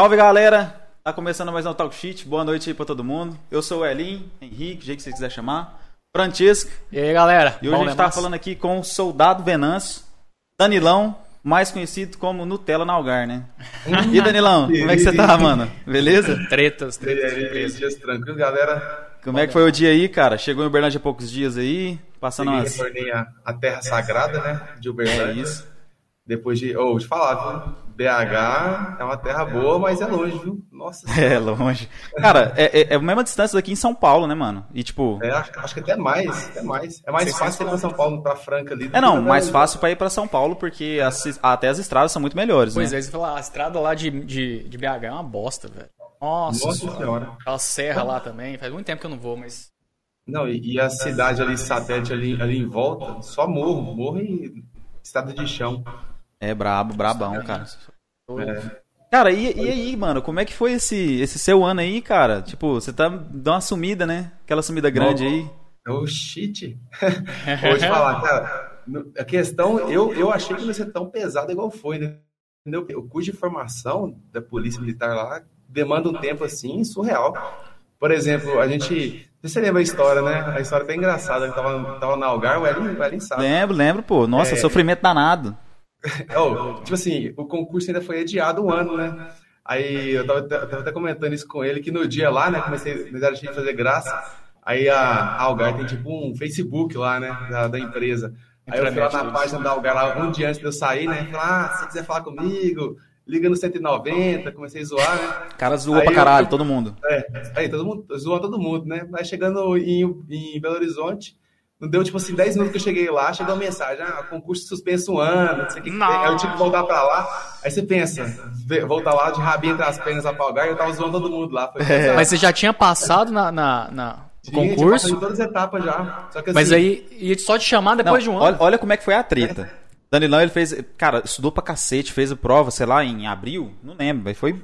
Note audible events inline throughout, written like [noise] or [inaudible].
Salve galera! Tá começando mais um Talk Sheet. Boa noite aí pra todo mundo. Eu sou o Elin, Henrique, do jeito que você quiser chamar. Francisco. E aí galera? E hoje Bom a gente tá falando aqui com o Soldado Venâncio, Danilão, mais conhecido como Nutella na Algar, né? E Danilão, como é que você tá, [laughs] mano? Beleza? Tretas, E aí, tretas, e dias tranquilos, galera. Como é que foi o dia aí, cara? Chegou em Uberlândia há poucos dias aí, passando Cheguei, umas... retornei a, a terra sagrada, né? De Uberlândia. É isso. Depois de. Ô, de falar, viu? BH é uma terra boa, mas é longe, viu? Nossa [laughs] É, longe. Cara, é, é, é a mesma distância daqui em São Paulo, né, mano? E tipo... É, acho, acho que até mais, até mais. É mais fácil ir pra São Paulo, pra Franca ali. É, não, mais fácil pra ir pra São Paulo, porque as- até as estradas são muito melhores, Pois né? é, você fala, a estrada lá de, de, de BH é uma bosta, velho. Nossa, Nossa senhora. Aquela serra lá também, faz muito tempo que eu não vou, mas. Não, e, e a cidade ali, satélite ali, ali em volta, só morro, morro e estado de chão. É brabo, brabão, cara. É. Cara, e, e aí, mano, como é que foi esse, esse seu ano aí, cara? Tipo, você tá dando uma sumida, né? Aquela sumida grande aí. Oh, shit. [laughs] Vou te falar, cara. A questão, eu, eu achei que não ia ser tão pesado igual foi, né? Entendeu? O curso de formação da Polícia Militar lá demanda um tempo assim surreal. Por exemplo, a gente. Você lembra a história, né? A história até engraçada. Eu tava, tava na Algar, o Elin, o Elin sabe. Lembro, lembro, pô. Nossa, É. sofrimento danado. [laughs] Oh, tipo assim, o concurso ainda foi adiado um ano, né? Aí eu tava, eu tava até comentando isso com ele, que no dia lá, né, comecei, nós cheio de fazer graça, aí a, a Algar tem tipo um Facebook lá, né, da, da empresa. Aí eu fui lá na página da Algar lá um dia antes de eu sair, né, falei, ah, se você quiser falar comigo, liga no 190, comecei a zoar, né. O cara zoou Aí pra eu- caralho, todo mundo. É, aí todo mundo, zoando todo mundo, né? Mas chegando em, em Belo Horizonte, não deu tipo assim 10 minutos que eu cheguei lá, chegou a mensagem, ah, concurso suspenso um ano, não sei o que. Aí eu tive que voltar pra lá. Aí você pensa, voltar lá de rabinho entre as pernas a palgar, eu tava zoando todo mundo lá. Foi É. Mas você já tinha passado na, na, na- no Tinha, tinha concurso, passado em todas as etapas já. Só que assim, mas aí ia só te chamar Não, depois de um ano. olha, olha como é que foi a treta. Danilão, ele fez. Cara, estudou pra cacete, fez a prova, sei lá, em abril? Não lembro, mas foi.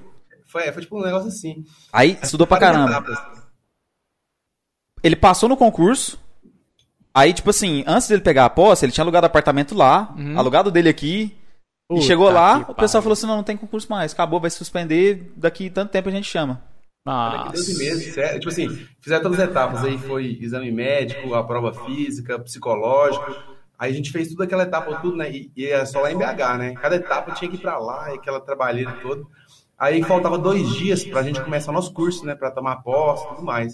foi, foi tipo um negócio assim. Aí estudou pra caramba. etapas. Ele passou no concurso. Aí, tipo assim, antes dele pegar a posse, ele tinha alugado apartamento lá, alugado dele aqui. e Puta chegou lá, o pessoal falou assim: não, não tem concurso mais, acabou, vai suspender, daqui tanto tempo a gente chama. Daqui 12 Nossa. meses, sério. Tipo assim, fizeram todas as etapas. Aí foi exame médico, a prova física, psicológico. Aí a gente fez tudo aquela etapa, tudo, né? E, e é só lá em BH, né? Cada etapa tinha que ir pra lá, e aquela trabalheira toda. Aí faltava dois dias pra gente começar o nosso curso, né? Pra tomar posse e tudo mais.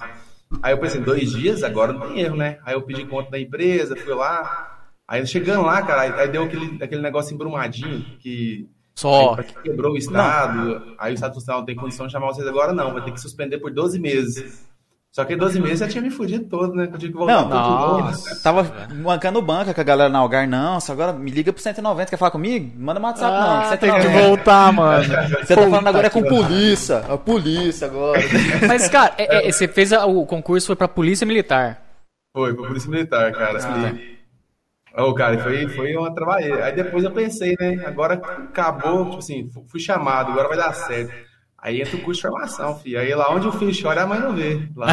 Aí eu pensei, dois dias? Agora não tem erro, né? Aí eu pedi conta da empresa, fui lá. Aí chegando lá, cara, aí- deu aquele, aquele negócio embrumadinho que Só. Aí, que quebrou o Estado, aí o Estado Social não tem condição de chamar vocês agora, não. Vai ter que suspender por 12 meses. Só que em 12 meses já tinha me fudido todo, né? Eu tive que voltar Não, tudo de novo. Nossa. Tava bancando banca com a galera na Algar, não, só agora me liga pro 190, quer falar comigo? Manda um WhatsApp, não. Ah, tem 190. que voltar, mano. Você tá falando agora é com polícia, a polícia agora. Mas, cara, é- é- você fez a- o concurso foi pra Polícia Militar. Foi, foi Polícia Militar, cara. E- Ô, cara, foi, foi uma trabalheira. Aí depois eu pensei, né? Agora acabou, tipo assim, fu- fui chamado, agora vai dar certo. Aí entra o curso de formação, filho. Aí lá onde o filho chora, a mãe não vê. Lá.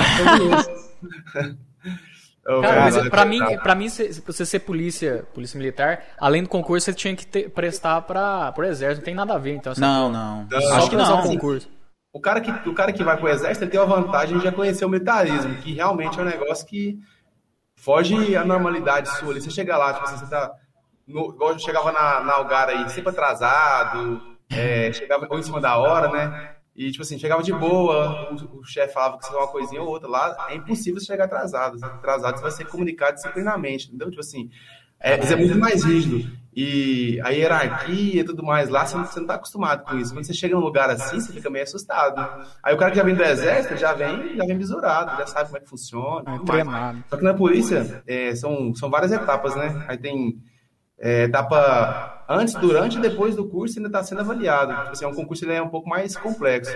Ô, [laughs] Cara, mas olha, pra mim, pra mim, se- pra você ser polícia, polícia militar, além do concurso, você tinha que ter- prestar pra, pro exército. Não tem nada a ver, então. você Não, não. Não, Só Acho que não. o concurso. O cara que, o cara que vai pro exército ele tem a vantagem de já conhecer o militarismo, que realmente é um negócio que foge à normalidade sua. ali. Você chega lá, tipo assim, você tá. No, igual eu chegava na, na Algar aí, sempre atrasado, é, chegava ou em cima da hora, né? E, tipo assim, chegava de boa, o, o chefe falava que você uma coisinha ou outra lá, é impossível você chegar atrasado. Atrasado você vai ser comunicado disciplinamente, entendeu? Tipo assim, é, é muito mais rígido. E a hierarquia e tudo mais lá, você não, você não tá acostumado com isso. Quando você chega num lugar assim, você fica meio assustado. Aí o cara que já vem do exército já vem, já vem visurado, já sabe como é que funciona. É. Só que na polícia é, são, são várias etapas, né? Aí tem é, etapa antes, durante e depois do curso ainda está sendo avaliado. Tipo assim, é um concurso ele é um pouco mais complexo.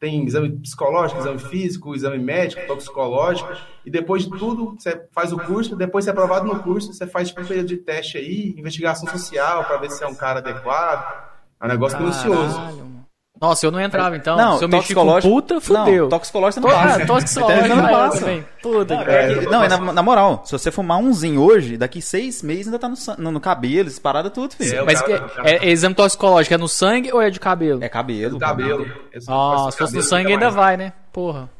Tem exame psicológico, exame físico, exame médico, toxicológico, e depois de tudo, você faz o curso, depois você é aprovado no curso, você faz tipo um período de teste aí, investigação social, para ver se é um cara adequado. É um negócio. Caralho. Nossa, eu não entrava então. Não, Se eu mexi com toxicológico- puta, fudeu. Não, toxicológico não passa. toxicológico Entendeu? Não passa. também. Puta É. Não, e na, na moral, se você fumar umzinho hoje, daqui seis meses ainda tá no, no, no cabelo, essa parada tudo, filho. É, Mas cara- cara- é, é exame toxicológico é no sangue ou é de cabelo? É cabelo. Do cabelo. Ah, se fosse no sangue ainda mais- vai, né? Porra.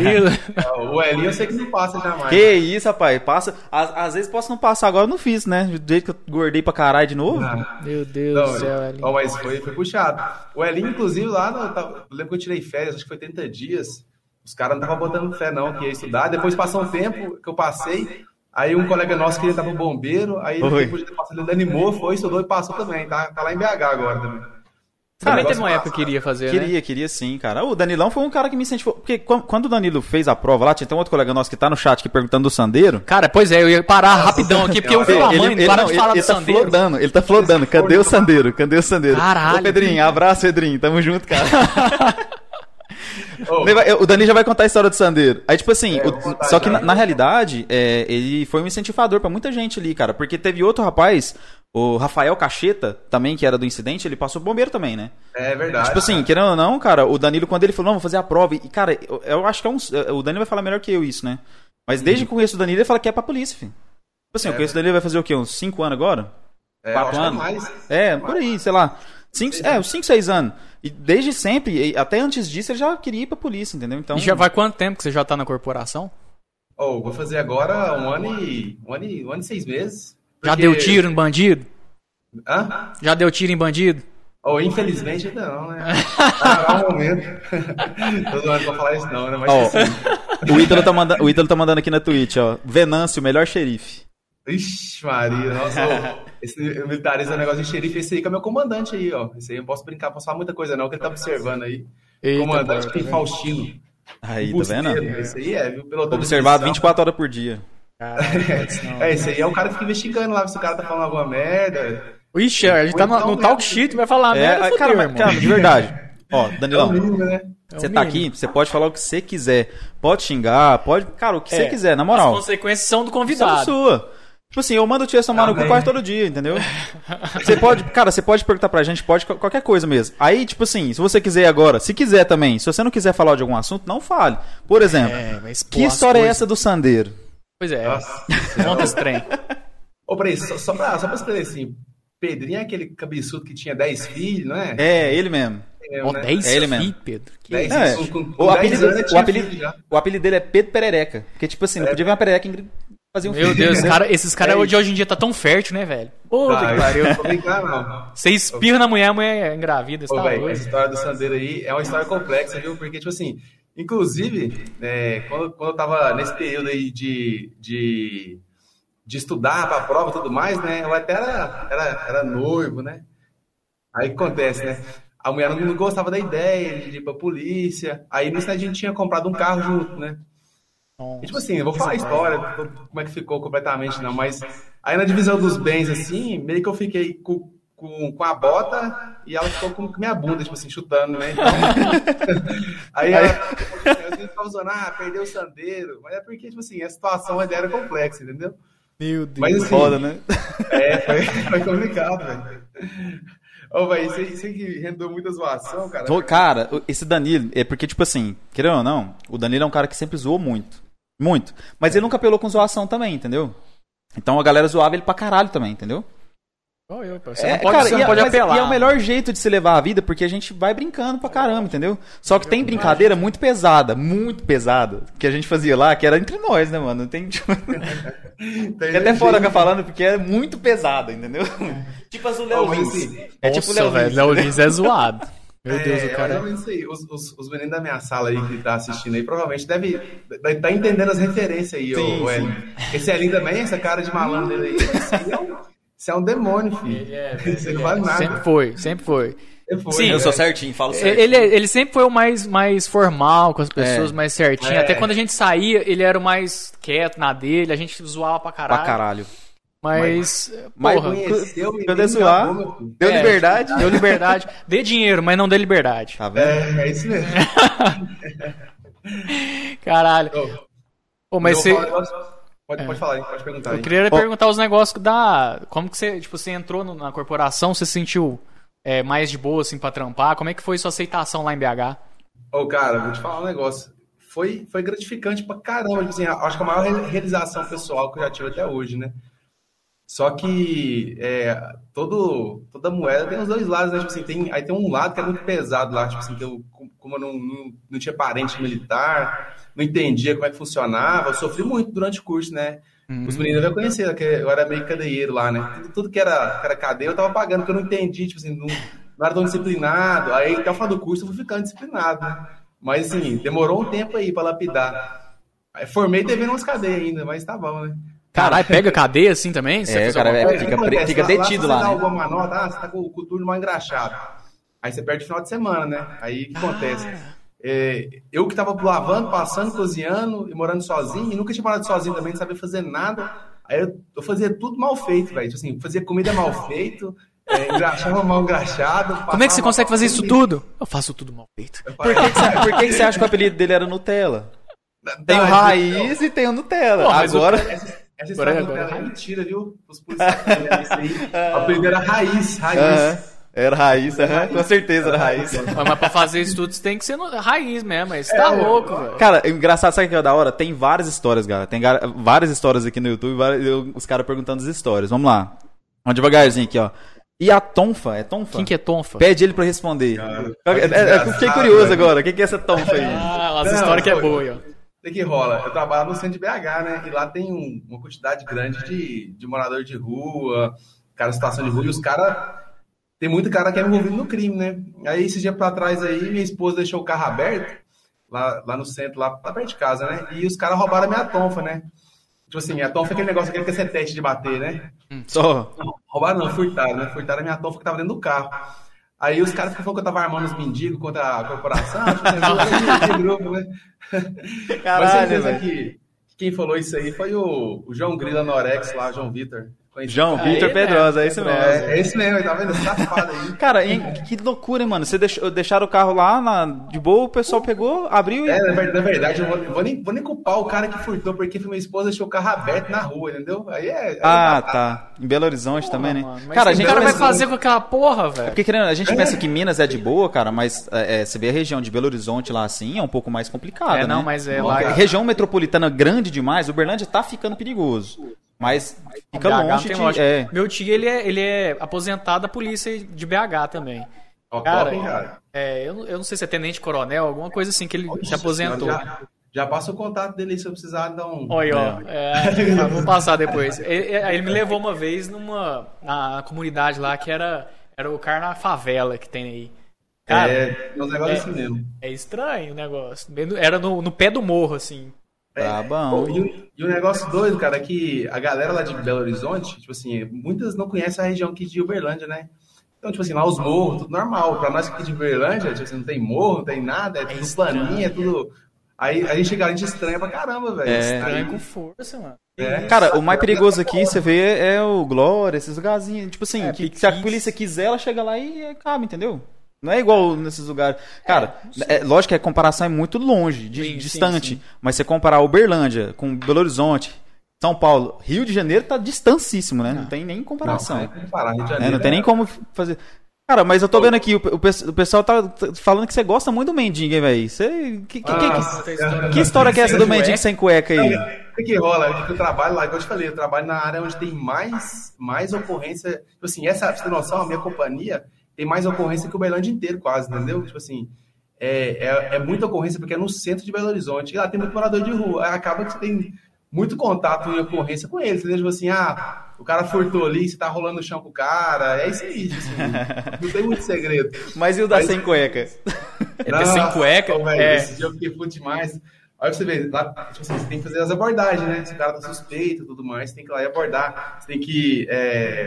Grilo. [laughs] O Elinho eu sei que não passa jamais. Que isso, rapaz, passa. Às, às vezes posso não passar, agora eu não fiz, né? Do jeito que eu gordei pra caralho de novo. Ah. Meu Deus Não, do céu, Elinho. ó, mas foi, foi puxado. O Elinho, inclusive, lá, no, tava- eu lembro que eu tirei férias, acho que foi 30 dias. Os caras não estavam botando fé, não, que ia estudar. Depois passou um tempo que eu passei. Aí um colega nosso queria estar pro bombeiro. Aí ele, Oi. depois de ter passado, ele animou, foi, estudou e passou também. Tá, tá lá em BH agora também. Também teve uma época que queria fazer, né? Queria, queria sim, cara. O Danilão foi um cara que me incentivou. Porque quan- quando o Danilo fez a prova lá, tinha até um outro colega nosso que tá no chat aqui perguntando do Sandeiro. Cara, pois é, eu ia parar rapidão aqui, porque eu vi Ele- a mãe, não para de falar ele do tá sandeiro. flodando, ele tá flodando. Cadê o Sandeiro? Cadê o Sandeiro? Caralho. Ô, Pedrinho, abraço, Pedrinho. Tamo junto, cara. [laughs] Ele vai- O Dani já vai contar a história do Sandeiro. Aí, tipo assim, É, o- só que na, na realidade, é, ele foi um incentivador pra muita gente ali, cara. Porque teve outro rapaz, o Rafael Cacheta, também, que era do incidente, ele passou bombeiro também, né? é verdade. Tipo assim, querendo ou não, cara, o Danilo, quando ele falou, não, vou fazer a prova. E, cara, eu, eu acho que é um. O Danilo vai falar melhor que eu isso, né? Mas desde que eu conheço o Danilo, ele fala que é pra polícia, filho. Tipo assim, eu É. conheço o Danilo, vai fazer o quê? Uns 5 anos agora? é, eu quatro é anos. mais. É, por aí, sei lá. Cinco, é, uns 5, 6 anos. E desde sempre, e até antes disso, ele já queria ir pra polícia, entendeu? Então. E já vai quanto tempo que você já tá na corporação? Ô, vou fazer agora um ano e. Um ano e, um ano e seis meses. Já deu tiro em bandido? Hã? Já deu tiro em bandido? Ou infelizmente ainda não, né? Ah, é um momento. [laughs] Todo ano pra falar isso não, né? Mas Ó, assim, o, Ítalo tá mandando, o Ítalo tá mandando aqui na Twitch, ó. Venâncio, o melhor xerife. Ixi, Maria, nossa, esse militarismo é um negócio de xerife, esse aí que é meu comandante aí, ó. Esse aí eu não posso brincar, posso falar muita coisa não, que ele tá observando aí. Eita, comandante porra, tá Faustino. Aí, tá vendo? Esse aí é, viu? Pelotão Observado missão. 24 horas por dia. [laughs] É, esse aí é o cara que fica investigando lá se o cara tá falando alguma merda. Ixi, a gente tá no, no talk shit, vai falar É, merda, fudeu, cara, irmão. cara, de verdade. [laughs] Ó, É o Danilão, mínimo, né? É você tá mínimo. aqui, você pode falar o que você quiser. Pode xingar, pode. Cara, o que você É, quiser, na As moral. consequências são do São convidado. sua. Tipo assim, eu mando o Tia tomar no cu Amém. quase todo dia, entendeu? Você pode, cara, você pode perguntar pra gente, pode qual- qualquer coisa mesmo. Aí, tipo assim, se você quiser agora, se quiser também, se você não quiser falar de algum assunto, não fale. Por exemplo, É, que as história é essa do Sandeiro? Pois é, [laughs] Nossa. conta esse trem. Ô, peraí, só, só, pra, só pra esclarecer assim, Pedrinho é aquele cabeçudo que tinha 10 filhos, não é? É, ele mesmo. É, Ó, né? 10 É ele mesmo. filhos, Pedro. Que Dez É, com- com- com o 10 apelido, o, apelido, filho o apelido dele é Pedro Perereca. Porque, tipo assim, não podia ver uma perereca e fazer um Meu filho, Deus, entendeu? cara, esses caras É de hoje em dia tá tão fértil, né, velho? Puta Tá, que pariu. eu não tô [laughs] brincando, não. Você espirra na mulher, a mulher engravida, você Ô, tá doido. essa história do Sandeiro aí é uma história complexa, viu? Porque, tipo assim, inclusive, é, quando, quando eu tava nesse período aí de, de, de estudar pra prova e tudo mais, né? Eu até era, era, era noivo, né? Aí acontece, né? A mulher não, gostava da ideia de ir pra polícia. Aí nisso a gente tinha comprado um carro junto, né? E, tipo assim, eu vou falar a história, como é que ficou completamente, não, mas aí na divisão dos bens, assim, meio que eu fiquei com, com, com a bota e ela ficou com minha bunda, tipo assim, chutando, né? Então, [laughs] aí ela ficava usando, ah, perdeu o sandeiro, mas é porque, tipo assim, a situação ainda era complexa, entendeu? Meu Deus. Mas assim, Foda, né? [laughs] é, foi, foi complicado, velho. Ô, velho, aí que rendeu muita zoação, cara. Tô- Cara, esse Danilo, é porque, tipo assim, querendo ou não, o Danilo é um cara que sempre zoou muito. Muito. Mas ele nunca apelou com zoação também, entendeu? Então a galera zoava ele pra caralho também, entendeu? Igual eu, pô. Você É, não pode, cara, você e, não é- pode apelar. e é o melhor jeito de se levar a vida, porque a gente vai brincando pra caramba, entendeu? Só que tem brincadeira muito pesada, muito pesada, que a gente fazia lá, que era entre nós, né, mano? Tem, [laughs] tipo, Tem é até fora que eu falando, porque é muito pesada, entendeu? tipo as do Léo Ô, mas Lins. É tipo o Léo velho, Lins. [laughs] Léo Lins é zoado. Meu É, Deus, o é cara. ou menos isso aí. Os, os, os meninos da minha sala aí que tá assistindo aí provavelmente deve deve tá entendendo as referências aí, Sim, o, o Elin. Esse Elin também, essa cara de malandro aí, esse aí é um, esse é um demônio, filho. [laughs] Isso aí não vale nada. Sempre foi, sempre foi. Foi, Sim, Eu né? sou certinho, falo certo. Ele, ele sempre foi o mais, mais formal com as pessoas, É. mais certinho. É. Até quando a gente saía, ele era o mais quieto na dele, a gente zoava pra caralho. Pra caralho. Mas, Mas porra, Conheceu Quando é zoar, acabou, deu É, liberdade. deu liberdade. [laughs] Dê dinheiro, mas não dê liberdade. Tá vendo? É, é isso mesmo. [laughs] Caralho. Ô, Pô, mas eu você. negócio- Pode, pode falar pode perguntar aí. Eu queria perguntar os negócios da. Como que você, tipo, você entrou na corporação, você se sentiu é, mais de boa, assim, pra trampar? Como é que foi sua aceitação lá em BH? Ô, cara, vou te falar um negócio. Foi, foi gratificante pra caramba. Tipo assim, acho que a maior realização pessoal que eu já tive até hoje, né? Só que é, todo, toda moeda tem os dois lados, né? Tipo assim, tem, aí tem um lado que é muito pesado lá, tipo assim, que eu, como eu não, não, não tinha parente militar, não entendia como é que funcionava, eu sofri muito durante o curso, né? Uhum. Os meninos devem conhecer, que eu era meio cadeieiro lá, né? Tudo, tudo que, era, que era cadeia eu tava pagando, porque eu não entendi, tipo assim, não, não era tão disciplinado. Aí até o final do curso eu fui ficando disciplinado, né? Mas assim, demorou um tempo aí pra lapidar. Aí formei devendo umas cadeias ainda, mas tá bom, né? Caralho, pega cadeia assim também? Você é, cara, é, fica, pre, fica detido lá. Você né? dá alguma nota, ah, você tá com o turno mal engraxado. Aí você perde o final de semana, né? Aí o que acontece? É, eu que tava lavando, passando, cozinhando e morando sozinho, e nunca tinha morado sozinho também, não sabia fazer nada. Aí eu, eu fazia tudo mal feito, velho. Tipo assim, fazia comida mal feito, é, engraxava mal engraxado. Como é que você consegue fazer isso tudo? Eu faço tudo mal feito. Por que, que, você, por que, que você acha que o apelido dele era Nutella? Tem o raiz e tem o Nutella. Pô, Agora. O... Essa história agora, agora. é mentira, viu? Os policiais aí. [laughs] A primeira raiz, raiz. Era raiz, com certeza era raiz. Mas pra fazer estudos tem que ser no, raiz mesmo, mas é, tá louco, velho. Cara, engraçado, sabe o que é da hora? Tem várias histórias, cara. Tem várias histórias aqui no YouTube, várias, eu, os caras perguntando as histórias. Vamos lá. Vamos devagarzinho aqui, ó. E a Tonfa? É Tonfa? Quem que é Tonfa? Pede ele pra responder. Cara, é, é, é, fiquei curioso agora. O que, que é essa Tonfa aí? Ah, as histórias que é boa, ó. O que rola? Eu trabalho no centro de BH, né? E lá tem um, uma quantidade grande de, de morador de rua, cara situação de rua, e os caras. Tem muito cara que é envolvido no crime, né? Aí, esse dia pra trás aí, minha esposa deixou o carro aberto, lá, lá no centro, lá, lá perto de casa, né? E os caras roubaram a minha tonfa, né? Tipo assim, a tonfa é aquele negócio que é teste de bater, né? Hum, só. Não, roubaram não, furtaram, né? Furtaram a minha tonfa que tava dentro do carro. Aí os caras ficam falando que eu tava armando os mendigos contra a corporação, grupo, né? [laughs] Caralho, Mas que quem falou isso aí foi o, o João Grila Norex lá, João Vitor. João Vitor Pedrosa, é isso mesmo. É, é esse mesmo, tá vendo? Safado aí. [laughs] Cara, hein, que loucura, hein, mano. Você deixou, deixaram o carro lá na, de boa, o pessoal pegou, abriu e. É, na verdade, eu vou, vou, nem, vou nem culpar o cara que furtou, porque minha esposa deixou o carro aberto na rua, entendeu? Aí é. ah, tá. Em Belo Horizonte porra, também, né? Mano, cara, a gente. O cara vai fazer com aquela porra, velho. É porque querendo, a gente é. pensa que Minas é de boa, cara, mas é, é, você vê a região de Belo Horizonte lá assim, é um pouco mais complicada. É, não, né? mas é lá. Região metropolitana grande demais, Uberlândia tá ficando perigoso. Mas fica longe de... É. Meu tio, ele é, ele é aposentado da polícia de BH também. Oh, cara, cara. É, eu, eu não sei se é tenente-coronel, alguma coisa assim, que ele se aposentou. Já, já passa o contato dele se eu precisar dar um... Oi, ó. É, é vou passar depois. Ele, ele, me levou uma vez numa na comunidade lá, que era, era o cara na favela que tem aí. Cara, é, é um negócio é, assim mesmo. É estranho o negócio. Era no, no pé do morro, assim. É, tá bom. E, e o negócio doido, cara, é que a galera lá de Belo Horizonte, tipo assim, muitas não conhecem a região aqui de Uberlândia, né? Então, tipo assim, lá os morros, tudo normal. Pra nós aqui de Uberlândia, tipo assim, não tem morro, não tem nada, é, é tudo planinha, é tudo. Aí a gente chega, a gente estranha pra caramba, velho. É. Estranha com força, mano. É. Cara, o mais perigoso aqui, você vê, é o Glória, esses lugarzinhos. Tipo assim, é, que, se a polícia quiser, ela chega lá e acaba, entendeu? Não é igual nesses lugares. Cara, é, é, lógico que a comparação é muito longe, de, sim, distante. Sim, sim. Mas você comparar Uberlândia com Belo Horizonte, São Paulo, Rio de Janeiro tá distancíssimo, né? Não, não tem nem comparação. Não, comparar, é, não tem nem como fazer. Cara, mas eu tô vendo aqui, o, o, o pessoal tá falando que você gosta muito do mendigo, hein, velho? Você. Que, que, ah, que, que, história que é essa do mendigo sem cueca aí? O que, que rola? Eu trabalho lá, como eu te falei, eu trabalho na área onde tem mais, mais ocorrência. Tipo assim, essa, pra você ter noção, a minha companhia tem mais ocorrência que o Berlândia inteiro, quase, entendeu? Tipo assim, é, é, é, muita ocorrência porque é no centro de Belo Horizonte. E lá tem muito morador de rua. Acaba que você tem muito contato em ocorrência com eles. Entendeu? Tipo assim, ah, o cara furtou ali, você tá rolando no chão com o cara. É isso aí, tipo assim, não tem muito segredo. Mas e o da Mas, sem cueca? É sem cueca? Véio, é. Esse dia eu fiquei puto demais. Aí você vê, lá, tipo assim, você tem que fazer as abordagens, né? Se o cara tá suspeito e tudo mais, você tem que ir lá e abordar. Você tem que é,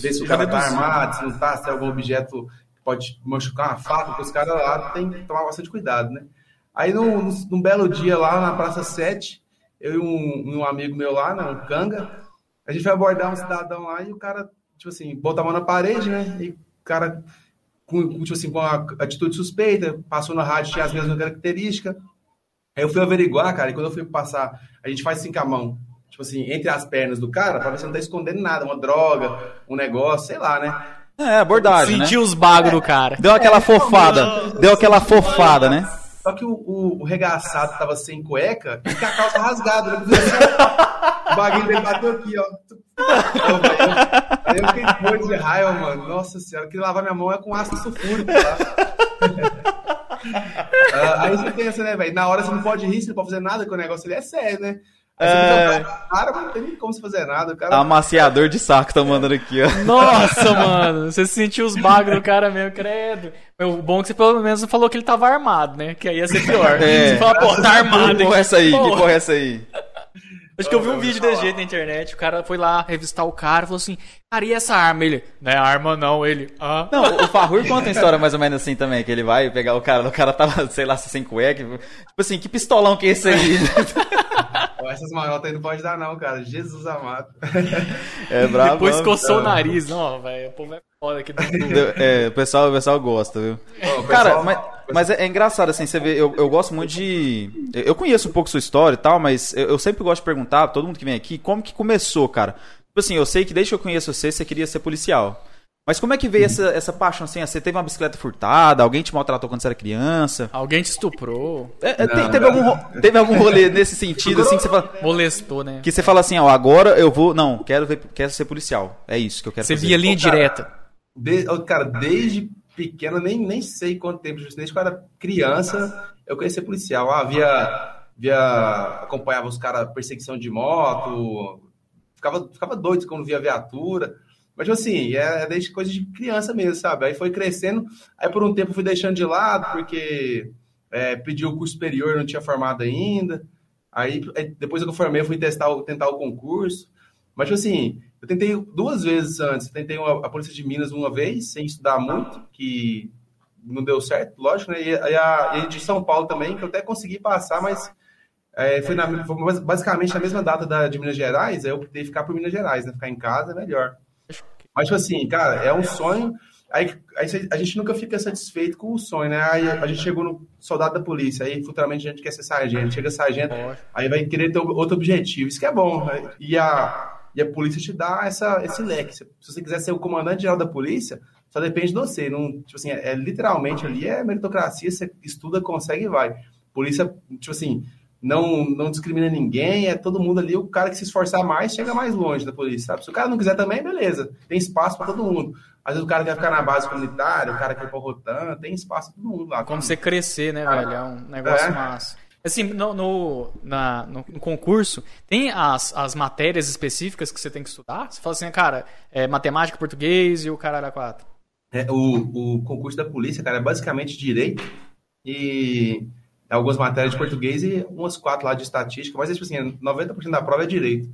ver se o cara tá armado, se não tá, se tem algum objeto que pode machucar uma faca, porque os caras lá tem que tomar bastante cuidado, né? Aí num, num, belo dia lá na Praça 7, eu e um, um amigo meu lá, né, um canga, a gente vai abordar um cidadão lá e o cara, tipo assim, bota a mão na parede, né? E o cara, com, tipo assim, com uma atitude suspeita, passou na rádio, tinha as mesmas características. Aí eu fui averiguar, cara, e quando eu fui passar, a gente faz assim com a mão, tipo assim, entre as pernas do cara, pra ver se não tá escondendo nada, uma droga, um negócio, sei lá, né? É, abordagem, Sentiu né? os bagos do cara. Deu aquela fofada. Deu aquela fofada, né? Só que o, o, o regaçado tava sem cueca e com a calça rasgada. Né? Assim, o bagulho dele bateu aqui, ó. Aí eu fiquei de raiva, mano. Nossa senhora, que lavar minha mão é com ácido sulfúrico, tá? Uh, [laughs] aí você pensa, né, velho? Na hora você não pode rir, você não pode fazer nada, que o negócio ele é sério, né? É... Cara, não tem nem como você fazer nada. O cara... Amaciador de saco tá mandando aqui, ó. [laughs] Nossa, mano. Você sentiu os bagos do cara mesmo, credo. O bom é que você pelo menos não falou que ele tava armado, né? Que aí ia ser pior. É. Você fala, pô, tá armado. Que porra é essa aí? Que porra é essa aí? Acho que eu vi um vídeo desse jeito na internet. O cara foi lá revistar o cara e falou assim: Cara, e essa arma? Ele, não é arma não. Ele, ah. Não, o Farrur conta uma história mais ou menos assim também: que ele vai pegar o cara, o cara tava, sei lá, sem cueca. Tipo assim, que pistolão que é esse aí? Essas marotas aí não pode dar, não, cara. Jesus amado. É brabo. Depois coçou o nariz. Não, velho. O povo é foda aqui do [laughs] É, o pessoal, o pessoal gosta, viu? Ô, Cara, pessoal- mas, mas é, é engraçado, assim, você vê, eu, eu gosto muito de. Eu conheço um pouco sua história e tal, mas eu, eu sempre gosto de perguntar pra todo mundo que vem aqui como que começou, cara. Tipo assim, eu sei que desde que eu conheço você, você queria ser policial. Mas como é que veio essa, essa paixão assim? Você teve uma bicicleta furtada? Alguém te maltratou quando você era criança? Alguém te estuprou, É, é, te- Não, teve, não. algum, teve algum rolê nesse sentido, assim, que você fala. [laughs] molestou, né? Que você fala assim, ó, agora eu vou. Não, quero, ver, quero ser policial. É isso que eu quero Você fazer. via linha cara, direta. De- ô, cara, desde pequeno, nem, nem sei quanto tempo, desde que eu era criança, eu queria ser policial. Ah, via, via acompanhava os caras perseguição de moto, ficava, ficava doido quando via viatura. Mas, tipo assim, é, é desde coisa de criança mesmo, sabe? Aí foi crescendo, aí por um tempo fui deixando de lado, porque é, pedi o curso superior, não tinha formado ainda. Aí, aí, depois que eu formei, eu fui testar, tentar o concurso. Mas, tipo assim, eu tentei duas vezes antes. Eu tentei uma- a Polícia de Minas uma vez, sem estudar muito, que não deu certo, lógico, né? E, a, e de São Paulo também, que eu até consegui passar, mas é, foi, na, foi bas- basicamente na mesma data da, de Minas Gerais, aí eu optei ficar por Minas Gerais, né? Ficar em casa é melhor. Mas, tipo assim, cara, é um sonho. Aí, aí a gente nunca fica satisfeito com o sonho, né? Aí a gente chegou no soldado da polícia, aí futuramente a gente quer ser sargento. Chega sargento, aí vai querer ter outro objetivo. Isso que é bom. né? E a, e a polícia te dá essa, esse leque. Se, se você quiser ser o comandante geral da polícia, só depende de você. Não, tipo assim, é, é literalmente ali é meritocracia, você estuda, consegue e vai. Polícia, tipo assim, não, não discrimina ninguém, é todo mundo ali, o cara que se esforçar mais chega mais longe da polícia, sabe? Se o cara não quiser também, beleza, tem espaço para todo mundo. Às vezes o cara quer ficar na base comunitária, o cara quer ir pra Rotan, tem espaço pra todo mundo lá. Como você crescer, né, velho? É um negócio É. massa. Assim, no, no, na- no- no concurso, tem as, as matérias específicas que você tem que estudar? Você fala assim, cara, é matemática, português e o caralho a quatro. É, o, o concurso da polícia, cara, é basicamente direito e algumas matérias de português e umas quatro lá de estatística, mas tipo assim, 90% da prova é direito.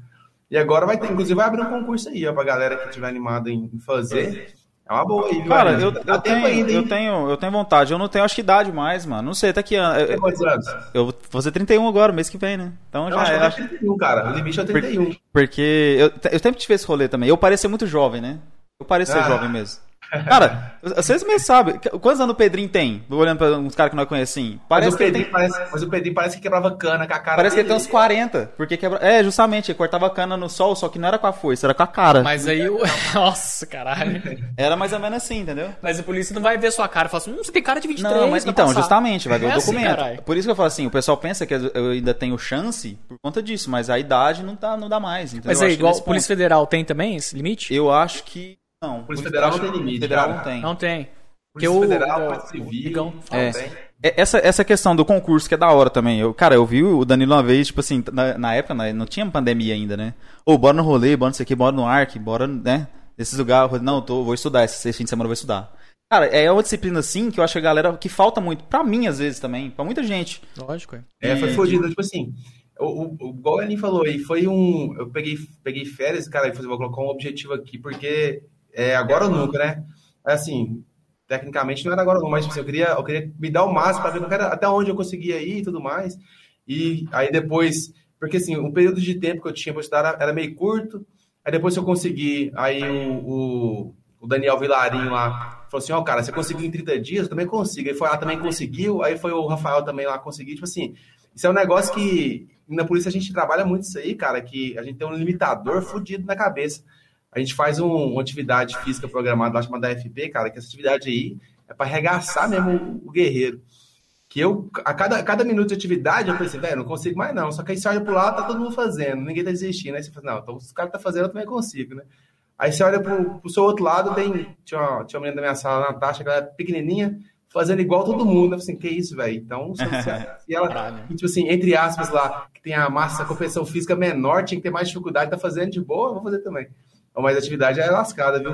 E agora vai ter, inclusive vai abrir um concurso aí, ó, pra galera que estiver animada em fazer. É uma boa aí, viu? Cara, eu, eu, tenho, ainda, eu, tenho, eu tenho vontade. Eu não tenho, acho que idade mais, mano. Não sei, até que ano. Eu, quantos anos? eu vou fazer 31 agora, mês que vem, né? Então Eu já acho é. acho- tenho 31, cara. O limite é 31. Porque eu, eu sempre tive esse rolê também. Eu ser muito jovem, né? Eu ser Ah. jovem mesmo. Cara, vocês mesmo sabem. Quantos anos o Pedrinho tem? Vou olhando pra uns caras que nós conhecemos. Mas Parece o, que ele Pedrinho tem. parece, mas o Pedrinho parece que quebrava cana com a cara Parece que ele dele. tem uns 40. Porque quebra... É, justamente, ele cortava cana no sol, só que não era com a foice, era com a cara. Mas aí o. [laughs] Nossa, caralho. Era mais ou menos assim, entendeu? Mas a polícia não vai ver sua cara e falar assim, hum, você tem cara de 23. Não, mas vai então, passar. justamente, vai ver É o assim, documento. caralho. por isso que eu falo assim, o pessoal pensa que eu ainda tenho chance por conta disso, mas a idade não, tá, não dá mais. Entendeu? Mas Eu aí, igual nesse Polícia ponto- Federal tem também esse limite? Eu acho que. Não. Polícia Federal acho não tem limite, Federal cara. não tem. Não tem. Porque Polícia o, Federal, o- Polícia Civil. É. Essa, essa questão do concurso que é da hora também. Eu, cara, eu vi o Danilo uma vez, tipo assim, na, na época né, não tinha pandemia ainda, né? Ô, bora no rolê, bora não sei o que, bora no ARC, bora, né? Nesses lugares, não, eu tô, vou estudar, esse, fim de semana eu vou estudar. Cara, é uma disciplina assim que eu acho que a galera que falta muito, pra mim às vezes também, pra muita gente. Lógico, é. É, foi fodido. Tipo assim, o, o, igual falou aí, foi um. Eu peguei, peguei férias, cara, e falei, vou colocar um objetivo aqui, porque é agora ou nunca, né? Assim, tecnicamente não era agora ou nunca, mas assim, eu, queria, eu queria me dar o máximo para ver era- até onde eu conseguia ir e tudo mais. E aí depois, porque assim, o período de tempo que eu tinha para estudar era, era meio curto. Aí depois que eu consegui, aí o, o, o Daniel Vilarinho lá falou assim: Ó, cara, você conseguiu em 30 dias? Eu também consigo. Aí foi lá também conseguiu. Aí foi o Rafael também lá conseguir. Tipo assim, isso é um negócio que na polícia a gente trabalha muito isso aí, cara, que a gente tem um limitador fudido na cabeça. A gente faz um, uma atividade física programada lá chamada FP, cara, que essa atividade aí é para arregaçar mesmo o, o guerreiro. Que eu, a cada, a cada minuto de atividade, eu pensei, velho, não consigo mais não. Só que aí você olha pro lado, tá todo mundo fazendo, ninguém tá desistindo. Aí você fala, não, então se o cara tá fazendo, eu também consigo, né? Aí você olha pro, pro seu outro lado, tem, tinha uma, tinha uma menina da minha sala, Natasha, que ela é pequenininha, fazendo igual todo mundo. Eu falei assim, que isso, velho? Então, se, [laughs] se ela, tipo assim, entre aspas lá, que tem a massa, a competição física menor, tinha que ter mais dificuldade, tá fazendo de boa, vou fazer também. Mas a atividade é lascada, viu?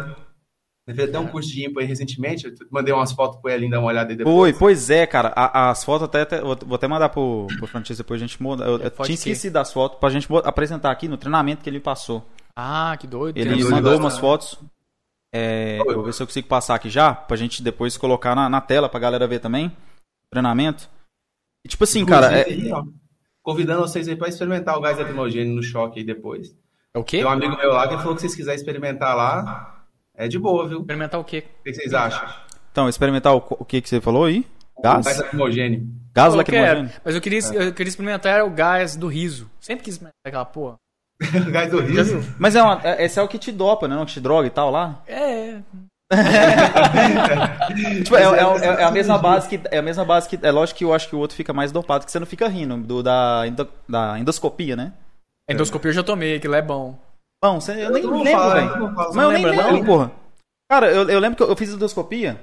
Eu fiz até um curso de ímpar aí recentemente, eu mandei umas fotos pro Elin dar uma olhada aí depois. Foi, pois é, cara. A, as fotos até, até, Vou até mandar pro, pro Francisco depois a gente muda. Eu, eu tinha esquecido das fotos pra gente apresentar aqui no treinamento que ele passou. Ah, que doido. Ele que mandou umas fotos. É, eu vou ver se eu consigo passar aqui já, pra gente depois colocar na, na tela pra galera ver também. Treinamento. E, tipo assim, cara. É... Aí, ó, convidando vocês aí pra experimentar o gás lacrimogênio no choque aí depois. É o quê? Tem um amigo meu lá que falou que se vocês quiserem experimentar lá, é de boa, viu? Experimentar o quê? O que vocês acham? Então, experimentar o, o que, que você falou aí? Gás? Gás lacrimogênio. Gás quero, Mas eu queria, eu queria experimentar o gás do riso. Sempre quis experimentar aquela porra. [laughs] gás do riso. Mas é uma, é- esse é o que te dopa, né? O que te droga e tal lá. É. [laughs] Tipo, é, é- é- é a mesma base que. É a mesma base que. É lógico que eu acho que o outro fica mais dopado, que você não fica rindo do, da, endo- da endoscopia, né? Endoscopia eu já tomei, aquilo é bom. Bom, você, eu nem lembro, velho. Mas eu nem lembro, não? porra. Cara, eu, eu lembro que eu, eu fiz endoscopia.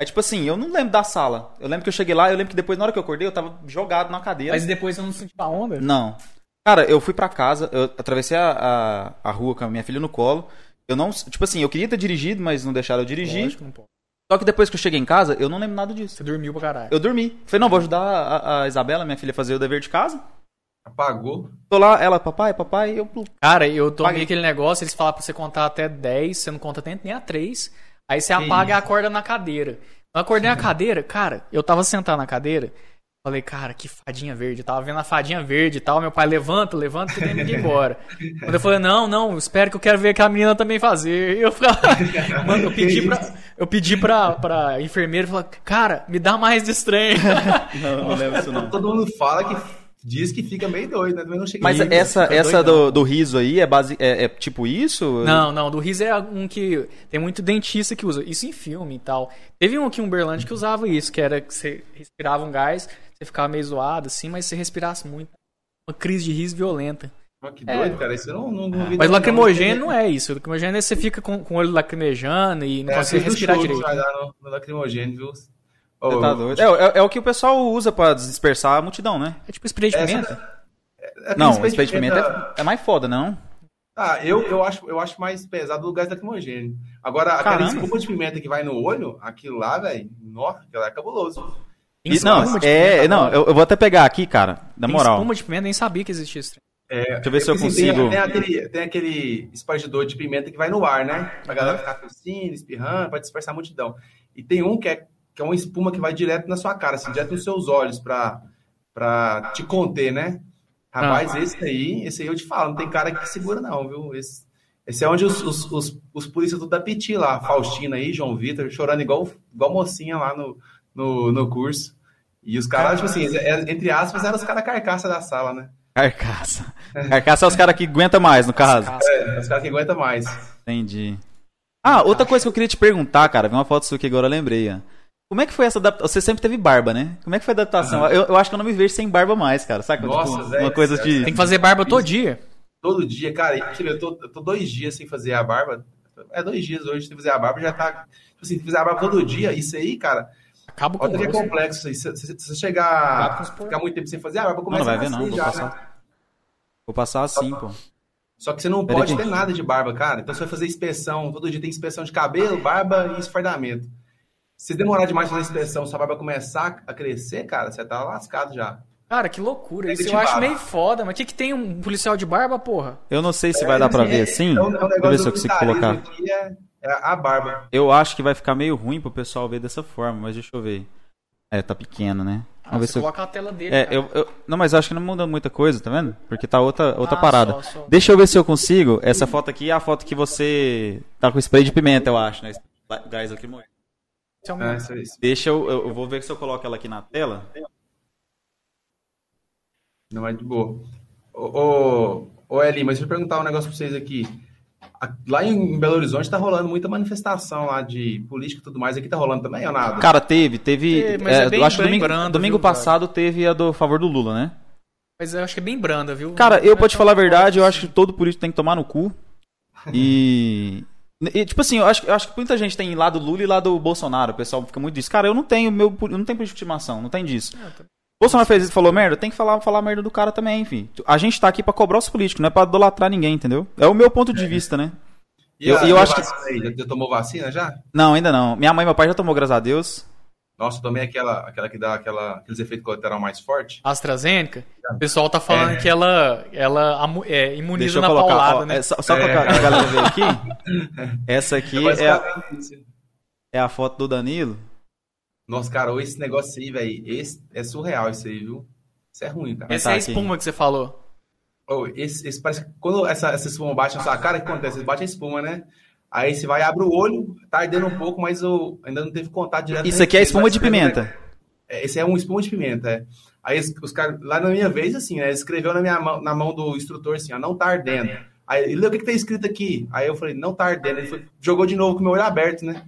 É tipo assim, eu não lembro da sala. Eu lembro que eu cheguei lá, eu lembro que depois, na hora que eu acordei, eu tava jogado na cadeira. Mas depois eu não senti a onda. Não. Cara, eu fui pra casa, eu atravessei a, a, a rua com a minha filha no colo. Eu não. Tipo assim, eu queria ter dirigido, mas não deixaram eu dirigir. Lógico, não pode. Só que depois que eu cheguei em casa, eu não lembro nada disso. Você dormiu pra caralho. Eu dormi. Falei, não, vou ajudar a, a Isabela, minha filha, a fazer o dever de casa. Apagou. Tô lá, ela, papai, papai, eu. Cara, eu tomei aquele negócio, eles falaram pra você contar até 10, você não conta nem nem a 3. Aí você Que apaga e isso? acorda na cadeira. Eu acordei na [laughs] cadeira, cara, eu tava sentado na cadeira, falei, cara, que fadinha verde. Eu tava vendo a fadinha verde e tal. Meu pai, levanta, levanta, que tem ninguém embora. [laughs] Quando eu falei, não, não, espero que eu quero ver aquela menina também fazer. Eu ficava. [laughs] Mano, eu pedi pra. Eu pedi pra, pra enfermeira falar, cara, me dá mais desse trem. Não, não lembro isso não. Todo mundo fala que diz que fica meio doido, né? Também não cheguei Mas essa, fica essa do, do riso aí é, base, é, é tipo isso? Não, não, do riso é um que tem muito dentista que usa. Isso em filme e tal. Teve um aqui em Uberlândia que usava isso, que era que você respirava um gás, você ficava meio zoado assim, mas se você respirasse muito, uma crise de riso violenta. Mas que doido, cara. Isso eu não, não, não Mas não. lacrimogênio não é isso. Lacrimogênio é você fica com, com o olho lacrimejando e não É, consegue respirar show direito. Vai dar no, no lacrimogênio, viu? Ô, tá doido. É, é- é o que o pessoal usa pra dispersar a multidão, né? É tipo spray de pimenta. é, Não, tem o spray de pimenta pimenta- é, é mais foda, não? Ah, eu, eu, acho, eu acho mais pesado o gás lacrimogênio. Agora, aquela Caramba. espuma de pimenta que vai no olho, aquilo lá, velho, nossa, aquilo lá é cabuloso. E- não, espuma de é, pimenta, não, eu, eu vou até pegar aqui, cara, na Tem moral. espuma de pimenta, nem sabia que existia isso. É, Deixa eu ver se eu assim, consigo. Tem, tem aquele, tem aquele espargidor de pimenta que vai no ar, né? Pra galera ficar tossindo, espirrando, pra dispersar a multidão. E tem um que é, que é uma espuma que vai direto na sua cara, assim, direto nos seus olhos, pra, pra te conter, né? Rapaz, esse aí, esse aí eu te falo, não tem cara que segura, não, viu? Esse, esse é onde os, os, os, os polícias tudo da Piti lá, Faustina aí, João Vitor, chorando igual, igual mocinha lá no, no, no curso. E os caras, tipo assim, é- entre aspas, eram os caras carcaça da sala, né? Carcaça. Carcaça é os caras que aguentam mais, no caso. É, os caras que aguentam mais. Entendi. Ah, outra coisa que eu queria te perguntar, cara, vi uma foto sua que agora eu lembrei. ó. Como é que foi essa adaptação? Você sempre teve barba, né? Como é que foi a adaptação? Eu, eu acho que eu não me vejo sem barba mais, cara. Sabe? Nossa, Tipo, velho, uma coisa de. Tem que fazer barba todo dia. Todo dia, cara, eu tô, eu tô dois dias sem fazer a barba. É dois dias hoje sem fazer a barba, já tá. Tipo assim, se fizer a barba todo dia, isso aí, cara, Acaba com olha que é complexo isso aí. Se, você chegar. ficar muito tempo sem fazer a barba, Não, começa não vai a ver, não. Vou já, passar. né? Vou passar assim, pô. Só que você não Pera pode aqui. ter nada de barba, cara. Então você vai fazer inspeção. Todo dia tem inspeção de cabelo, barba e esfardamento. Se demorar demais fazer inspeção, sua barba começar a crescer, cara, você tá lascado já. Cara, que loucura. Tem Isso eu acho meio foda. Mas o que, que tem um policial de barba, porra? Eu não sei se vai dar pra É, ver assim. É um, é um Deixa eu ver se eu consigo colocar. é, é a barba. Eu acho que vai ficar meio ruim pro pessoal ver dessa forma, mas deixa eu ver. É, tá pequeno, né? Ah, Vamos ver você se eu... coloca a tela dele. É, cara. eu, eu- Não, mas eu acho que não muda muita coisa, tá vendo? Porque tá outra, outra Ah, parada. só, só. Deixa eu ver se eu consigo. Essa foto aqui é a foto que você tá com spray de pimenta, eu acho, né? Gás aqui morrendo. É É. Deixa eu, eu. eu vou ver se eu coloco ela aqui na tela. Não é de boa. Ô, ô, ô Eli, mas deixa eu perguntar um negócio pra vocês aqui. Lá em Belo Horizonte tá rolando muita manifestação lá de política e tudo mais. Aqui tá rolando também ou nada? Cara, teve, teve. É, mas é, é bem, acho que domingo, brando, domingo viu, passado cara? teve a do favor do Lula, né? Mas eu acho que é bem branda, viu? Cara, eu, pra te falar a verdade, eu acho que todo político tem que tomar no cu. E. [laughs] E, tipo assim, eu acho, eu acho que muita gente tem lado Lula e lado Bolsonaro. O pessoal fica muito disso. Cara, eu não tenho meu. Eu não tenho político de estimação, não tem disso. É, Bolsonaro fez isso falou merda, tem que falar, falar merda do cara também, enfim. A gente tá aqui pra cobrar os políticos, não é pra idolatrar ninguém, entendeu? É o meu ponto de é. vista, né? E eu, a, eu acho que. Aí, já tomou vacina já? Não, ainda não. Minha mãe e meu pai já tomou, graças a Deus. Nossa, tomei aquela, aquela que dá aquela, aqueles efeitos colaterais mais fortes. AstraZeneca? O pessoal tá falando é. que ela, ela é, imuniza na colocar, paulada, ó, né? É, só só é. pra galera ver aqui. [laughs] Essa aqui é a, é a foto do Danilo. Nossa, cara, esse negócio aí, velho, esse é surreal isso aí, viu? Isso é ruim, cara. Essa tá é a espuma que você falou. Oh, esse, esse parece que quando essa, essa espuma bate na sua cara, o que acontece? Bate a espuma, né? Aí você vai, abre o olho, tá ardendo um pouco, mas eu ainda não teve contato direto. Isso aqui é espuma de pimenta. É, esse é um espuma de pimenta, é. Aí os caras, lá na minha vez, assim, né, escreveu na, minha mão, na mão do instrutor assim, ó, não tá ardendo. Aí ele leu o que, que tá escrito aqui. Aí eu falei, não tá ardendo. Ele foi, jogou de novo com o meu olho aberto, né?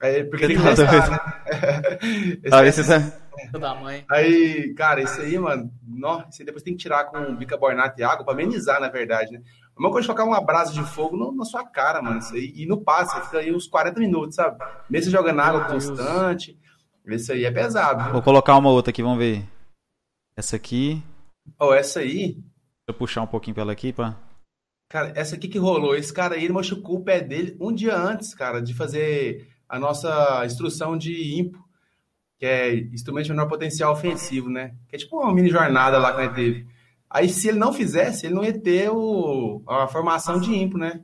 Aí, porque tem que testar, né? [laughs] ah, esse é... Da mãe. Aí, cara, isso aí, mano, nossa, depois tem que tirar com bicarbonato e água pra amenizar, na verdade, né? A mesma coisa de colocar uma brasa de fogo no, na sua cara, mano. Isso aí, e no passe, fica aí uns 40 minutos, sabe? Mesmo jogando água constante. Isso aí é pesado. Vou colocar uma outra aqui, vamos ver. Essa aqui. Oh, essa aí. Deixa eu puxar um pouquinho pela aqui, pá. Cara, essa aqui que rolou. Esse cara aí, ele machucou o pé dele um dia antes, cara, de fazer a nossa instrução de IMPO, que é instrumento de menor potencial ofensivo, né? Que é tipo uma mini jornada lá que a gente teve. Aí, se ele não fizesse, ele não ia ter o, a formação de IMPO, né?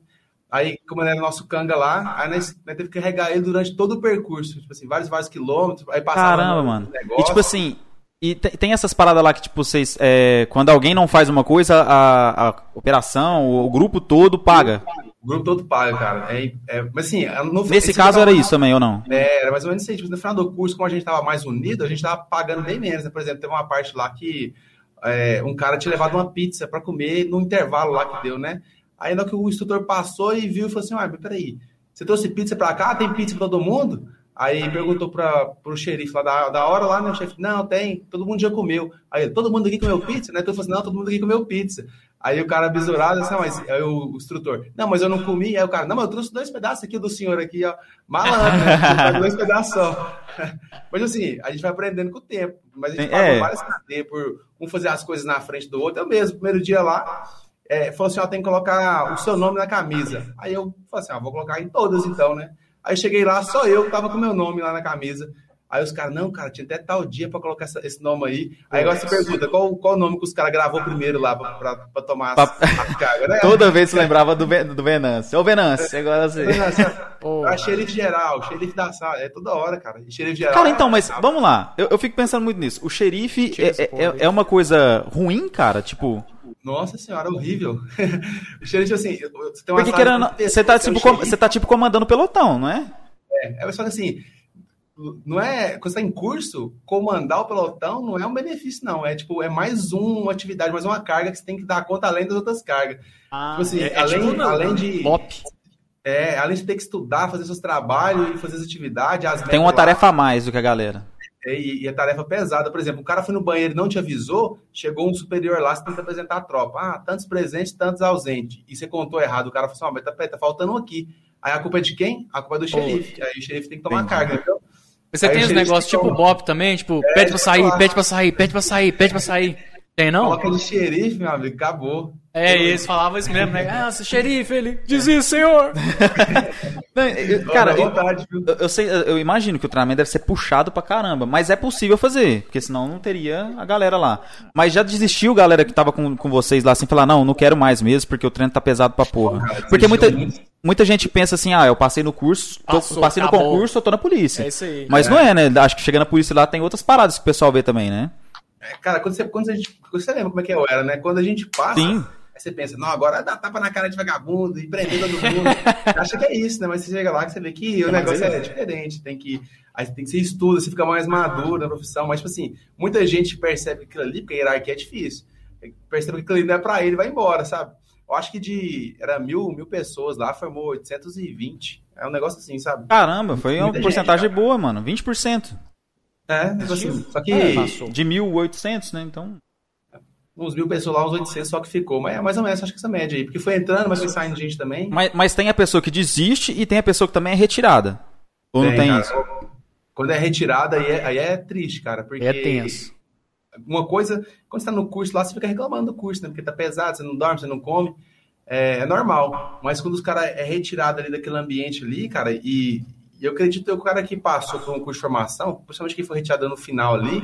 Aí, como ele era nosso canga lá, aí nós, nós teve que carregar ele durante todo o percurso, tipo assim, vários, vários quilômetros, aí passava Caramba, mano. Negócio. E tipo assim, e tem essas paradas lá que, tipo, vocês. É, quando alguém não faz uma coisa, a, a operação, o, grupo todo paga. O grupo todo paga, cara. É, é, mas assim, no, nesse caso era isso também, ou não? É, era mais ou menos isso. Tipo, no final do curso, como a gente tava mais unido, a gente tava pagando bem menos. Né? Por exemplo, teve uma parte lá que é, um cara tinha levado uma pizza para comer no intervalo lá que deu, né? Aí na que o instrutor passou e viu e falou assim: ah, peraí, você trouxe pizza para cá? Tem pizza para todo mundo? Aí perguntou para o xerife lá da, da hora lá, né? O chefe, não, tem, todo mundo já comeu. Aí, todo mundo aqui comeu pizza, né? Então eu falei assim, não, todo mundo aqui comeu pizza. Aí o cara besurado, assim, mas aí o, instrutor, não, mas eu não comi. Aí o cara, não, mas eu trouxe dois pedaços aqui do senhor aqui, ó. Malandro, né? [laughs] dois pedaços só. mas assim, a gente vai aprendendo com o tempo. Mas a gente é. várias cadeias por um fazer as coisas na frente do outro. Eu mesmo, primeiro dia lá, é, falou assim, ó, tem que colocar o seu nome na camisa. Aí eu falei assim, ó, vou colocar em todas então, né? Aí cheguei lá, só eu tava com meu nome lá na camisa. Aí os caras, não, cara, tinha até tal dia para colocar essa, esse nome aí. Aí agora você pergunta, qual, qual o nome que os caras gravou primeiro lá para tomar as, as cargas, né? [laughs] Toda vez você lembrava do, do Venâncio. Ô, Venâncio, agora assim. Ah, xerife geral, xerife da sala, é toda hora, cara. xerife geral. Cara, então, mas vamos lá. Eu, eu fico pensando muito nisso. O xerife é, é, é uma coisa ruim, cara? Tipo... Nossa senhora, horrível. [laughs] xerife, assim, você tem uma Porque querendo, você tá, tipo, com, você tá tipo comandando pelotão, não é? É, é só que assim, não é. Quando você está em curso, comandar o pelotão não é um benefício, não. É tipo, é mais uma atividade, mais uma carga que você tem que dar conta além das outras cargas. Ah, tipo assim, é, além, é tipo, além de. Mop. É, além de ter que estudar, fazer seus trabalhos e fazer as atividades. As tem uma tarefa a mais do que a galera. É, e, e, a tarefa pesada, por exemplo, o cara foi no banheiro e não te avisou, chegou um superior lá, você tem que apresentar a tropa. Ah, tantos presentes, tantos ausentes. E você contou errado. O cara falou assim: oh, mas tá, tá faltando um aqui. Aí a culpa é de quem? A culpa é do xerife. Aí o xerife tem que tomar Entendi. carga, viu? Você Aí tem os negócios tipo Bop também, tipo, é, pede pra sair, pede pra sair, pede pra sair, pede pra sair. Tem não? Coloca de xerife, meu amigo, acabou. É, e eles falavam isso mesmo, né? [laughs] Ah, xerife, ele diz isso, senhor. [laughs] cara, vontade, eu, eu, sei, eu imagino que o treinamento deve ser puxado pra caramba, mas é possível fazer, porque senão não teria a galera lá. Mas já desistiu galera que tava com, com vocês lá, assim, falar, não, não quero mais mesmo, porque o treino tá pesado pra porra. Porque muita, muita gente pensa assim, ah, eu passei no curso, tô, Passou, passei no acabou. concurso, eu tô na polícia. É isso aí. Mas é. não é, né? Acho que chegando na polícia lá tem outras paradas que o pessoal vê também, né? É, cara, quando você, quando a gente, você lembra como é que eu era, né? Quando a gente passa, Sim. aí você pensa, não, agora dá tapa na cara de vagabundo e prender todo mundo. [laughs] acha que é isso, né? Mas você chega lá que você vê que o negócio é, é diferente, tem que. Aí tem que ser estudo, você fica mais maduro na profissão. Mas, tipo assim, muita gente percebe aquilo ali, porque a hierarquia é difícil. Percebe que aquilo ali não é pra ele, vai embora, sabe? Eu acho que de. Era mil, mil pessoas lá, formou 820. É um negócio assim, sabe? Caramba, foi Muita uma porcentagem boa, mano. 20%. É, assim, só que. É, de 1.800, né? Então. Uns mil pessoas lá, uns 800 só que ficou. Mas é mais ou menos, acho que essa média aí. Porque foi entrando, mas foi saindo gente também. Mas, mas tem a pessoa que desiste e tem a pessoa que também é retirada. Ou tem, não tem cara, isso? Quando é retirada, aí é, aí é triste, cara. Porque é tenso. Uma coisa, quando você tá no curso lá, você fica reclamando do curso, né? Porque tá pesado, você não dorme, você não come. É, é normal. Mas quando os caras é retirado ali daquele ambiente ali, cara, e, e eu acredito que o cara que passou por um curso de formação, principalmente quem foi retirado no final ali,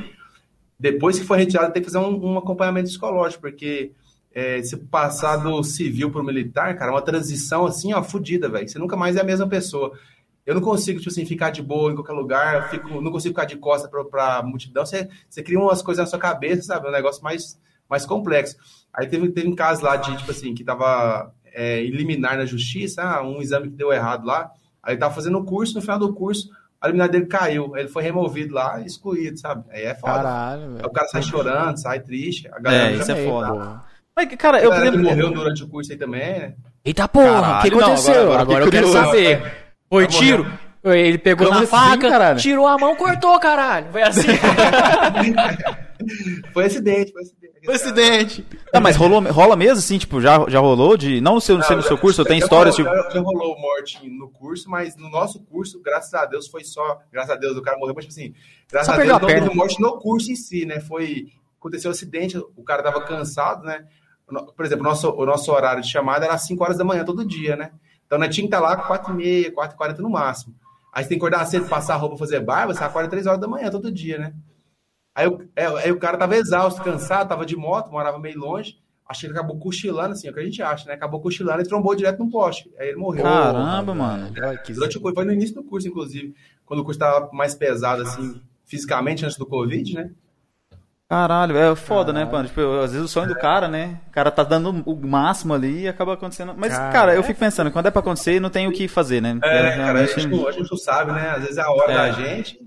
depois que foi retirado, tem que fazer um, um acompanhamento psicológico, porque é, se passar do civil para o militar, cara, é uma transição assim, ó, fodida, velho. Você nunca mais é a mesma pessoa. Eu não consigo, tipo assim, ficar de boa em qualquer lugar, fico, não consigo ficar de costa para a multidão. Você, você cria umas coisas na sua cabeça, sabe? É um negócio mais, mais complexo. Aí teve, teve um caso lá de, tipo assim, que tava é, eliminar na justiça, ah, um exame que deu errado lá. Aí ele tava fazendo o curso, no final do curso, a liminar dele caiu. Ele foi removido lá e excluído, sabe? Aí é foda. Caralho, velho. Aí o cara sai chorando, sai triste. A galera é, isso é foda. Mas, cara, eu lembro... que morreu durante o curso aí também, né? Eita porra, o que aconteceu? Não, agora, agora, agora eu quero saber. Foi tiro? Ele pegou Como na assim, faca, caralho? tirou a mão, cortou, caralho. Foi assim. [laughs] foi acidente, foi acidente. Foi acidente. Não, mas rolou, rola mesmo, assim, tipo, já, já rolou de. Não no seu, não, no seu curso, eu tenho histórias, tipo. Já, já rolou morte no curso, mas no nosso curso, graças a Deus, foi só. Graças a Deus, o cara morreu, mas tipo assim, graças só a Deus, a não teve morte no curso em si, né? Foi. Aconteceu um acidente, o cara tava cansado, né? Por exemplo, o nosso, o nosso horário de chamada era às 5 horas da manhã todo dia, né? Então, nós tinha que estar lá 4 e meia, 4 e 40 no máximo. Aí você tem que acordar cedo, passar roupa, fazer barba, você acorda 3 horas da manhã todo dia, né? Aí, é, aí o cara tava exausto, cansado, tava de moto, morava meio longe. Acho que ele acabou cochilando, assim, é o que a gente acha, né? Acabou cochilando e trombou direto no poste. Aí ele morreu. Caramba, mano. Durante o, foi no início do curso, inclusive. Quando o curso tava mais pesado, assim, fisicamente, antes do Covid, né? Caralho, é foda, né, Caralho. né, mano? Tipo, às vezes o sonho do cara, né? O cara tá dando o máximo ali e acaba acontecendo. Mas, Caralho. cara, eu fico pensando, quando é pra acontecer, não tem o que fazer, né? É, é cara, a gente, não, a gente não sabe, né? Às vezes é a hora é. da gente.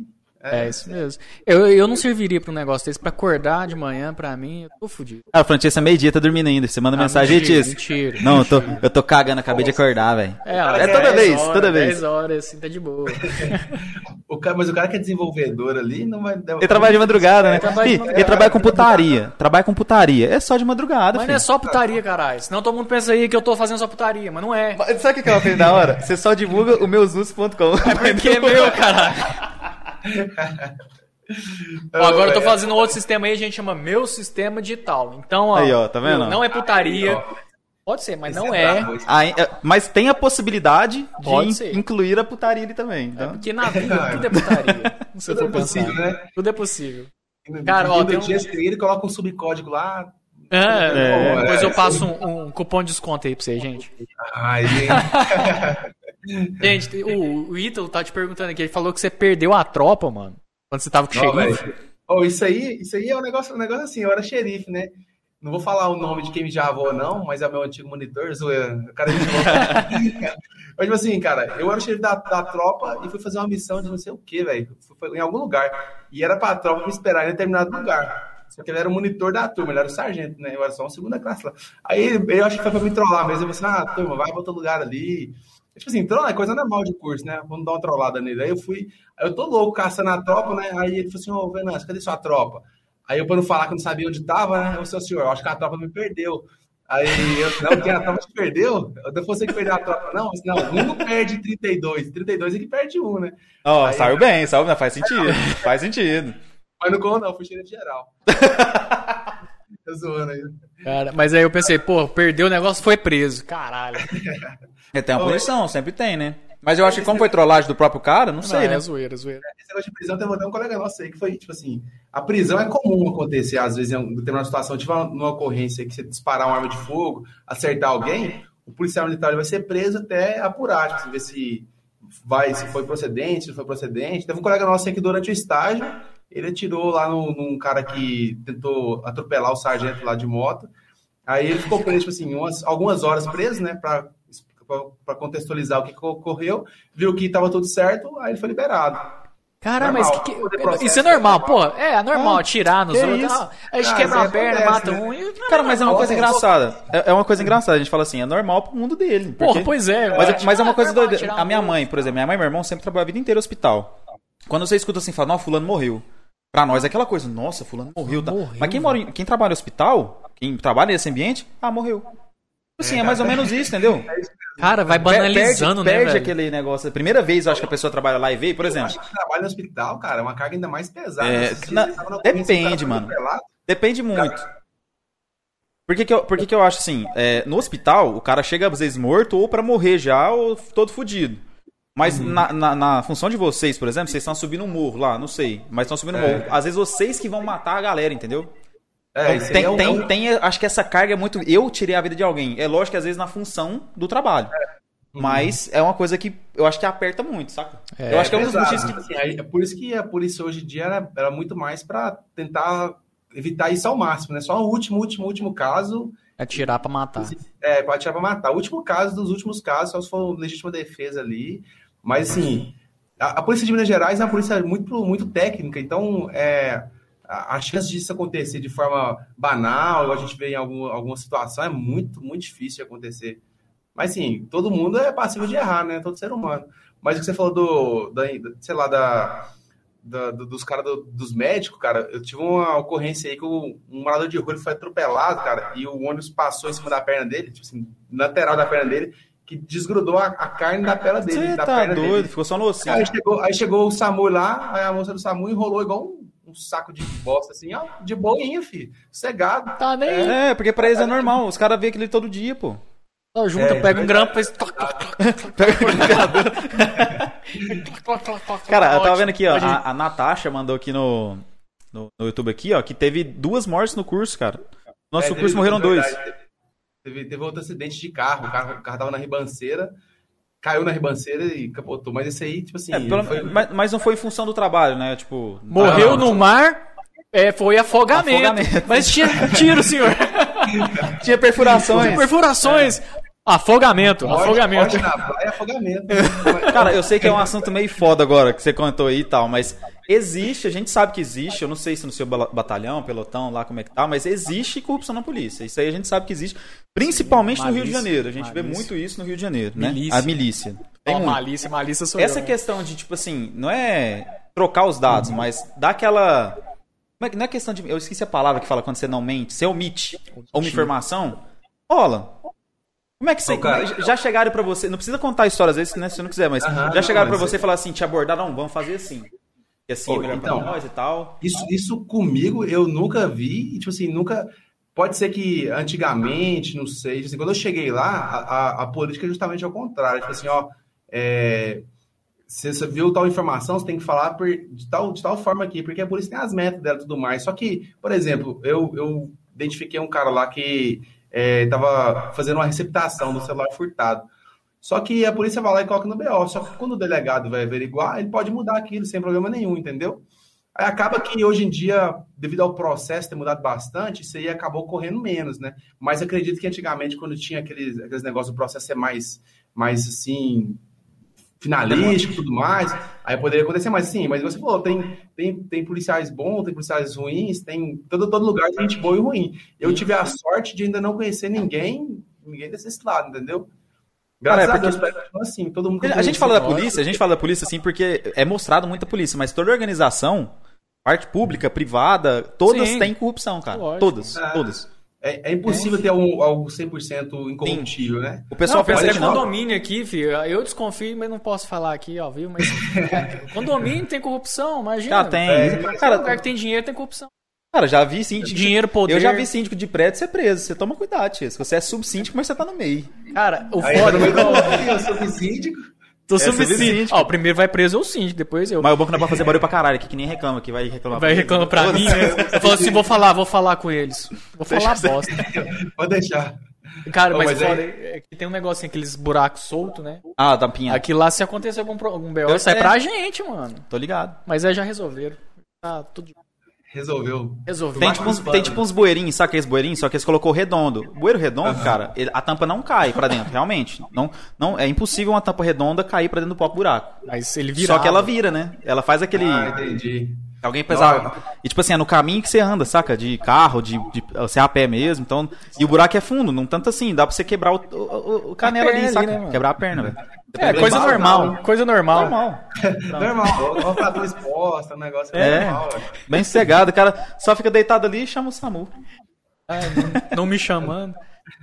É, é, isso mesmo. Eu, eu não serviria pra um negócio desse pra acordar de manhã, pra mim, eu tô fudido. Ah, Francesca, meio-dia, tá dormindo ainda. Você manda ah, mensagem, mentira, Tis. Mentira. Não, eu tô, eu tô cagando, acabei de acordar, velho. É, é, toda vez, horas, toda vez. 10 horas, assim, tá de boa. [laughs] o cara, mas o cara que é desenvolvedor ali não vai. Ele trabalha de madrugada, né? Ele trabalha. Ele trabalha com putaria. Trabalha com putaria. É só de madrugada. Mas filho. não é só putaria, caralho. Senão todo mundo pensa aí que eu tô fazendo só putaria, mas não é. Mas, sabe o que é uma da hora? Você só divulga o meusus.com. É porque é meu, caralho. [laughs] Ó, agora eu tô fazendo outro sistema aí, a gente chama Meu Sistema Digital. Então, ó, aí, ó tá vendo? não é putaria. Pode ser, mas não é. Aí, é, mas tem a possibilidade de incluir a putaria ali também. Então. É porque na vida [laughs] tudo é putaria. Se tudo for é possível, pensar. né? Tudo é possível. Cara, ó, tem um... ele coloca um subcódigo lá. É, é, depois eu passo um, um, cupom de desconto aí pra você, gente. Ai, gente. [laughs] gente, o, o Ítalo tá te perguntando aqui, ele falou que você perdeu a tropa, mano. Quando você tava com o xerife? Oh, isso aí, isso aí é um negócio, um negócio assim, eu era xerife, né? Não vou falar o nome de quem me já avô, não, mas é meu antigo monitor, zoeira. O cara [laughs] Mas, tipo assim, cara, eu era o xerife da, da tropa e fui fazer uma missão de não sei o que, velho. Em algum lugar. E era pra tropa me esperar em determinado lugar. Só que ele era o monitor da turma, ele era o sargento, né? Eu era só uma segunda classe lá. Aí eu acho que foi pra me trollar mesmo. Eu falei assim, ah, turma, vai pra outro lugar ali. Tipo assim, troll é coisa normal de curso, né? Vamos dar uma trollada nele. Aí eu fui, aí eu tô louco caçando a tropa, né? Aí ele falou assim, ô, oh, Venâncio, cadê sua tropa? Aí eu, pra não falar que eu não sabia onde tava, né? Eu, seu senhor, eu acho que a tropa me perdeu. Aí eu, não, quem a tropa te perdeu? Eu você que perdeu a tropa. Não, mas não, um não perde 32. 32 é que perde um, né? Ó, oh, saiu bem, saiu, faz sentido. faz sentido. Mas não conta, não, fui cheiro de geral. [laughs] Tô zoando aí. Cara, mas aí eu pensei, pô, perdeu o negócio, foi preso. Caralho. [laughs] É, tem uma punição, sempre tem, né? Mas eu acho que como foi trollagem do próprio cara, não, não sei, é né? É zoeira, zoeira. Esse negócio de prisão tem um colega nosso aí que foi, tipo assim, a prisão é comum acontecer, às vezes, em determinada situação, tipo uma ocorrência que você disparar uma arma de fogo, acertar alguém, o policial militar vai ser preso até apurar, tipo, assim, ver se vai, se foi procedente, se não foi procedente. Teve um colega nosso aí que durante o estágio, ele atirou lá no, num cara que tentou atropelar o sargento lá de moto. Aí ele ficou preso, tipo assim, umas, algumas horas preso, né, pra para contextualizar o que ocorreu, viu que estava tudo certo, aí ele foi liberado. Cara, Normal, mas que, que- processo isso é normal, é pô. É, é normal, Ah, atirar nos que outros. isso? ah, a gente Ah, quebra uma perna, acontece, mata né? um. e- Cara, mas é uma coisa engraçada. É é uma coisa engraçada. A gente fala assim, é normal pro mundo dele. Porra, porque- pois é. Mas, é- mas é uma coisa doida. A minha mãe, por exemplo, minha mãe e meu irmão sempre trabalharam a vida inteira no hospital. Quando você escuta assim, fala, não, fulano morreu. Pra nós é aquela coisa, nossa, fulano morreu. Tá. Morreu, Mas quem, mora em- quem trabalha no hospital, quem trabalha nesse ambiente, ah, morreu. Assim, é, mais ou menos isso, entendeu? Cara, vai banalizando, perde, né, perde velho? aquele negócio. A primeira vez, eu acho que a pessoa trabalha lá e veio, por Eu exemplo. acho que trabalho no hospital, cara, é uma carga ainda mais pesada. É, na- eu na depende, mano. Depende muito. Por que, que, eu, por que, que eu acho assim? é, no hospital, o cara chega às vezes morto ou pra morrer já, ou todo fudido. Mas Uhum. na, na, na função de vocês, por exemplo, vocês estão subindo um morro lá, não sei. Mas estão subindo um É. morro. Às vezes vocês que vão matar a galera, entendeu? É, aí tem, é um- tem, é um- tem, acho que essa carga é muito. Eu tirei a vida de alguém. É lógico que às vezes na função do trabalho. Uhum. Mas é uma coisa que eu acho que aperta muito, saca? É, eu acho que é um dos motivos que. Assim, aí, é por isso que a polícia hoje em dia era, era muito mais pra tentar evitar isso ao máximo, né? Só o último, último, último caso Atirar pra matar. É, pode tirar pra matar. O último caso dos últimos casos, só se for legítima defesa ali. Mas, assim, a, a Polícia de Minas Gerais é uma polícia muito, muito técnica, então é, a, a chance disso acontecer de forma banal, a gente vê em algum, alguma situação, é muito, muito difícil de acontecer. Mas, sim, todo mundo é passível de errar, né? Todo ser humano. Mas o que você falou do, da, sei lá, da, da- do- dos caras do- dos médicos, cara, eu tive uma ocorrência aí que o- um morador de rua foi atropelado, cara, e o ônibus passou em cima da perna dele, tipo assim, na lateral da perna dele, que desgrudou a, a carne da pele dele. Você da tá perna doido, Dele. ficou só no ossinho. Aí chegou, aí chegou o SAMU lá, aí a moça do SAMU enrolou igual um, um saco de bosta, assim, ó, de boinha, filho, cegado. Tá nem aí. É, porque pra eles é normal. Os caras veem aquele todo dia, pô. Só junta, É, pega um grampo, faz. toc, toc, toc, toc, toc, toc, Cara, eu tava vendo aqui, ó. A, a Natasha mandou aqui no, no, no YouTube aqui, ó, que teve duas mortes no curso, cara. Nosso É, curso morreram dois. Teve, teve outro acidente de carro, o carro, o carro tava na ribanceira, caiu na ribanceira e capotou. Mas esse aí, tipo assim, É, pelo- foi- mas, mas não foi em função do trabalho, né? Tipo. Morreu ah, no mar, é, foi afogamento. Afogamento. Mas tinha tiro, senhor. [laughs] Tinha perfurações. Perfurações. Afogamento, morte- afogamento. morte na praia, afogamento. [laughs] Cara, eu sei que é um assunto meio foda agora que você contou aí e tal, mas existe, a gente sabe que existe, eu não sei se no seu batalhão, pelotão, lá como é que tá, mas existe corrupção na polícia. Isso aí a gente sabe que existe, principalmente no Rio de Malícia, Janeiro. A gente vê malícia. muito isso no Rio de Janeiro, né? Milícia. A milícia. Tem muito. malícia, malícia sou Essa eu. questão de, tipo assim, não é trocar os dados, mas dar aquela. como é que- Não é questão de. Eu esqueci a palavra que fala quando você não mente. Você omite uma informação. Rola. Como é que você. Ô, cara, já chegaram pra você. Não precisa contar a história às vezes, né, se você não quiser, mas Aham, já não, chegaram pra mas você e falar assim: te abordar, não, vamos fazer assim. Que assim é Ô, melhor então. pra nós e tal. Isso, isso comigo eu nunca vi, e, tipo assim, nunca. Pode ser que antigamente, não sei, tipo assim, quando eu cheguei lá, a, a, a política é justamente ao contrário. Tipo assim, ó, é, se você viu tal informação, você tem que falar por- de, tal, de tal forma aqui, porque a polícia tem as metas dela e tudo mais. Só que, por exemplo, eu, eu identifiquei um cara lá que estava fazendo uma receptação do celular furtado. Só que a polícia vai lá e coloca no BO. Só que quando o delegado vai averiguar, ele pode mudar aquilo sem problema nenhum, entendeu? Aí acaba que hoje em dia, devido ao processo ter mudado bastante, isso aí acabou correndo menos, né? Mas acredito que antigamente, quando tinha aqueles, aqueles negócios do processo ser mais, mais assim, finalístico e tudo mais, aí poderia acontecer mais sim, mas você falou, tem, tem, tem policiais bons, tem policiais ruins, tem todo, todo lugar tem gente boa e ruim. Eu tive a sorte de ainda não conhecer ninguém, ninguém desse lado, entendeu? Graças Cara, é a Deus, porque- parece que assim, todo mundo A gente fala da polícia, a gente fala da polícia assim porque é mostrado muita polícia, mas toda organização, parte pública, privada, todas Sim. têm corrupção, cara. Lógico. Todas, É. todas. É, é impossível ter um, algo 100% incorruptível, né? O pessoal Não, pensa que não. condomínio aqui, filho. Eu desconfio, mas não posso falar aqui, ó, viu? Mas [laughs] condomínio tem corrupção, imagina. Cara, tem. É, Cara, cara, lugar que tem dinheiro tem corrupção. cara, já vi síndico. Dinheiro, poder. Eu já vi síndico de prédio ser preso. Você toma cuidado, tia. Se você é subsíndico, mas você tá no meio. Cara, o Aí, foda. meio do eu sou síndico. Tô É, subsíndico. subsíndico. Ó, o primeiro vai preso é o síndico, depois eu. Mas o banco não é pra fazer barulho pra caralho, aqui que nem reclama, que vai reclamar. Vai reclamar pra mim, né? Eu falo assim, vou falar, vou falar com eles. Vou falar Deixa- bosta. [laughs] Pode deixar. Cara, Ô, mas, mas aí- é que tem um negocinho, aqueles buracos soltos, né? Ah, tampinha. Aqui lá, se acontecer algum, algum BO, Eu sai sei. pra gente, mano. Tô ligado. Mas aí já resolveram. Tá tudo de resolveu. Resolveu. Tem tipo, uns, tem tipo uns bueirinhos, sabe aqueles bueirinhos? Só que eles colocou redondo. Bueiro redondo, cara, ele- a tampa não cai pra dentro, realmente. Não, não, é impossível uma tampa redonda cair pra dentro do próprio buraco. Mas ele vira. Só que ela vira, né? Ela faz aquele. Ah, entendi. Alguém pesava. E tipo assim, é no caminho que você anda, saca? De carro, de, de você é a pé mesmo. Então, e o buraco é fundo, não tanto assim. Dá pra você quebrar o, o, o- canela perna ali, ali, saca? né, quebrar a perna, velho. É, coisa Normal, normal. Coisa normal. Normal. Normal, colocador exposta, um negócio É. normal. velho. Bem sossegado. O cara só fica deitado ali e chama o SAMU. Ai, não, não me chamando.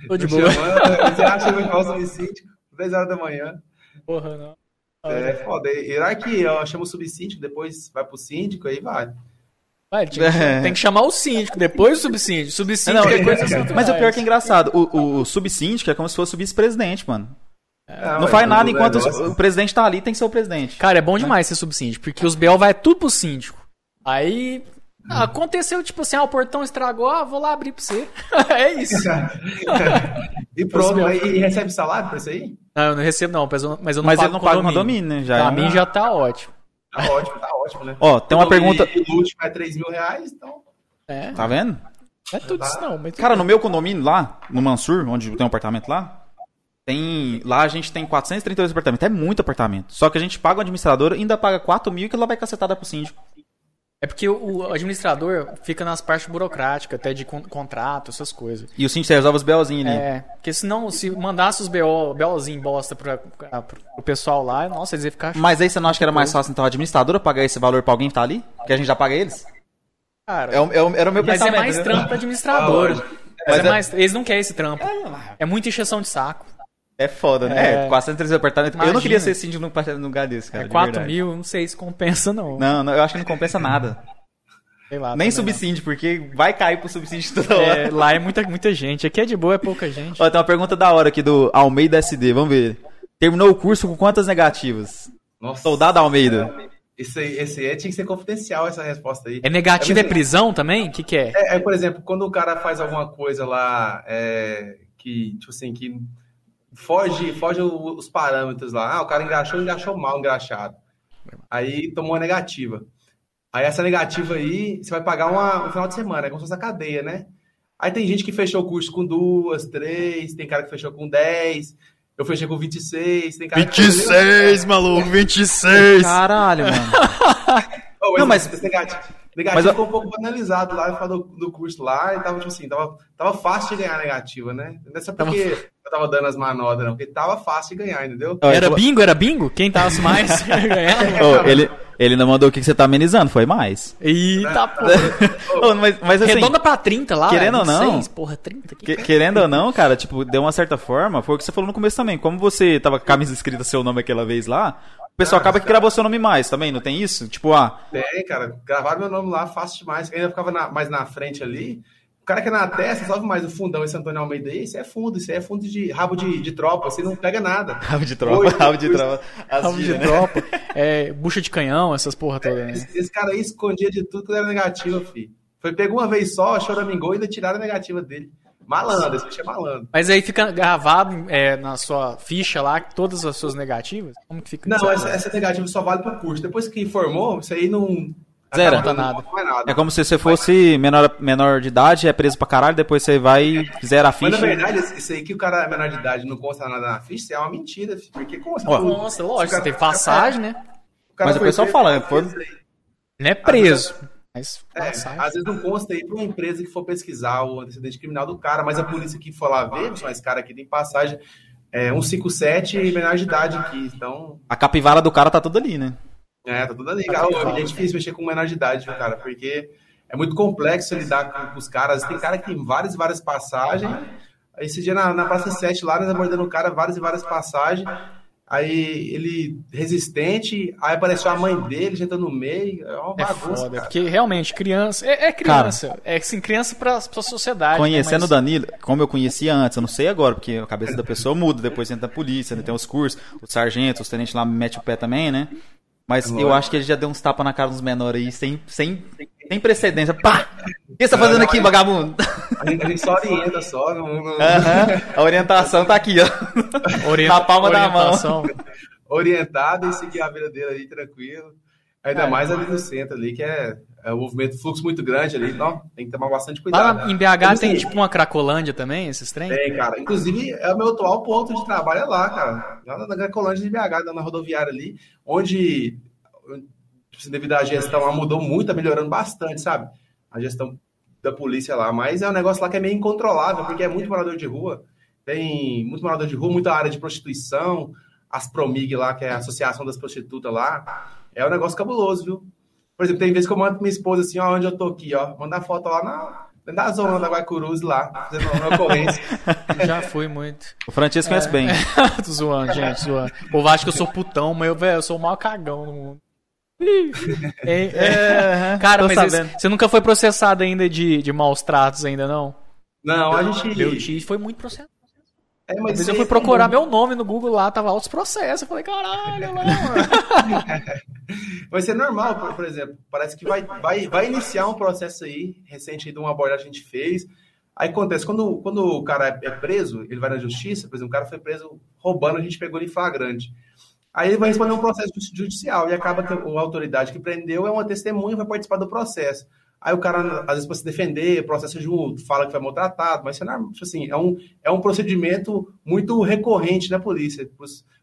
Tô de Me boa. chamando, Você acha que eu subsíndico? 10 horas da manhã. Porra, não. É foda. E lá que eu chamo o subsíndico, depois vai pro síndico, aí vai. Vai, que- É. tem que chamar o síndico, depois o subsíndico. Subsíndico Não, é coisa que você mas o pior é que é engraçado. O, o subsíndico é como se fosse o vice-presidente, mano. É, Não faz nada enquanto negócio. o, presidente tá ali, tem que ser o presidente. Cara, é bom demais ser subsíndico, porque os BO vai tudo pro síndico. Aí. ah, aconteceu, tipo assim, ah, o portão estragou, ah, vou lá abrir pra você. [laughs] é isso. [laughs] E pronto, aí, e recebe salário pra isso aí? Não, eu não recebo, não, mas eu, mas eu não Mas pago ele não paga condomínio, né? Já pra é mim já tá ótimo. Tá ótimo, tá ótimo, né? Ó, tem uma pergunta. E o último é 3 mil reais, então. É, Tá vendo? não é tudo isso não. Mas Cara, no meu condomínio lá, no Mansur, onde tem um apartamento lá, tem. Lá a gente tem 432 apartamentos. É muito apartamento. Só que a gente paga o administrador e ainda paga 4 mil que lá vai cacetada pro síndico. É porque o administrador fica nas partes burocráticas, até de con- contrato, essas coisas. E o síndico resolve os BOzinhos ali. É, porque senão, se mandasse os BO, BOzinho bosta pra, pra, pro pessoal lá, nossa, eles iam ficar. Mas aí você não acha que era mais fácil então a administradora pagar esse valor pra alguém que tá ali? Que a gente já paga eles? Cara, É o- é o- era o meu mas é pensamento. mais né? trampo pra administradora. Ah, Mas Mas é é- mais, eles não querem esse trampo. É muita encheção de saco. É foda, né? É. É, 432 apartamentos. Eu não queria ser síndico num lugar desse, cara. é de 4 verdade. mil, não sei se compensa, não. Não, não, eu acho que não compensa nada. Sei lá, Nem subsídio, porque vai cair pro subsídio toda não. hora. É, lá é muita, muita gente. Aqui é de boa, é pouca gente. Ó, tem uma pergunta da hora aqui do Almeida SD, vamos ver. Terminou o curso com quantas negativas? Nossa. Soldado Almeida. Esse aí, esse aí tinha que ser confidencial, essa resposta aí. É negativo, É é prisão também? O que, que é? É, é, por exemplo, quando o cara faz alguma coisa lá é, que, tipo assim, que foge, foge os parâmetros lá. Ah, o cara engraxou, engraxou mal, engraxado. Aí tomou uma negativa. Aí essa negativa aí, você vai pagar uma, um final de semana, é como se fosse a cadeia, né? Aí tem gente que fechou o curso com duas, três, tem cara que fechou com 10, eu fechei com 26, tem cara que maluco, 26! Caralho, mano. [laughs] Oh, mas, Não, mas- esse negativo, negativo mas eu- ficou um pouco banalizado lá, eu do, do curso lá, e tava, tipo assim, tava, tava fácil de ganhar negativa, né? Não é só porque eu tava dando as manobras, não, porque tava fácil de ganhar, entendeu? Ó, Era ele bingo? Era bingo? Quem tava mais? [laughs] ganhava. Ô, ele, ele não mandou o que que você tá amenizando, foi mais. Eita, porra. [laughs] Ô, mas, mas assim, Redonda pra 30 lá. querendo ou não, 26, porra, 30 aqui. que- querendo ou não, cara, tipo, deu uma certa forma, foi o que você falou no começo também. Como você tava com a camisa escrita seu nome aquela vez lá, o pessoal Ah, acaba que cara. gravou seu nome mais também, não tem isso? Tipo, ah, Tem, cara, gravaram meu nome lá fácil demais, ainda ficava na- mais na frente ali. O cara que é na testa, salve mais o fundão, esse Antônio Almeida aí, isso é fundo, isso é fundo de rabo de, de tropa, você não pega nada. [laughs] rabo de tropa, Oi, rabo de tropa. As Rabo de né? tropa. É, bucha de canhão, essas porra toda, né? Esse, esse cara aí escondia de tudo que era negativa, filho. Foi, pegou uma vez só, choramingou e ainda tiraram a negativa dele. Malandro, esse bicho é malandro. Mas aí fica gravado é, na sua ficha lá todas as suas negativas? Como que fica? Não, isso? essa, essa negativa só vale pro curso. Depois que formou, isso aí não. Zero. Não não nada. mais nada. É como se você fosse menor, menor de idade, é preso pra caralho, depois você vai e zera a Mas na ficha. verdade, isso aí que o cara é menor de idade e não consta nada na ficha, isso é uma mentira, filho. Porque consta Ó, tudo. Nossa, lógico, você tem cara- passagem, né? o cara Mas o pessoal fala, foi. Não é preso. Mas É, às vezes não consta aí pra uma empresa que for pesquisar o antecedente criminal do cara, mas a polícia que for lá ver, esse cara aqui tem passagem é, 157 e menor de idade aqui. Então, A capivara do cara tá tudo ali, né? é, tá tudo ali. Cara, Ô, é difícil mexer com menor de idade, viu, cara? Porque é muito complexo lidar com, com os caras. Tem cara que tem várias e várias passagens. Aí esse dia na, na Praça 7 lá, nós abordando o cara, várias e várias passagens. Aí ele resistente, aí apareceu a mãe dele, gente no meio. É uma É bagunça. foda, cara. porque realmente, criança. É, é criança. é assim, criança pra, pra sociedade. Conhecendo né? o Danilo, como eu conhecia antes, eu não sei agora, porque a cabeça da pessoa muda, depois entra a polícia, né, tem os cursos, o sargento, os tenentes lá metem o pé também, né? Mas eu acho que ele já deu uns tapas na cara dos menores aí, sem, sem, sem precedência. Pá! O que você tá fazendo aqui, vagabundo? A gente, só orienta só. Não, não- Aham, A orientação tá aqui, ó. Orienta- Na palma da mão. orientado e seguir a vida dele aí tranquilo. Ainda é. mais ali no centro ali, que é, é um movimento, fluxo muito grande ali, então tem que tomar bastante cuidado. Lá em BH tem tipo uma Cracolândia também, esses trens? Tem, cara. Inclusive, é o meu atual ponto de trabalho é lá, cara. Lá na Cracolândia de BH, na rodoviária ali, onde, devido à gestão, lá mudou muito, tá melhorando bastante, sabe? A gestão da polícia lá. Mas é um negócio lá que é meio incontrolável, porque é muito morador de rua. Tem muito morador de rua, muita área de prostituição, as Promig lá, que é a Associação das Prostitutas lá. É um negócio cabuloso, viu? Por exemplo, tem vezes que eu mando pra minha esposa assim, ó, onde eu tô aqui, ó. Mandar foto lá na, na zona da Guaicuruz lá, fazendo uma ocorrência. [laughs] Já fui muito. O Francisco conhece é. bem. [laughs] tô zoando, gente, zoando. O povo acha que eu sou putão, mas eu, velho, eu sou o maior cagão no mundo. [laughs] é, é, cara, mas esse, você nunca foi processado ainda de, de maus tratos ainda, não? Não, a gente... Meu tio foi muito processado. É, mas eu fui procurar meu nome no Google lá, tava altos processos. Eu falei, caralho, mano. [laughs] vai ser normal, por, por, exemplo. Parece que vai, vai, vai iniciar um processo aí, recente de uma abordagem que a gente fez. Aí acontece, quando, quando o cara é preso, ele vai na justiça, por exemplo, o cara foi preso roubando, a gente pegou ele em flagrante. Aí ele vai responder um processo judicial e acaba que a autoridade que prendeu é uma testemunha e vai participar do processo. Aí o cara, às vezes, para se defender, processo junto, fala que foi maltratado, mas é, tipo assim, é, um, é um procedimento muito recorrente na polícia,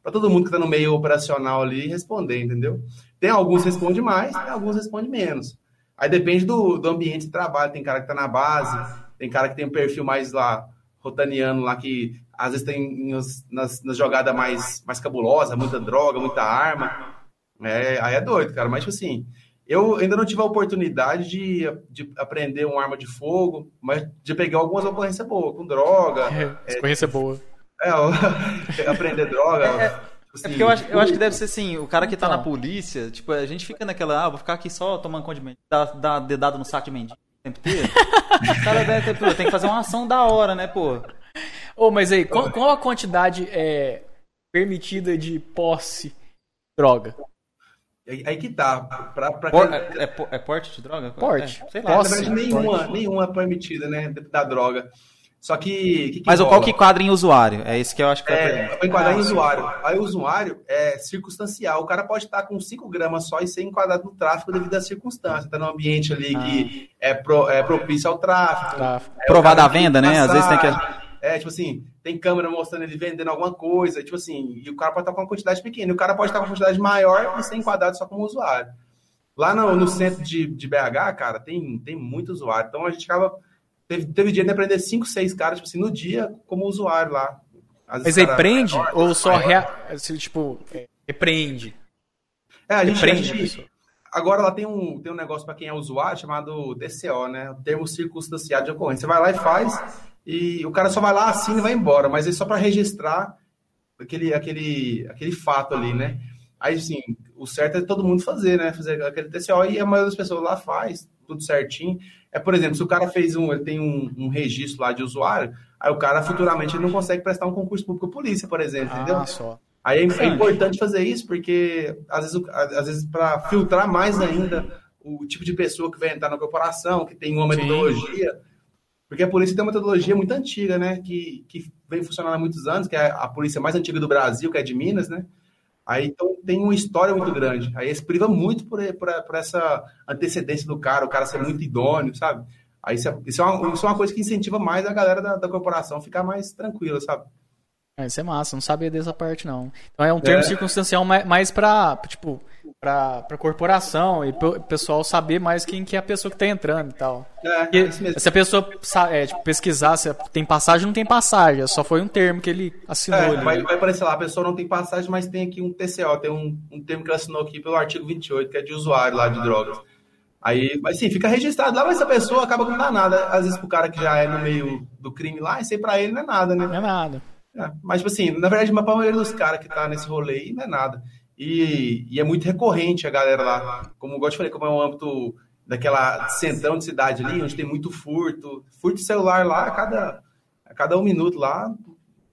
para todo mundo que está no meio operacional ali responder, entendeu? Tem alguns que respondem mais, tem alguns que respondem menos. Aí depende do, do ambiente de trabalho, tem cara que está na base, tem cara que tem um perfil mais lá, rotaniano lá, que às vezes tem nas, nas, nas jogadas mais, mais cabulosas, muita droga, muita arma. É, aí é doido, cara, mas tipo assim eu ainda não tive a oportunidade de, de aprender uma arma de fogo, mas de pegar algumas ocorrências boas, com droga. É, ocorrência é, boa. É, [laughs] aprender droga. É, assim, é, porque eu acho, eu acho que deve ser assim, o cara que tá então. na polícia, tipo, a gente fica naquela, ah, vou ficar aqui só tomando conta de mendigo, dar, dar dedado no saco de mendigo o tempo inteiro. o cara deve ter, tem que fazer uma ação da hora, né, pô? Ô, oh, mas aí, qual, qual a quantidade é, permitida de posse droga? Aí que tá. Pra, pra Por, é, é, é, porte de droga? Porte. É, sei lá. Posse, nenhuma, porte. nenhuma é permitida, né? Da droga. Só que. que, que Mas qual que quadra em usuário? É isso que eu acho que é. Pra enquadrar ah, em usuário. Aí o usuário é circunstancial. O cara pode estar com 5 gramas só e ser enquadrado no tráfico devido à circunstância. Tá num ambiente ali ah. que é, pro, é propício ao tráfico. tráfico. É, Provada a venda, né? Às vezes tem que. É, tipo assim, tem câmera mostrando ele vendendo alguma coisa, tipo assim, e o cara pode estar com uma quantidade pequena, e o cara pode estar com uma quantidade maior e ser enquadrado só como usuário. Lá no, no centro de, de BH, cara, tem, tem muito usuário. Então a gente acaba. Teve, teve dia de aprender 5, 6 caras, tipo assim, no dia, como usuário lá. Mas aí prende ou só rea... tipo, é, repreende? É, a gente, repreende a gente, Agora lá tem um, tem um negócio para quem é usuário chamado DCO, né? Termo circunstanciado de ocorrência. Você vai lá e faz, e o cara só vai lá, assina e vai embora, mas é só para registrar aquele, aquele, aquele fato ali, né? Aí, assim, o certo é todo mundo fazer, né? Fazer aquele TCO e a maioria das pessoas lá faz, tudo certinho. É, por exemplo, se o cara fez um, ele tem um, um registro lá de usuário, aí o cara futuramente ele não consegue prestar um concurso público polícia, por exemplo, entendeu? Ah, só. Aí é, é importante fazer isso, porque às vezes, às vezes para filtrar mais ainda o tipo de pessoa que vai entrar na corporação, que tem uma metodologia, Sim porque a polícia tem uma metodologia muito antiga, né? Que, que vem funcionando há muitos anos, que é a polícia mais antiga do Brasil, que é de Minas, né? Aí então tem uma história muito grande. Aí se priva muito por, por, por, essa antecedência do cara, o cara ser muito idôneo, sabe? Aí isso é, isso é, uma, isso é uma coisa que incentiva mais a galera da, da corporação a ficar mais tranquila, sabe? É, isso é massa, não sabia dessa parte não. Então é um termo é. circunstancial mais, mais pra, tipo, pra, pra corporação e o pessoal saber mais quem que é a pessoa que tá entrando e tal. É, é se a pessoa é, tipo, pesquisar se tem passagem, não tem passagem, só foi um termo que ele assinou. É, ali, vai, vai aparecer lá, a pessoa não tem passagem, mas tem aqui um TCO, tem um, um termo que ele assinou aqui pelo artigo 28, que é de usuário lá de drogas. Aí, mas sim, fica registrado lá, mas essa pessoa acaba que não dá nada. Às vezes pro cara que já é no meio do crime lá, isso aí pra ele não é nada, né? Não é nada. É, mas, tipo assim, na verdade, a maioria dos caras que tá nesse rolê aí não é nada. E, e, é muito recorrente a galera lá. Como eu gosto de falar, como é um âmbito daquela centrão de cidade ali, onde tem muito furto. Furto de celular lá, a cada, a cada um minuto lá,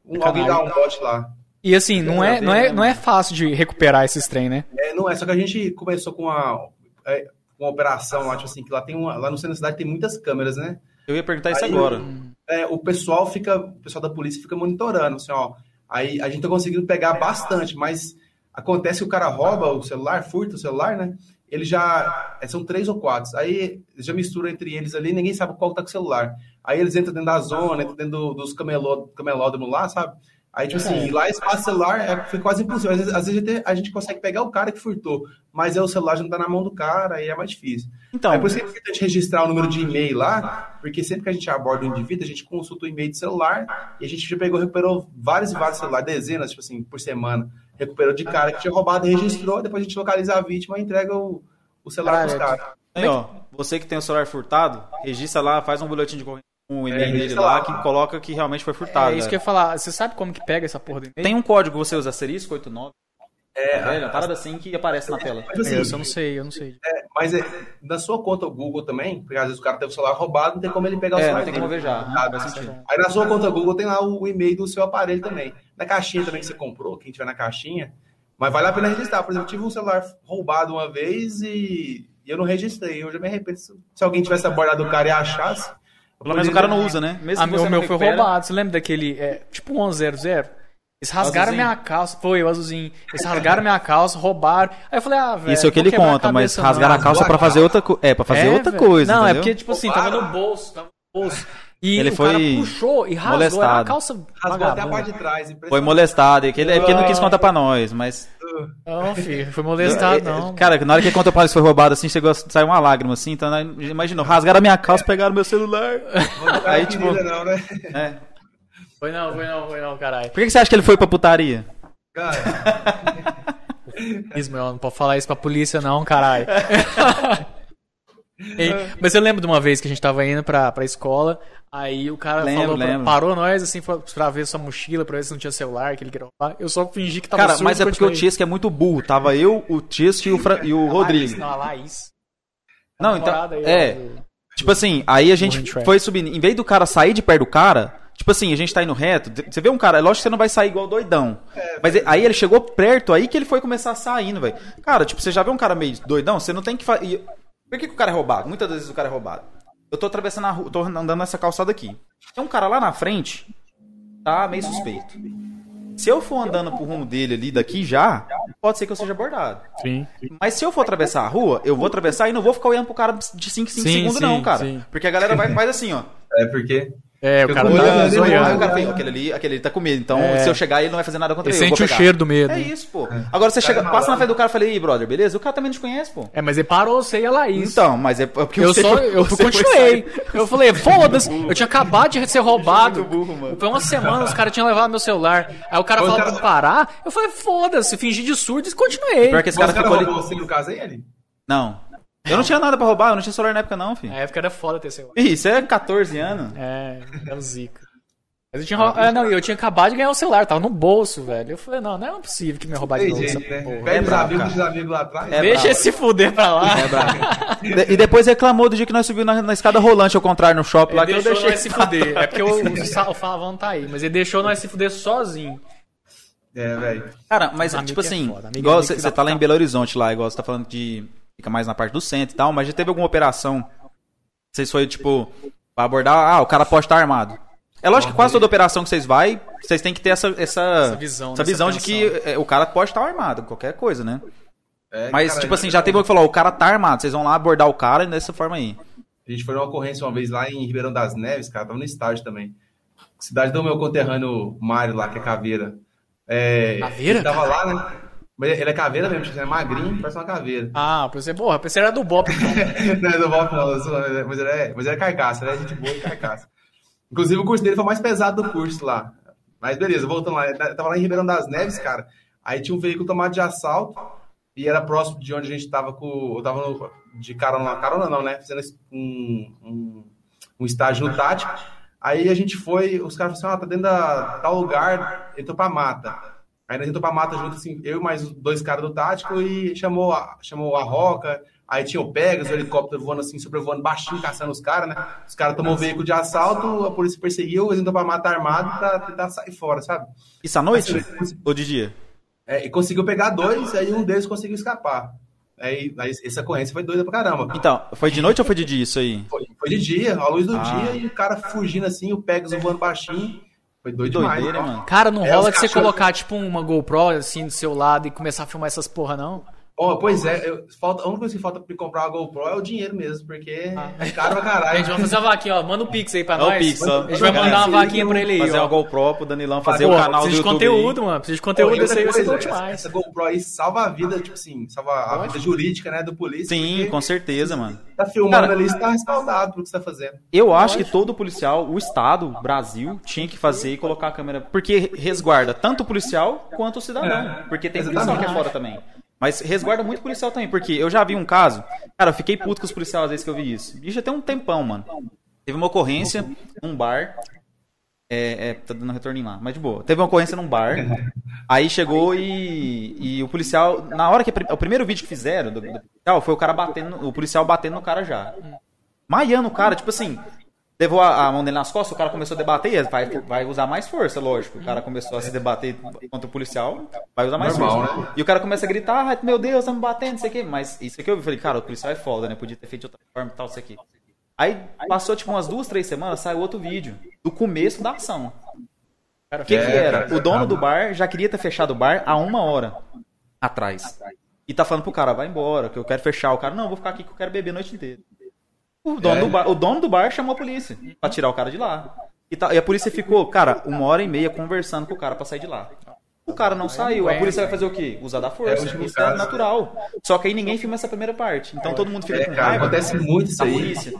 um, alguém dá um bote lá. E assim, não é, não, é, não é fácil de recuperar esses trem, né? É, não é, só que a gente começou com uma, é, uma operação lá, tipo assim, que lá tem uma, lá no centro da cidade tem muitas câmeras, né? Eu ia perguntar isso agora. É, o pessoal fica, o pessoal da polícia fica monitorando, assim, ó. Aí a gente tá conseguindo pegar bastante, mas acontece que o cara rouba o celular, furta o celular, né? ele já. é, São três ou quatro. Aí já mistura entre eles ali, ninguém sabe qual tá com o celular. Aí eles entram dentro da zona, entram dentro do- dos cameló, camelódromos lá, sabe? Aí, tipo assim, lá espaço celular é, foi quase impossível. Às vezes, às vezes a, gente, a gente consegue pegar o cara que furtou, mas aí o celular já não tá na mão do cara, aí é mais difícil. Então, é por isso que é importante registrar o número de e-mail lá, porque sempre que a gente aborda um indivíduo, a gente consulta o e-mail de celular e a gente já pegou, recuperou vários e vários celulares, dezenas, tipo assim, por semana. Recuperou de cara que tinha roubado e registrou, depois a gente localiza a vítima e entrega o, o celular pros Cara, caras. aí, ó, você que tem o celular furtado, registra lá, faz um boletim de com o e-mail dele registra lá, lá. que coloca que realmente foi furtado. É isso que eu ia falar. Você sabe como que pega essa porra do e-mail? Tem um código que você usa, asterisco 89, É, velho, uma parada assim que aparece na tela. Mas, assim, Esse eu não sei, eu não sei. Mas é, na sua conta Google também, porque às vezes o cara teve o celular roubado, não tem como ele pegar o É, celular não tem como ver já, Ah. Aí na sua conta Google tem lá o e-mail do seu aparelho também. Na caixinha também que você comprou, quem tiver na caixinha, mas vale a pena registrar. Por exemplo, eu tive um celular roubado uma vez e, e eu não registrei. Eu já me arrependo. Se alguém tivesse abordado o cara e achasse. Pelo menos o cara não usa, né? Mesmo Ah, que meu, você o meu foi roubado. Você lembra daquele, é, tipo um 100? Eles rasgaram Azulzinho? minha calça. Foi, o azulzinho. Eles rasgaram minha calça, roubaram. Aí eu falei, ah, velho. Isso é o que ele conta, mas cabeça, rasgar não. a calça pra fazer outra coisa. É, pra fazer É, outra velho. coisa. Não, é entendeu? porque, tipo assim, tava no bolso. Tava no bolso. E Ele o foi cara puxou e rasgou. Era a molestado. calça Rasgou até a parte de trás. Foi molestado. É que ele, é porque ele não quis contar pra nós, mas. Não, filho, foi molestado, É, é, não. Cara, na hora que ele contou pra nós que foi roubado assim, chegou a sair uma lágrima assim. Então, né, imaginou, rasgaram a minha calça, pegaram meu celular. Aí, tipo- tipo... não, né? É. Foi não, foi não, foi não, caralho. Por que que você acha que ele foi pra putaria? Cara, [laughs] Isso, meu, não pode falar isso pra polícia, não, caralho. [laughs] Mas eu lembro de uma vez que a gente tava indo pra, pra escola, aí o cara Lembro, falou, lembro. parou nós assim pra, pra ver sua mochila, pra ver se não tinha celular, que ele queria roubar. Eu só fingi que tava Cara, surdo mas é porque o. Tiesco é muito burro. Tava eu, o Tiesco e o, Fra- e o A Laís, Rodrigo. Não, a Laís. Não, A então. aí, É. Tipo assim, aí a gente foi subindo. Em vez do cara sair de perto do cara, tipo assim, a gente tá indo reto. Você vê um cara, é lógico que você não vai sair igual doidão. Mas e- aí ele chegou perto, aí que ele foi começar saindo, velho. Cara, tipo, você já vê um cara meio doidão, você não tem que fazer. Por que, que o cara é roubado? Muitas vezes o cara é roubado. Eu tô atravessando a rua, tô andando nessa calçada aqui. Tem um cara lá na frente, tá meio suspeito. Se eu for andando pro rumo dele ali daqui já, pode ser que eu seja abordado. Sim. Mas se eu for atravessar a rua, eu vou atravessar e não vou ficar olhando pro cara de 5 5 Sim, segundos, sim, não, cara. sim. Porque a galera vai faz assim, ó. é porque. É, o cara tá zoiando. o cara fala, aquele ali, aquele ali tá com medo. Então, É. se eu chegar, ele não vai fazer nada contra Ele ele. eu vou sente o cheiro do medo. É isso, pô. Agora você chega, é passa na frente do cara e fala, ei, brother, beleza? O cara também não te conhece, pô. É, mas ele parou, você e a Laís. Então, mas é porque Eu você só, [laughs] eu continuei. Eu falei, [laughs] foda-se, eu tinha acabado de ser roubado. [laughs] Muito burro, mano. Foi uma semana, os caras tinham levado meu celular. Aí o cara falou pra parar. Eu falei, foda-se, fingi de surdo e continuei. Pior que esse cara ficou ali. você no caso aí, ali? Não. Eu não tinha nada pra roubar, eu não tinha celular na época, não, filho. Na época era foda ter celular. Ih, Isso é 14 anos. É, é um zica. Mas eu tinha, ah, não, eu tinha acabado de ganhar o celular, tava no bolso, velho. Eu falei, não, não é possível que me roubar de novo essa né? porra. Pega os brabo, amigos dos amigos lá atrás. É Deixa brabo. esse fuder pra lá. É [laughs] E depois reclamou do dia que nós subimos na, na escada rolante ao contrário no shopping lá que eu deixei. nós se fuder. É porque o, o, [laughs] o Favão tá aí, mas ele deixou nós se fuder sozinho. É, velho. Cara, mas Amigo tipo é assim, foda, amigo é igual você tá lá em Belo Horizonte lá, igual você tá falando de fica mais na parte do centro e tal, mas já teve alguma operação? Vocês foi tipo pra abordar, ah, o cara pode estar armado. É lógico que quase toda operação que vocês vai, vocês têm que ter essa essa, Essa visão, essa né, visão essa de que é, o cara pode estar armado, qualquer coisa, né? É, Mas cara, tipo assim, já teve alguém que falou, o cara tá armado, vocês vão lá abordar o cara dessa forma aí. A gente foi numa ocorrência uma vez lá em Ribeirão das Neves, cara, tava no estádio também. Cidade do meu conterrâneo Mário lá, que é caveira. É, Caveira? Ele tava lá, né? Mas ele é caveira mesmo, ele é magrinho, parece uma caveira. Ah, pra você, porra, pensei era do Bop. [laughs] não é do Bob, não, sou- mas ele é, mas ele é carcaça, ele é gente boa e carcaça. Inclusive o curso dele foi o mais pesado do curso lá. Mas beleza, voltando lá. Eu tava lá em Ribeirão das Neves, cara. Aí tinha um veículo tomado de assalto e era próximo de onde a gente tava com. Eu tava no- de carona, carona não, né? Fazendo um, um, um estágio no tático. Aí a gente foi, os caras falaram assim: ah, tá dentro da tal lugar, entrou pra mata. Aí nós entrou pra mata junto, assim, eu e mais dois caras do tático e chamou a, chamou a Roca. Aí tinha o Pegas, o helicóptero voando assim, sobrevoando baixinho, caçando os caras, né? Os caras tomou o veículo de assalto, a polícia perseguiu, eles entrou pra mata armado pra tentar sair fora, sabe? Isso à noite ou de dia? É, e conseguiu pegar dois, aí um deles conseguiu escapar. Aí, aí essa ocorrência foi doida pra caramba. Então, foi de noite ou foi de dia isso aí? Foi, foi de dia, a luz do Ah. dia, e o cara fugindo assim, o Pegas voando baixinho. Foi doido demais. Doideira, mano. Cara, não É, rola de você cachorros- colocar, tipo, uma GoPro assim do seu lado e começar a filmar essas porra, não? Oh, pois é, eu, falta, a única coisa que falta pra comprar uma GoPro é o dinheiro mesmo, porque ah. é caro pra caralho. A gente vai fazer uma vaquinha, ó. Manda o um Pix aí pra nós. O Pix, ó. A gente vai mandar uma vaquinha pra ele aí. Fazer ó. uma GoPro pro Danilão fazer o canal do YouTube. Precisa de conteúdo, aí. mano. Precisa de conteúdo desse aí, vai ser bom demais. Essa GoPro aí salva a vida, tipo assim, salva a vida jurídica, né, do polícia. Sim, com certeza, mano. Tá filmando Cara, ali, você tá respaldado pelo que você tá fazendo. Eu acho que todo policial, o Estado, o Brasil, tinha que fazer e colocar a câmera. Porque resguarda tanto o policial quanto o cidadão. É, porque tem policial aqui fora também. Mas resguarda muito policial também, porque eu já vi um caso. Cara, eu fiquei puto com os policiais às vezes que eu vi isso. Bicho, até um tempão, mano. Teve uma ocorrência num bar. É, é, tá dando retorno lá, mas de boa. Teve uma ocorrência num bar. Aí chegou e, e o policial, na hora que o primeiro vídeo que fizeram do, do foi o cara batendo, o policial batendo no cara já. Maiando o cara, tipo assim, levou a, a, mão dele nas costas, o cara começou a debater, vai, vai usar mais força, lógico. O cara começou a se debater contra o policial, vai usar mais Normal, força. Né? E o cara começa a gritar, meu Deus, tá me batendo, isso aqui. Mas isso aqui eu falei, cara, o policial é foda, né? Podia ter feito de outra forma e tal, isso aqui. Aí passou tipo umas duas, três semanas, saiu outro vídeo do começo da ação. O que, que era? O dono do bar já queria ter fechado o bar há uma hora atrás. E tá falando pro cara, vai embora, que eu quero fechar. O cara, não, vou ficar aqui que eu quero beber a noite inteira. O dono, é. do bar, o dono do bar chamou a polícia pra tirar o cara de lá. E, tá, e a polícia ficou, cara, uma hora e meia conversando com o cara pra sair de lá. O cara não saiu. A polícia vai fazer o quê? Usar da força. É, isso é natural. Só que aí ninguém filma essa primeira parte. Então todo mundo fica é, com cara, raiva. Acontece muito isso aí. Polícia.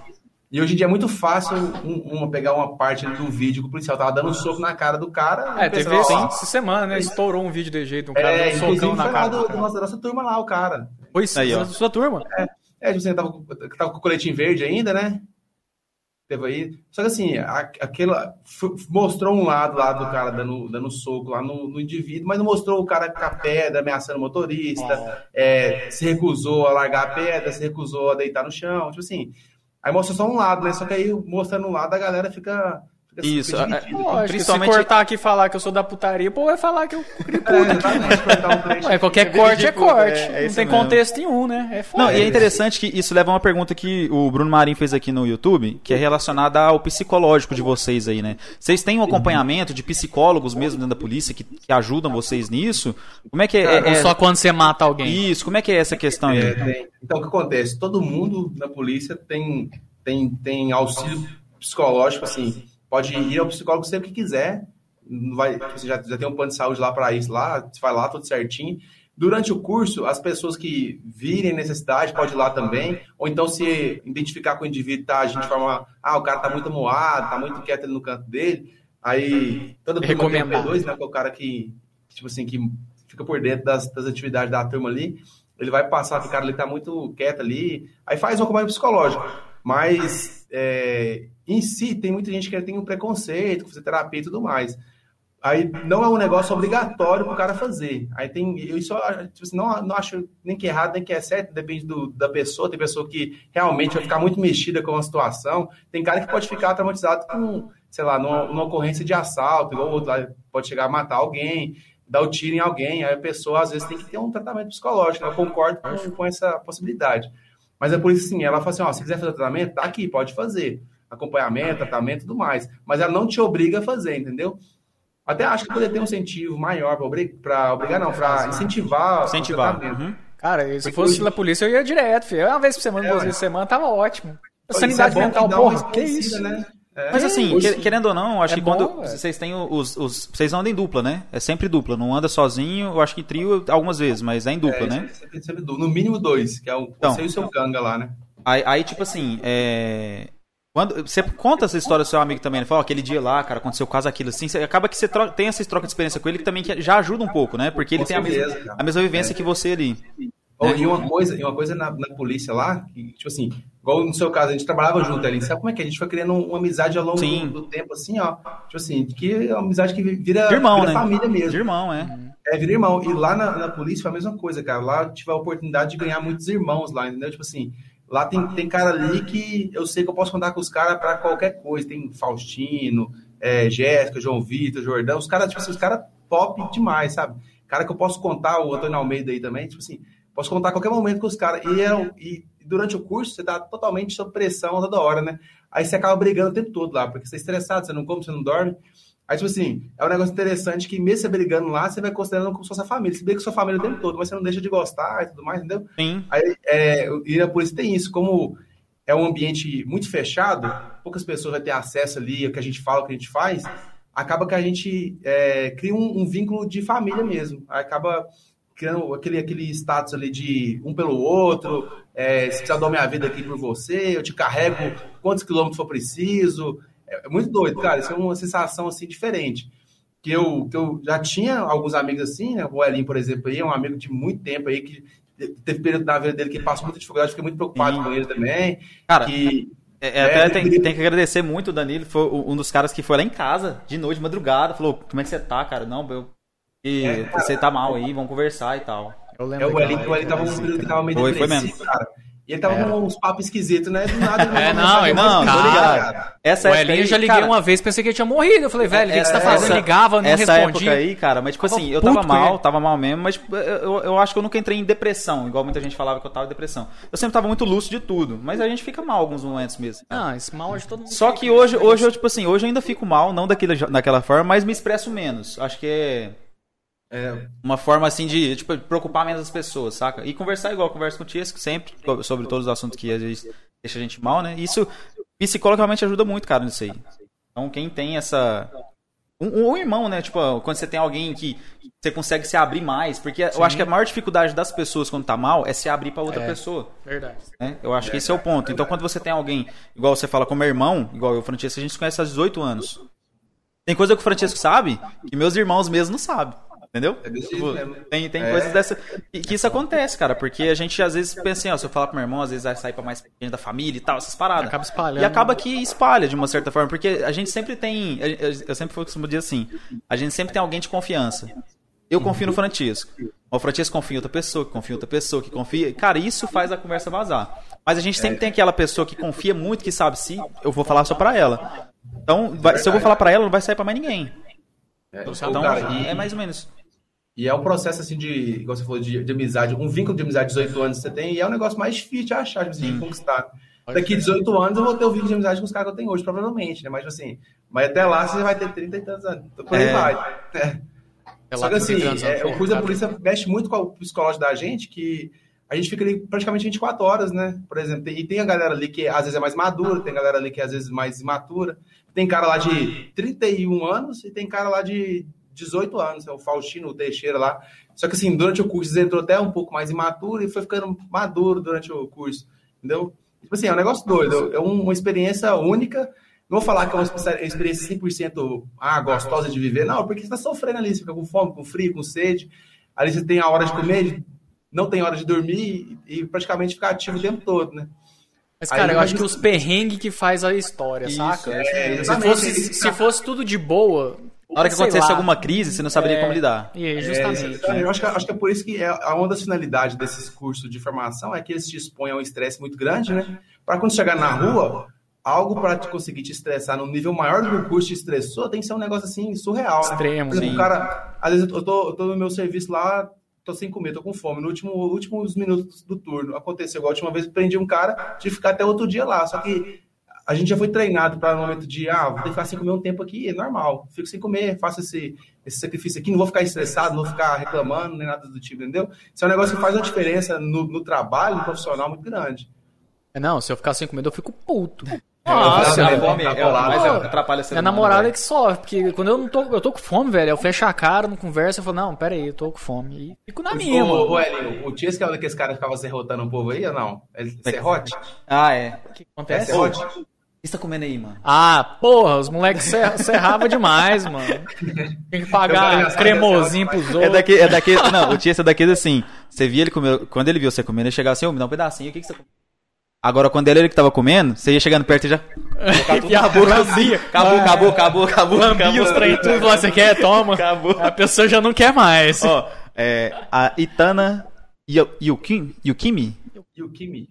E hoje em dia é muito fácil um, um, pegar uma parte do vídeo que o policial tava dando um soco na cara do cara. É, teve esse, essa semana, né? Estourou um vídeo de jeito, um cara é, dando um socão na cara. Do, do nossa, da nossa turma lá, o cara. Foi isso, aí, ó. sua turma. É, é tipo, você tava, tava com o coletinho verde ainda, né? teve aí. Só que assim, aquela mostrou um lado lá do cara dando, dando soco lá no, no indivíduo, mas não mostrou o cara com a pedra ameaçando o motorista, é. É, se recusou a largar a pedra, se recusou a deitar no chão, tipo assim. Aí mostra só um lado, né? Só que aí mostrando um lado a galera fica isso, é, lógico, principalmente... se cortar aqui e falar que eu sou da putaria, pô, vai falar que eu crio puta. É, é, qualquer corte é corte. É, é não tem mesmo. contexto nenhum, né? É foda. Não, e é interessante que isso leva a uma pergunta que o Bruno Marim fez aqui no YouTube, que é relacionada ao psicológico de vocês aí, né? Vocês têm um acompanhamento de psicólogos mesmo dentro da polícia que, que ajudam vocês nisso? Como é que é, Ou só quando você mata alguém? Isso, como é que é essa questão aí? Então, o que acontece? Todo mundo na polícia tem, tem, tem auxílio psicológico, assim, pode ir ao psicólogo sempre que quiser. Vai, você já, já tem um plano de saúde lá para isso, lá, você vai lá tudo certinho. Durante o curso, as pessoas que virem necessidade pode ir lá também, ou então se identificar com o indivíduo, tá agindo de forma, ah, o cara tá muito moado, tá muito quieto ali no canto dele, aí todo mundo tem um P2, né, que é o cara que, tipo assim, que fica por dentro das, das atividades da turma ali, ele vai passar que o cara ali tá muito quieto ali, aí faz um acompanhamento psicológico, mas é, em si, tem muita gente que tem um preconceito com fisioterapia e tudo mais. Aí não é um negócio obrigatório para o cara fazer. Aí tem. Eu só tipo assim, não, não acho nem que é errado, nem que é certo, depende do, da pessoa. Tem pessoa que realmente vai ficar muito mexida com a situação. Tem cara que pode ficar traumatizado com, sei lá, numa, numa ocorrência de assalto, igual outro lá, pode chegar a matar alguém, dar o tiro em alguém. Aí a pessoa, às vezes, tem que ter um tratamento psicológico. Eu concordo com, com essa possibilidade. Mas é por isso assim, ela fala assim: ó, se quiser fazer tratamento, tá aqui, pode fazer acompanhamento, tratamento e tudo mais. Mas ela não te obriga a fazer, entendeu? Até acho que poderia ter um incentivo maior para obrigar, obrigar não, para incentivar. Incentivar. Uhum. Cara, se Porque fosse da polícia, eu ia direto, filho. Uma vez por semana, é, duas vezes por semana, tava ótimo. A sanidade é mental, porra, que isso? Né? É, Mas assim, hoje, querendo ou não, acho é que bom, quando véio. vocês têm os, os. Vocês andam em dupla, né? É sempre dupla, não anda sozinho, eu acho que trio algumas vezes, mas é em dupla, é, né? Sempre, sempre, no mínimo dois, que é o então, você e o seu canga lá, né? Aí, aí tipo assim, é, quando, você conta essa história do seu amigo também, ele fala, oh, aquele dia lá, cara, aconteceu caso aquilo, assim, você, acaba que você troca, tem essa troca de experiência com ele que também que já ajuda um pouco, né? Porque ele tem a mesma, a mesma vivência que você ali. Oh, E uma coisa, e uma coisa na, na, polícia lá, que, tipo assim, igual no seu caso, a gente trabalhava junto ali, sabe como é que é? A gente foi criando uma amizade ao longo do, do, tempo, assim, ó. Tipo assim, que é uma amizade que vira, de irmão, vira né? família mesmo. De irmão, é. É, vira irmão. E lá na, na polícia foi a mesma coisa, cara. Lá eu tive a oportunidade de ganhar muitos irmãos lá, entendeu? Tipo assim, Lá tem, tem cara ali que eu sei que eu posso contar com os caras para qualquer coisa. Tem Faustino, é, Jéssica, João Vitor, Jordão. Os caras, tipo assim, os caras top demais, sabe? Cara que eu posso contar, o Antônio Almeida aí também, tipo assim, posso contar a qualquer momento com os caras. E, é, e durante o curso você tá totalmente sob pressão toda hora, né? Aí você acaba brigando o tempo todo lá, porque você é estressado, você não come, você não dorme. Aí, tipo assim, é um negócio interessante que mesmo você brigando lá, você vai considerando como se fosse a família. Você briga com sua família o tempo todo, mas você não deixa de gostar e tudo mais, entendeu? Sim. Aí, é, e por isso tem isso, como é um ambiente muito fechado, poucas pessoas vão ter acesso ali ao que a gente fala, o que a gente faz, acaba que a gente é, cria um, um, vínculo de família mesmo. Acaba criando aquele, aquele status ali de um pelo outro, é, se precisar dar minha vida aqui por você, eu te carrego quantos quilômetros for preciso, é, é muito doido, cara. Isso é uma sensação assim diferente. Que eu, que eu já tinha alguns amigos assim, né? O Elinho, por exemplo, aí, é um amigo de muito tempo aí que teve período na vida dele que passou muita dificuldade, fiquei muito preocupado Sim. com ele também. Cara, que, é, é, até é, tem, tem, que agradecer muito o Danilo, foi um dos caras que foi lá em casa, de noite, de madrugada, falou, como é que você tá, cara? Não, eu, e é, você tá mal aí, vamos conversar e tal. Eu lembro. É, o Elinho, o Elinho tava num período que tava meio foi, depressivo, foi mesmo. cara. E ele tava é. com uns papos esquisitos, né? Do nada. [laughs] é, não, é, não, não, ligado. Essa o Elinho eu já liguei cara, uma vez, pensei que ele tinha morrido. Eu falei, velho, o que, que você tá fazendo? Essa, ligava, não essa respondia. época aí, cara, mas tipo assim, eu tava mal, tava mal mesmo, mas eu, eu acho que eu nunca entrei em depressão, igual muita gente falava que eu tava em depressão. Eu sempre tava muito lúcido de tudo, mas a gente fica mal alguns momentos mesmo. Ah, esse mal hoje todo mundo Só que hoje, hoje eu, tipo assim, hoje eu ainda fico mal, não daquele, daquela forma, mas me expresso menos. Acho que é é, uma forma assim de tipo, preocupar menos as pessoas, saca? E conversar igual, conversa com o Tiesco sempre sobre todos os assuntos que às vezes deixa a gente mal, né? Isso psicologicamente ajuda muito, cara, nisso aí. Então quem tem essa. Um, um irmão, né? Tipo, quando você tem alguém que você consegue se abrir mais, porque Sim. eu acho que a maior dificuldade das pessoas quando tá mal é se abrir para outra é, pessoa. Verdade. Né? Eu acho que esse é o ponto. Então quando você tem alguém, igual você fala como irmão, igual eu, Francesco, a gente se conhece há 18 anos. Tem coisa que o Francesco sabe que meus irmãos mesmo não sabem. Entendeu? É tipo, tem tem é. coisas dessa. Que, que, isso acontece, cara, porque a gente às vezes pensa assim, ó, se eu falar pro meu irmão, às vezes vai sair pra mais pequeno da família e tal, essas paradas. Acaba espalhando. E acaba que espalha de uma certa forma, porque a gente sempre tem. Eu sempre costumo dizer assim, a gente sempre tem alguém de confiança. Eu confio no Francisco. O Francisco confia em outra pessoa, que confia em outra pessoa, que confia. Cara, isso faz a conversa vazar. Mas a gente sempre tem aquela pessoa que confia muito, que sabe se eu vou falar só pra ela. Então, vai, se eu vou falar pra ela, não vai sair pra mais ninguém. É, então, cara, e, é mais ou menos. E é um processo, assim, de, igual você falou, de, de amizade, um vínculo de amizade de 18 anos que você tem, e é um negócio mais difícil de achar, de, de conquistar. Daqui 18 anos eu vou ter o vínculo de amizade com os caras que eu tenho hoje, provavelmente, né? Mas, assim, mas até lá você vai ter 30 e tantos anos. Então, por aí é. vai. É. Só que, assim, é, o Cruz da Polícia mexe muito com o psicológico da gente, que a gente fica ali praticamente 24 horas, né? Por exemplo, e tem a galera ali que às vezes é mais madura, tem a galera ali que às vezes é mais imatura. Tem cara lá de 31 anos e tem cara lá de 18 anos, é o Faustino o Teixeira lá. Só que assim, durante o curso ele entrou até um pouco mais imaturo e foi ficando maduro durante o curso, entendeu? Tipo assim, é um negócio doido, é uma experiência única. Não vou falar que é uma experiência 100% ah, gostosa de viver, não, porque você está sofrendo ali, você fica com fome, com frio, com sede. Ali você tem a hora de comer, não tem hora de dormir e praticamente ficar ativo o tempo todo, né? Mas, cara, Aí, eu acho que os perrengues que faz a história, isso, saca? É, se, fosse, se fosse tudo de boa, na hora que acontecesse lá. alguma crise, você não saberia é, como lidar. É, justamente. É, eu acho que, acho que é por isso que é, uma das finalidades desses cursos de formação é que eles te expõem a um estresse muito grande, né? Para quando chegar na rua, algo para te conseguir te estressar no nível maior do que o curso te estressou, tem que ser um negócio assim surreal. Né? Extremo, né? Exemplo, o cara, às vezes eu tô, eu tô no meu serviço lá, tô sem comer, tô com fome. No último, últimos minutos do turno, aconteceu. Igual a última vez, prendi um cara de ficar até outro dia lá. Só que a gente já foi treinado para no momento de, ah, vou ter que ficar sem comer um tempo aqui, é normal. Fico sem comer, faço esse, esse sacrifício aqui, não vou ficar estressado, não vou ficar reclamando, nem nada do tipo, entendeu? Isso é um negócio que faz uma diferença no, no trabalho, no profissional, muito grande. É, não, se eu ficar sem comer, eu fico puto. Nossa, a fome é, mas é, atrapalha Minha namorada é que sofre, porque quando eu não tô, eu tô com fome, velho, eu fecho a cara, não conversa, eu falo, não, pera aí, eu tô com fome. E fico na minha, mano. Ô, Elinho, o Tias que é esse cara que ficava serrotando o povo aí ou não? É serrote? Ah, é. O que acontece? É serrote? O que você tá comendo aí, mano? Ah, porra, os moleques serravam demais, mano. Tem que pagar cremosinho pros outros. É daquele, é daquele, não, o tio é daquele assim, você via ele comer, quando ele viu você comendo, ele chegava assim, ô, me dá um pedacinho, o que, que você comeu? Agora, quando ele, ele que tava comendo, você ia chegando perto e já. [laughs] Acabou, acabou, acabou, acabou, acabou. Lambia os trem tudo, você quer, toma. Acabou. A pessoa já não quer mais. Ó, é, a Itana Yukimi. Yukimi.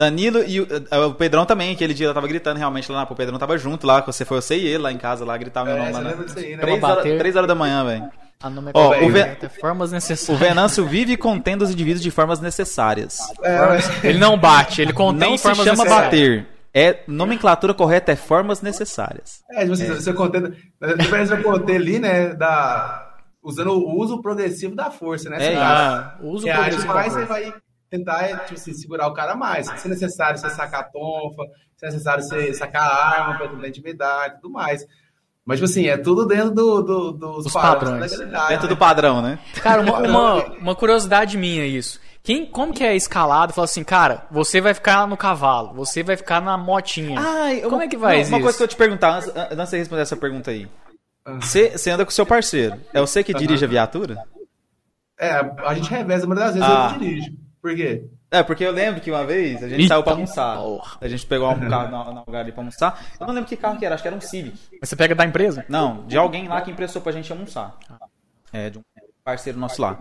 Danilo e o, eh, o, Pedrão também, aquele dia eu tava gritando realmente lá, o Pedrão tava junto lá, você foi você e ele lá em casa, lá, gritar meu é, nome lá. Né? Aí, né? três, horas, três horas da manhã, velho. A é Ó, o, Ve... formas necessárias. o Venâncio vive contendo os indivíduos de formas necessárias. É, ele não bate, ele contém não formas se chama bater, É, nomenclatura correta é formas necessárias. É, você, é. você contendo. Depois eu contei ali, né, da, usando o uso progressivo da força, né? É, ah, o uso progressivo. mais você vai tentar tipo assim, segurar o cara mais. Se é necessário você sacar a tonfa, se é necessário você sacar a arma para tentar intimidar e tudo mais. Mas, tipo assim, é tudo dentro do, do, dos Os padrões. Dentro né? do padrão, né? Cara, uma, [laughs] uma, uma, curiosidade minha isso. Quem, como que é escalado? Fala assim, cara, você vai ficar no cavalo, você vai ficar na motinha. Ai, como uma, é que vai isso? Uma coisa que eu te perguntar, antes, antes de responder essa pergunta aí. Você, você anda com o seu parceiro. É você que dirige a viatura? É, a gente reveza, mas das vezes ah. eu dirijo. Por quê? É, porque eu lembro que uma vez a gente Eita, saiu pra almoçar. Porra. A gente pegou um [laughs] carro no, lugar ali pra almoçar. Eu não lembro que carro que era, acho que era um Civic. Mas você pega da empresa? Não, de alguém lá que emprestou pra gente almoçar. É, de um parceiro nosso lá.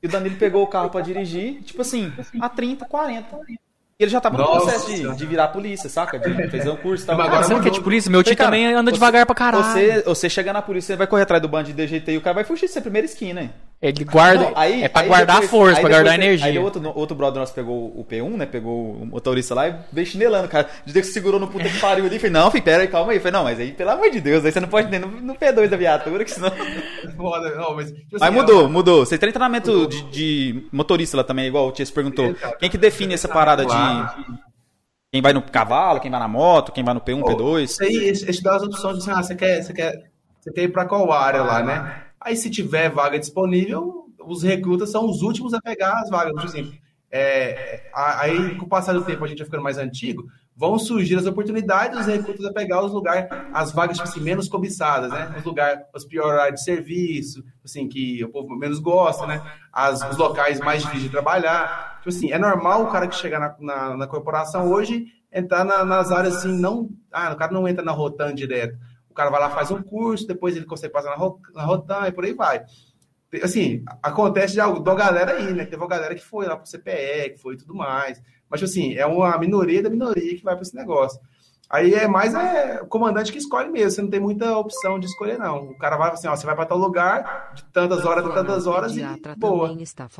E o Danilo pegou o carro pra dirigir, tipo assim, a 30, 40. E ele já tava no Nossa. processo de, de virar polícia, saca? De fazer um curso e tal. Agora você que é de polícia? Meu tio também anda você, devagar pra caralho. Você, você chega na polícia, você vai correr atrás do bandido de DGT e o cara vai fugir de ser primeira esquina, hein? Ele guarda. Não, aí, é pra aí guardar depois, a força, pra guardar a energia. Aí outro, outro brother nosso pegou o P1, né? Pegou o motorista lá e veio chinelando, cara. De que segurou no puta que pariu ali. Falei, não, filho, pera aí, calma aí. Falei, não, mas aí, pelo amor de Deus, aí você não pode nem no, no P2 da viatura, que senão. [laughs] Foda, não, mas. Tipo assim, mas mudou, mudou. Você tem treinamento de, de, motorista lá também, igual o Tia se perguntou. Quem que define essa parada de. Quem vai no cavalo, quem vai na moto, quem vai no P1, P2? Isso aí, esse dá as opções de assim, ah, você quer, você quer, você quer ir pra qual área lá, né? Aí se tiver vaga disponível, os recrutas são os últimos a pegar as vagas. Por exemplo, é, aí com o passar do tempo a gente vai ficando mais antigo, vão surgir as oportunidades dos recrutas a pegar os lugares, as vagas tipo assim, menos cobiçadas, né? Os lugares, os piores de serviço, assim, que o povo menos gosta, né? As, os locais mais difíceis de trabalhar. Tipo assim, é normal o cara que chega na, na, na corporação hoje entrar na, nas áreas assim, não. Ah, o cara não entra na Rotan direto. Cara vai lá, faz um curso, depois ele consegue passar na, Rotan e por aí vai. Assim, acontece de, de uma galera aí, né? Teve uma galera que foi lá pro CPE, que foi e tudo mais. Mas, tipo assim, é uma minoria da minoria que vai para esse negócio. Aí é mais é, o comandante que escolhe mesmo, você não tem muita opção de escolher, não. O cara vai assim, ó, você vai para tal lugar, de tantas horas a tantas horas e boa.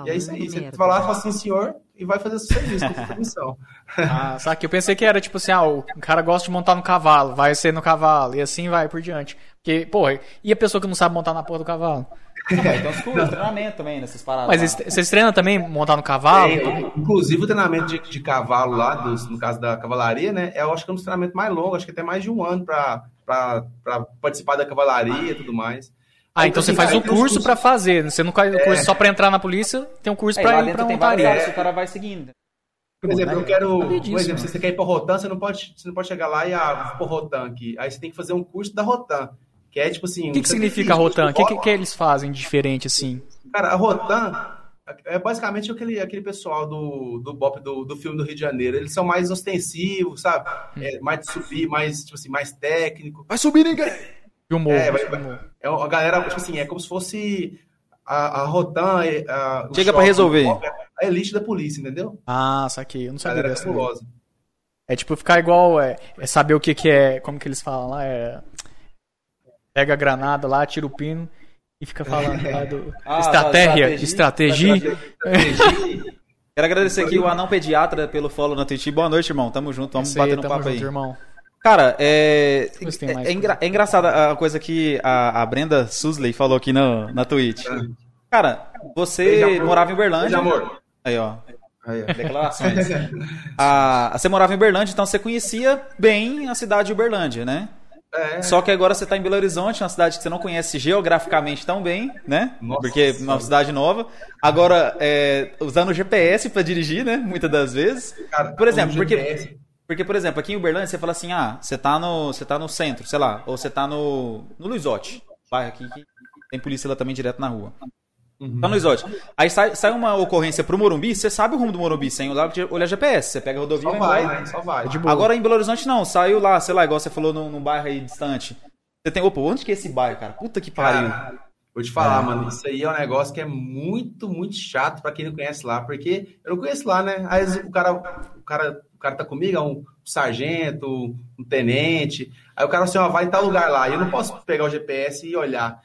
E é isso aí, você vai lá e fala assim, senhor, e vai fazer seu serviço com [laughs] missão. Ah, que eu pensei que era tipo assim, ah, o cara gosta de montar no cavalo, vai ser no cavalo, e assim vai por diante. Porque, porra, e a pessoa que não sabe montar na porra do cavalo? Então os cursos, treinamento também nessas paradas. Mas lá. vocês treinam também montar no cavalo? É, inclusive o treinamento de, de cavalo lá, dos, no caso da cavalaria, né? É, eu acho que é um treinamento mais longo, acho que até mais de um ano para participar da cavalaria e tudo mais. Ah, então, então você faz um curso para fazer. Você não faz o curso é. só para entrar na polícia, tem um curso é, para ir para montaria. É. O cara vai seguindo. Por exemplo, eu quero. Por exemplo, se você quer ir para Rotan, você não pode, você não pode chegar lá e ah, vou Rotan aqui. Aí você tem que fazer um curso da Rotan. Que é tipo assim. O que, que significa Rotan? O que, que, que, eles fazem diferente assim? Cara, a Rotan é basicamente aquele, aquele pessoal do, do Bop do, do filme do Rio de Janeiro. Eles são mais ostensivos, sabe? Hum. É, mais de subir, mais, tipo assim, mais técnico. Vai subir ninguém! Filmou. É, vai, é a galera, tipo assim, é como se fosse a, a Rotan. A, Chega para resolver. Bop, a elite da polícia, entendeu? Ah, saquei. Eu não sabia dessa. É tipo ficar igual, é, é, saber o que, que é, como que eles falam lá, é pega a granada lá, tira o pino e fica falando lá do [laughs] ah, estratégia, estratégia. estratégia. Quero agradecer aqui o Anão Pediatra pelo follow na Twitch. Boa noite, irmão. Tamo junto, vamos bater no papo junto, aí. Irmão. Cara, é, é, é, engra, é, engraçada a coisa que a, a Brenda Susley falou aqui no, na Twitch. Cara, você Beijo, morava em Uberlândia. Beijo, amor. Aí, ó. Aí, ó. Declarações. [laughs] ah, você morava em Uberlândia, então você conhecia bem a cidade de Uberlândia, né? É. Só que agora você está em Belo Horizonte, uma cidade que você não conhece geograficamente tão bem, né? Nossa, Porque é uma cidade nova. Agora, é, usando o GPS para dirigir, né? Muitas das vezes. Cara, por exemplo, porque, porque, por exemplo, aqui em Uberlândia você fala assim: ah, você está no, você tá no centro, sei lá, ou você está no, no Luizote, bairro aqui que tem polícia lá também direto na rua. Uhum. Tá no Isote. Aí sai, sai uma ocorrência pro Morumbi, você sabe o rumo do Morumbi sem olhar, olhar GPS. Você pega a rodovia Só vai, vai, né? Só vai. Agora em Belo Horizonte não, saiu lá, sei lá, igual você falou num, num bairro aí distante. Você tem, opa, onde que é esse bairro, cara? Puta que pariu. Cara, vou te falar, é. mano, isso aí é um negócio que é muito, muito chato para quem não conhece lá, porque eu não conheço lá, né? Aí o cara, o cara, o cara tá comigo, é um sargento, um tenente. Aí o cara assim, ó, vai em tal lugar lá. E eu não posso pegar o GPS e olhar.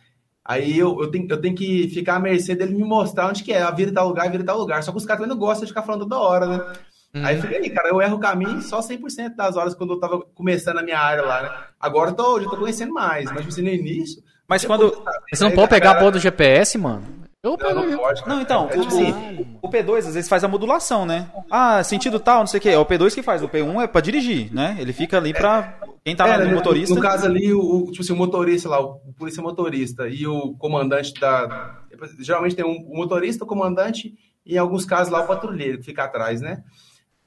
Aí eu, eu, tenho, eu tenho que ficar à mercê dele me mostrar onde que é. A vira tal lugar, vira tal lugar. Só que os caras também não gostam de ficar falando toda hora, né? Uhum. Aí fica aí, cara, eu erro o caminho só 100% das horas quando eu tava começando a minha área lá, né? Agora eu tô, já tô conhecendo mais, mas você no início. Mas quando. Você não pode pegar a porra do GPS, mano? Eu não, não, pode, não, então, é, tipo assim, o P2 às vezes faz a modulação, né? Ah, sentido tal, não sei o que. É o P2 que faz. O P1 é pra dirigir, né? Ele fica ali pra. Quem tá é, no motorista. No, no, caso ali, o, tipo assim, o motorista lá, o polícia motorista e o comandante da. Geralmente tem um, o motorista, o comandante e em alguns casos lá o patrulheiro que fica atrás, né?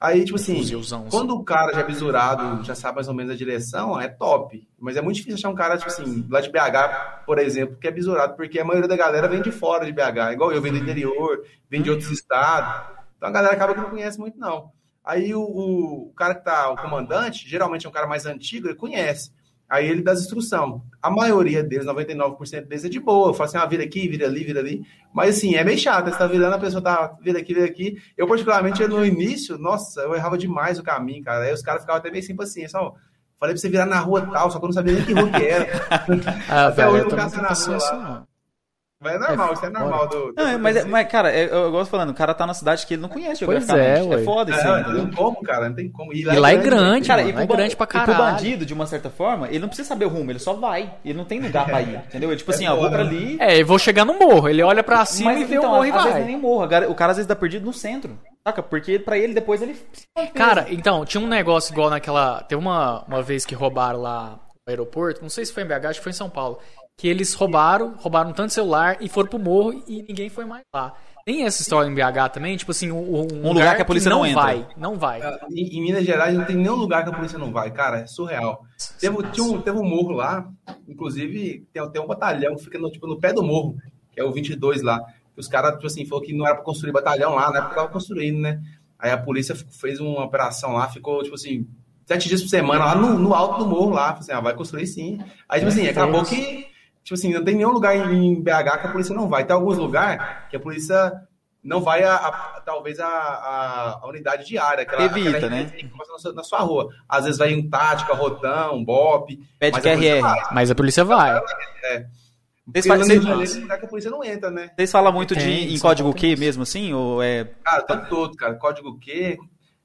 Aí, tipo assim, quando o cara já é visurado, já sabe mais ou menos a direção, é top. Mas é muito difícil achar um cara, tipo assim, lá de BH, por exemplo, que é visurado, porque a maioria da galera vem de fora de BH. Igual eu, vem do interior, vem de outros estados. Então a galera acaba que não conhece muito, não. Aí o, o cara que tá, o comandante, geralmente é um cara mais antigo, ele conhece. Aí ele dá as instrução. A maioria deles, 99% deles, é de boa. Fala assim, ah, vira aqui, vira ali, vira ali. Mas assim, é meio chato. Você tá virando, a pessoa tá, vira aqui, vira aqui. Eu, particularmente, no início, nossa, eu errava demais o caminho, cara. Aí os caras ficavam até meio sem paciência. Ó, falei pra você virar na rua tal, só que eu não sabia nem que rua que era. [laughs] ah, até velho, hoje eu não na rua lá. Mas é normal, é, isso é normal do. Não, mas, é, mas, cara, eu, eu gosto falando, o cara tá na cidade que ele não conhece pois é, é foda isso. É, não tem como, cara, não tem como. E lá, e lá é grande, cara, mano, e pro, é grande pra caralho. E pro bandido, de uma certa forma, ele não precisa saber o rumo, ele só vai. Ele não tem lugar pra ir, [laughs] entendeu? Ele, tipo é assim, ó, vou pra ali. É, eu vou chegar no morro. Ele olha pra cima mas, e vê então, o morro e vai. Às vezes nem morro, o cara às vezes tá perdido no centro. Saca? Porque pra ele depois ele. Cara, então, tinha um negócio igual naquela. Tem uma, uma vez que roubaram lá no aeroporto, não sei se foi em BH, acho que foi em São Paulo que eles roubaram, roubaram tanto celular e foram pro morro e ninguém foi mais lá. Tem essa história em BH também, tipo assim, um, um, um lugar, que a polícia que não, não vai, não vai. Ah, em, em, Minas Gerais não tem nenhum lugar que a polícia não vai, cara, é surreal. Teve, tinha um, teve um morro lá, inclusive tem, tem um batalhão que fica no, tipo, no pé do morro, que é o 22 lá. Os caras, tipo assim, falou que não era pra construir batalhão lá, na época tava construindo, né? Aí a polícia fez uma operação lá, ficou, tipo assim, sete dias por semana lá no, no alto do morro lá. Assim, ah, vai construir sim. Aí, tipo assim, acabou que Tipo assim, não tem nenhum lugar em BH que a polícia não vai. Tem alguns lugares que a polícia não vai a, a talvez a, a, a, unidade diária. Aquela, Evita, aquela né? Na, sua, na sua rua. Às vezes vai em tática, rotão, bop. Pede QRR, mas a polícia vai. É. Vocês falam, vocês, lugar que a polícia não entra, né? Vocês falam muito de, em código Q mesmo, assim? Ou é... Cara, tanto todo, cara. Código Q,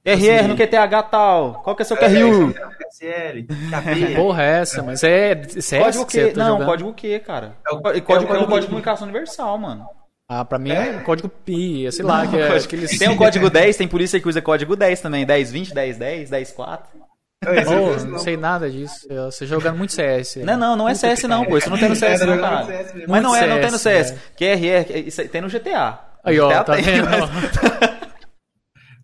RR assim, no QTH tal. Qual que é seu QRU? SL, Porra, é essa, mas é CS código Q. Tá não, código Q, cara. É o, código, é o código, é o código de comunicação universal, mano. Ah, pra mim é, é código PI, sei lá. Que é, [laughs] que eles... Tem o código 10, tem polícia que usa código 10 também. 10, 20, 10, 10, 10, 4. Oh, não sei nada disso. Você jogando muito CS. Não, não, não é CS não, pô. Isso não tem no CS, não, cara. Mas não é, não tem no CS. QRR, isso tem no GTA. Aí, ó, tá vendo? [laughs]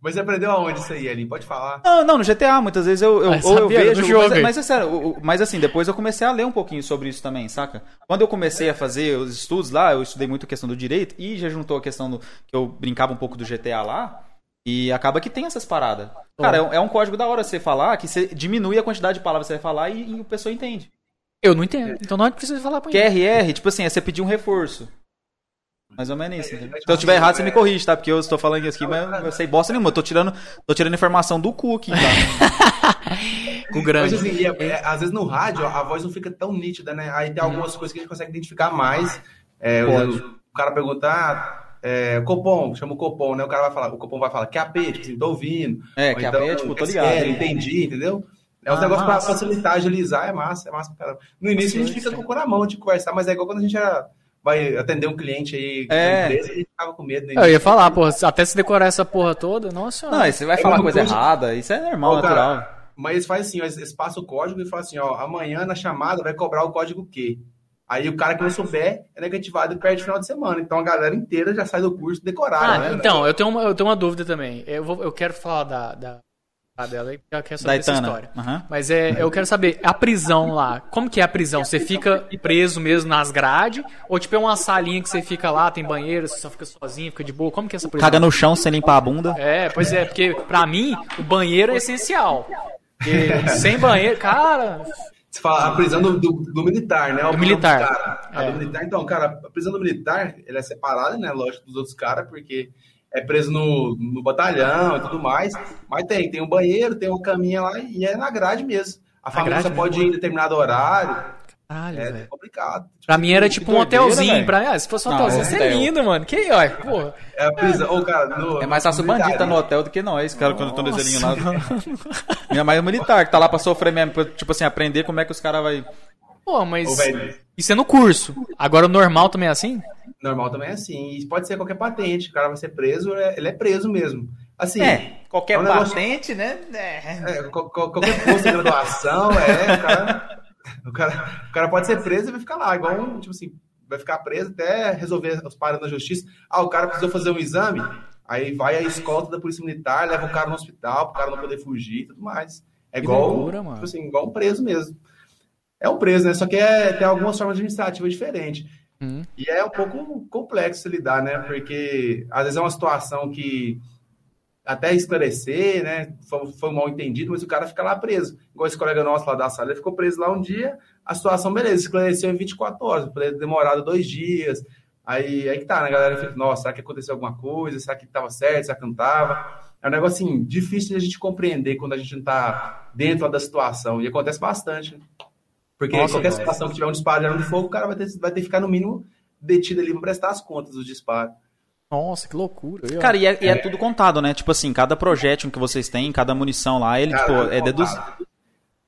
Mas você aprendeu aonde isso aí, Elin? Pode falar. Não, não, no GTA, muitas vezes eu, eu, ou eu vejo. Jogo. Mas, mas é sério, mas assim, depois eu comecei a ler um pouquinho sobre isso também, saca? Quando eu comecei a fazer os estudos lá, eu estudei muito a questão do direito e já juntou a questão do. que eu brincava um pouco do GTA lá. E acaba que tem essas paradas. Cara, é, é, um código da hora você falar que você diminui a quantidade de palavras que você vai falar e, e a pessoa entende. Eu não entendo. Então não precisa falar pra QRR, tipo assim, é você pedir um reforço. Mais ou menos isso. É, Se eu estiver errado, você me corrige, tá? Porque eu estou falando isso aqui, mas eu sei bosta nenhuma. Eu tô tirando, tô tirando informação do cu aqui, tá? [laughs] Com grande. Mas, assim, é, é, às vezes no rádio a voz não fica tão nítida, né? Aí tem algumas coisas que a gente consegue identificar mais. É, o, o, cara perguntar, ah, é, Copom, chama o Copom, né? O cara vai falar, o Copom vai falar, que AP, tipo assim, tô ouvindo. É, que então, AP, tipo, tô ligado. É, entendi, entendeu? É um ah, negócio para facilitar, agilizar, é massa, é massa, cara. No início a gente fica com o cu na mão de conversar, mas é igual quando a gente era vai atender um cliente aí é. empresa e ficava com medo. Eu ia falar, porra, até se decorar essa porra toda, nossa. Não, você vai é falar coisa errada, isso é normal, Pô, natural. Cara, mas faz assim, eles passam o código e fala assim, ó, amanhã na chamada vai cobrar o código Q. Aí o cara que não souber é negativado e perde final de semana. Então a galera inteira já sai do curso decorada. Ah, né? então, eu tenho, uma, eu tenho uma dúvida também. Eu, vou, eu quero falar da, da, dela e já quer saber essa história. Uhum. Mas é, eu quero saber, a prisão lá, como que é a prisão? Você fica preso mesmo nas grades? Ou tipo é uma salinha que você fica lá, tem banheiro, você só fica sozinho, fica de boa? Como que é essa prisão? Caga no chão sem limpar a bunda? É, pois é, porque pra mim o banheiro é essencial. Porque sem banheiro, cara... Você fala a prisão do, do, do militar, né? O do militar. A é. do militar, então, cara, a prisão do militar, ele é separada, né, lógico, dos outros caras, porque é preso no, no batalhão e tudo mais. Mas tem, tem um banheiro, tem uma caminha lá e é na grade mesmo. A família só pode ir em determinado horário. Caralho, É velho. complicado. Pra mim era tipo um doideira, hotelzinho. Pra... Ah, se fosse um Não, hotelzinho, seria hotel. lindo, mano. Que, ó, porra. É a prisão. Ô, cara, no, É mais fácil o bandido tá no hotel do que nós, cara, quando estão nesse linho lá. Minha mãe é militar, que tá lá pra sofrer mesmo, pra, tipo assim, aprender como é que os caras vai. Pô, mas. Isso é no curso. Agora o normal também é assim? normal também é assim. E pode ser qualquer patente. O cara vai ser preso, é- ele é preso mesmo. Assim, qualquer É um negócio- patente, né? É. é, qual- qual- qualquer posto de graduação, é, o cara, o, cara, o cara pode ser preso e vai ficar lá, igual um, tipo assim, vai ficar preso até resolver os parados na justiça. Ah, o cara precisou fazer um exame, aí vai a escolta da polícia militar, leva o cara no hospital, pro cara não poder fugir e tudo mais. É Que igual, loucura, mano. tipo assim, igual um preso mesmo. É um preso, né? Só que é, tem algumas formas administrativas diferentes. Hum. E é um pouco complexo lidar, né? Porque às vezes é uma situação que até esclarecer, né? Foi, foi mal entendido, mas o cara fica lá preso. Igual esse colega nosso lá da sala, ele ficou preso lá um dia, a situação, beleza, esclareceu em 24 horas, demorado dois dias. Aí, aí que tá, né? A galera fica, nossa, será que aconteceu alguma coisa? Será que tava certo? Será que não tava? É um negócio assim, difícil de a gente compreender quando a gente não tá dentro da situação. E acontece bastante. né? Porque Nossa, qualquer situação que tiver um disparo de arma de fogo, o cara vai ter, vai ter que ficar no mínimo detido ali pra prestar as contas dos disparos. Nossa, que loucura. Eu- Cara, e é, e é tudo contado, né? Tipo assim, cada projétil que vocês têm, cada munição lá, ele, Cara, tipo, é contado. deduzido.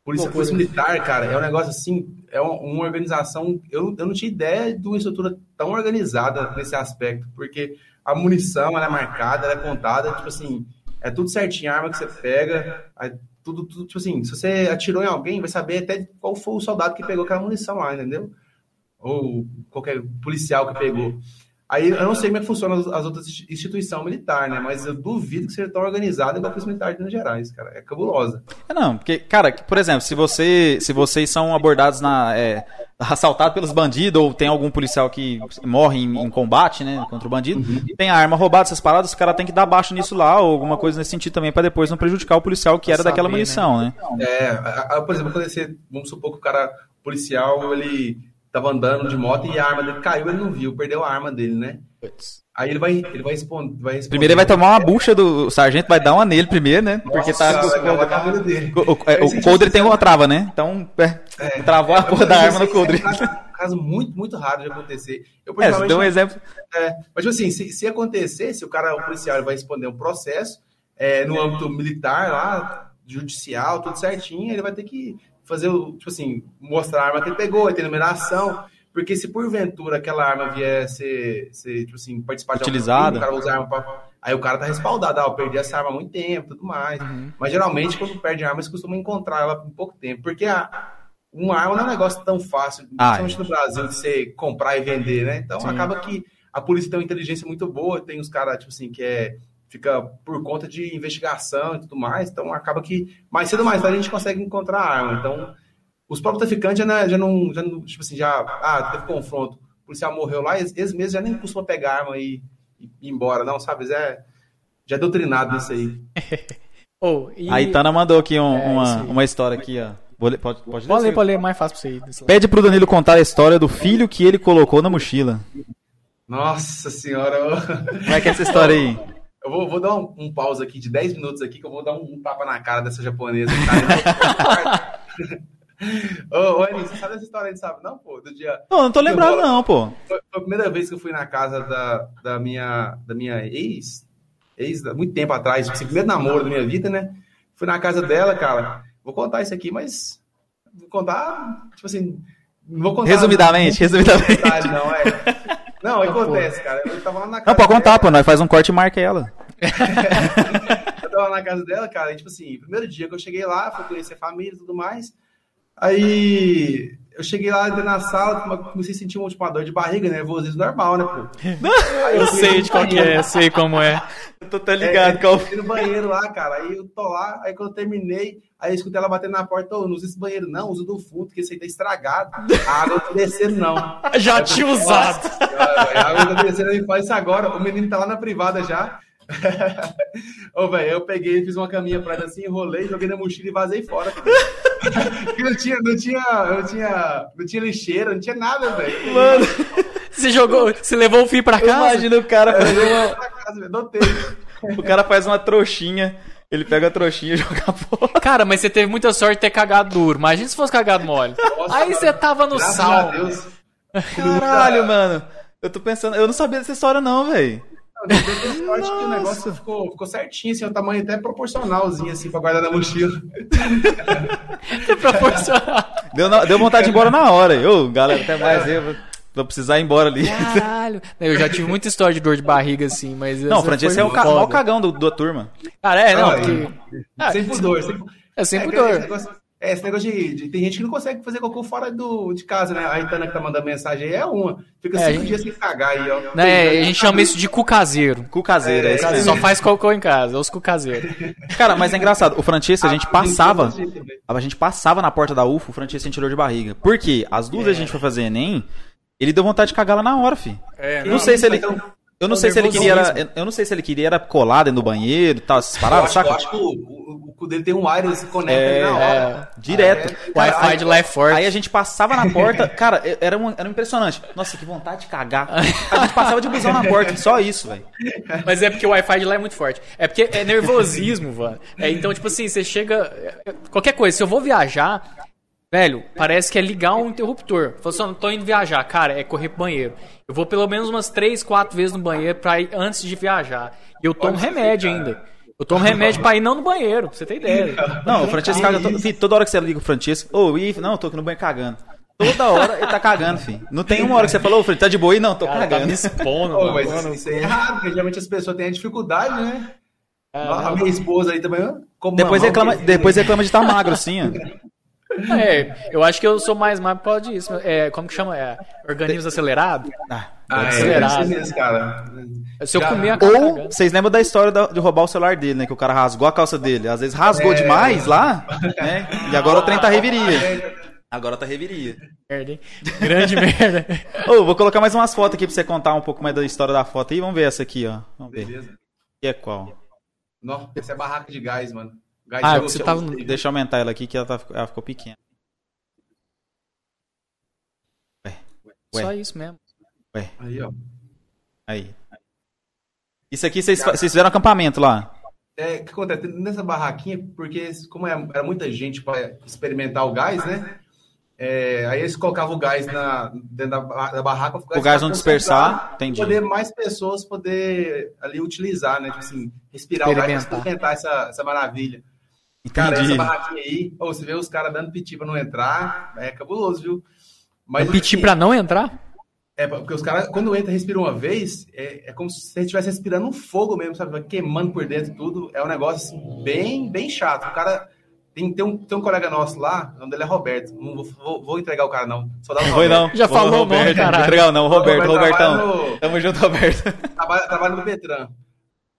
Polícia, Loucura. polícia militar, cara, é um negócio assim, é uma, organização. Eu, eu não tinha ideia de uma estrutura tão organizada nesse aspecto, porque a munição ela é marcada, ela é contada, tipo assim, é tudo certinho, a arma que você pega, aí tudo, tudo, tipo assim, se você atirou em alguém, vai saber até qual foi o soldado que pegou aquela munição lá, entendeu? Ou qualquer policial que pegou. Aí eu não sei como é que funciona as, as outras instituições militares, né? Mas eu duvido que seja tão organizada igual a Polícia Militar de Minas Gerais, cara. É cabulosa. É, não, porque, cara, por exemplo, se você se vocês são abordados na. É, assaltados pelos bandidos, ou tem algum policial que morre em, em combate, né, contra o bandido, tem a arma roubada, essas paradas, o cara tem que dar baixo nisso lá, ou alguma coisa nesse sentido também, pra depois não prejudicar o policial que era Saber, daquela né? munição, né? É, a- a- por exemplo, quando você, vamos supor que o cara policial, ele tava andando de moto e a arma dele caiu, ele não viu, perdeu a arma dele, né? Aí ele vai, ele vai, responder, vai responder. Primeiro ele vai tomar uma bucha do. O sargento vai dar uma nele primeiro, né? Porque tá. Nossa, o, vida dele. o, o, é, o coldre tem uma trava, né? Então, é, travou a porra da arma no coldre. É um caso, caso muito, muito raro de acontecer. Eu, É, você deu um exemplo. É, mas, tipo assim, se, se acontecer, se o cara, o policial, vai responder um processo é, no âmbito militar lá, judicial, tudo certinho, ele vai ter que fazer, o, tipo assim, mostrar a arma que ele pegou, ter numeração, porque se porventura aquela arma vier ser, ser tipo assim, participar de algum Utilizada. crime, o cara usar arma pra... Aí o cara tá respaldado, ah, eu perdi essa arma há muito tempo, tudo mais. Uhum. Mas geralmente, quando perde arma, eles costumam encontrar ela em pouco tempo, porque a, uma arma não é um negócio tão fácil, Ah, principalmente no Brasil, de você comprar e vender, né? Então Sim. acaba que a polícia tem uma inteligência muito boa, tem os caras, tipo assim, que é, fica por conta de investigação e tudo mais, então acaba que mais cedo ou mais tarde a gente consegue encontrar a arma. Então, os próprios traficantes já, não- já não, já não, tipo assim, já, ah, teve confronto, o policial morreu lá, eles, eles mesmos já nem costumam pegar a arma e, e ir embora, não, sabe? Eles É, já é doutrinado nisso aí. [laughs] Oh, e... A Itana mandou aqui um- É, uma, aí. uma história aqui, ó. Vou ler- pode, pode ler? Pode ler, pode ler, mais fácil pra você ir. Pede pro Danilo contar a história do filho que ele colocou na mochila. Nossa senhora, Como é que é essa história aí? [laughs] Eu vou, vou dar um, um pause aqui de 10 minutos aqui, que eu vou dar um, um tapa na cara dessa japonesa. que [laughs] aí. Ô, ô, você sabe essa história aí, sabe? Não, pô, do dia... Não, não tô lembrado não, pô. Foi a primeira vez que eu fui na casa da, da, minha, da minha ex, ex, muito tempo atrás, tipo assim, primeiro namoro da minha vida, né? Fui na casa dela, cara. Vou contar isso aqui, mas vou contar, tipo assim, não vou contar... Resumidamente, resumidamente. detalhe, Não, é. Não, acontece, cara. Eu tava lá na casa Não, pode contar, dela. pô. Nós faz um corte e marca ela. [laughs] eu tava na casa dela, cara, e, tipo assim, primeiro dia que eu cheguei lá, fui conhecer a família e tudo mais. Aí eu cheguei lá na sala, comecei a sentir uma, tipo, uma dor de barriga, nervosismo normal, né, pô? [laughs] Aí Eu fui sei de qual que é, sei como é. [laughs] Eu tô tá É, eu fui no banheiro lá, cara. Aí eu tô lá, aí quando eu terminei, aí eu escutei ela batendo na porta, ô, não usa esse banheiro, não, usa do fundo, porque esse aí tá estragado. A água tá descendo, não. [laughs] Já tinha usado. Nossa, A água tá descendo, ele faz isso agora. O menino tá lá na privada já. [laughs] Ô, velho, eu peguei, fiz uma caminha pra ela assim, enrolei, joguei na mochila e vazei fora. Porque [laughs] não tinha, não tinha, não tinha, não tinha lixeira, não tinha nada, velho. Mano, Você jogou, você levou o fio pra casa? imagina o cara fazer uma, Na casa, velho, Notei. o cara faz uma trouxinha, Ele pega a trouxinha e [laughs] joga fora. Cara, mas você teve muita sorte de ter cagado duro. Imagina se fosse cagado mole. Nossa, Aí você tava no sal. a Deus. Caralho, mano. Eu tô pensando, eu não sabia dessa história não, velho. Eu dei sorte que o negócio ficou, ficou certinho, assim, o tamanho até proporcionalzinho, assim, pra guardar na mochila. [laughs] Proporcional. Deu, na- deu vontade de ir embora na hora. Eu, galera, até mais eu. Vou- precisar ir embora ali. Caralho. [laughs] Eu já tive muita história de dor de barriga, assim, mas. Não, o Francesco é o ca- maior cagão do, da turma. Cara, é, não, Ah, porque. Ah, sem pudor, sem É sempre É, esse dor. negócio, é, esse negócio de, de- Tem gente que não consegue fazer cocô fora do, de casa, né? A Itana que tá mandando mensagem aí é uma. Fica É, cinco a dias sem cagar aí, ó. Né, a gente chama isso de cu caseiro. Cu caseiro, é, É, isso. Só faz cocô em casa, é os cu caseiros. [laughs] Cara, mas é engraçado. O Francesco, a gente Ah, passava. que ter A gente passava na porta da UFO, o Francesco sentiu dor de barriga. Por quê? As duas vezes a gente foi fazer Enem, ele deu vontade de cagar lá na hora, fi. É, Não sei se ele. Eu não é sei se ele queria. Era, eu não sei se ele queria era colar dentro do banheiro e tal, essas Eu paradas, acho, eu saca? acho que o, o, o cu dele tem um wire, se conecta É, ali na hora. Direto. É, Wi-Fi de lá é forte. Aí a gente passava na porta, cara, era, um, era impressionante. Nossa, que vontade de cagar. A gente passava de busão na porta, só isso, velho. Mas é porque o Wi-Fi de lá é muito forte. É porque é nervosismo, [laughs] mano. É, então, tipo assim, você chega. Qualquer coisa, se eu vou viajar, velho, parece que é ligar um interruptor. Falei assim, "Ó, tô indo viajar, cara, é correr pro banheiro. Eu vou pelo menos umas 3, 4 vezes no banheiro pra ir antes de viajar. E eu tomo Pode ser, remédio cara. ainda. Eu tomo remédio pra ir não no banheiro, pra você ter ideia. Não, o Francesco caga. To... Fih, toda hora que você liga o Francesco, ô, ih, não, tô aqui no banho cagando. Toda hora ele tá cagando, filho. Não tem uma hora que você falou, ô, Francesco, tá de boa aí? Não, tô Cara, tá cagando. me expondo, [laughs] mano. mas Mano, isso, isso é errado, porque geralmente as pessoas têm a dificuldade, né? é, a minha esposa aí também, como Depois reclama, depois reclama de estar magro, assim, ó. [laughs] [laughs] É, eu acho que eu sou mais magro por causa disso. É, como que chama? É, organismo acelerado? Ah, Ah, é, acelerado. mesmo, cara. Se eu Já- comer, acaba Ou, vocês lembram da história da- de roubar o celular dele, né? Que o cara rasgou a calça dele. Às vezes rasgou É. demais lá, né? E agora o trem tá reviria. Agora tá reviria. Merda, hein? Grande [laughs] merda. Ô, vou colocar mais umas fotos aqui pra você contar um pouco mais da história da foto aí. Vamos ver essa aqui, ó. Vamos ver. Beleza. Que é qual? Não, essa é barraca de gás, mano. Gás Ah, de você tava no- Deixa eu aumentar ela aqui que ela, tá, ela ficou pequena. Ué, Ué. Só isso mesmo. Aí, ó. aí. Isso aqui vocês, fizeram acampamento lá. É, o que acontece? Nessa barraquinha, porque como é- era muita gente para experimentar o gás, né? É, aí eles colocavam o gás na, dentro da, da barraca. O gás não ficava dispersar, concentrado, entendi. Poder mais pessoas poder ali utilizar, né? Tipo assim, respirar o gás experimentar essa, essa maravilha. Cara, Entendi. essa barraquinha aí, ô, você vê os caras dando piti pra não entrar, é cabuloso, viu? Mas, Eu pedi assim, pra não entrar? É, porque os caras, quando entra e respira uma vez, é, é como se você estivesse respirando um fogo mesmo, sabe? Vai queimando por dentro tudo. É um negócio assim, bem, bem chato. O cara. Tem, tem, um, tem um colega nosso lá, o nome dele é Roberto. Não vou, vou, vou entregar o cara, não. Só dá Não [laughs] foi não. Já Ô, falou o nome, Roberto, caralho. Não vou entregar não, Roberto, Roberto Robertão. no- Tamo junto, Roberto. [laughs] Trabalha, trabalha no Betran.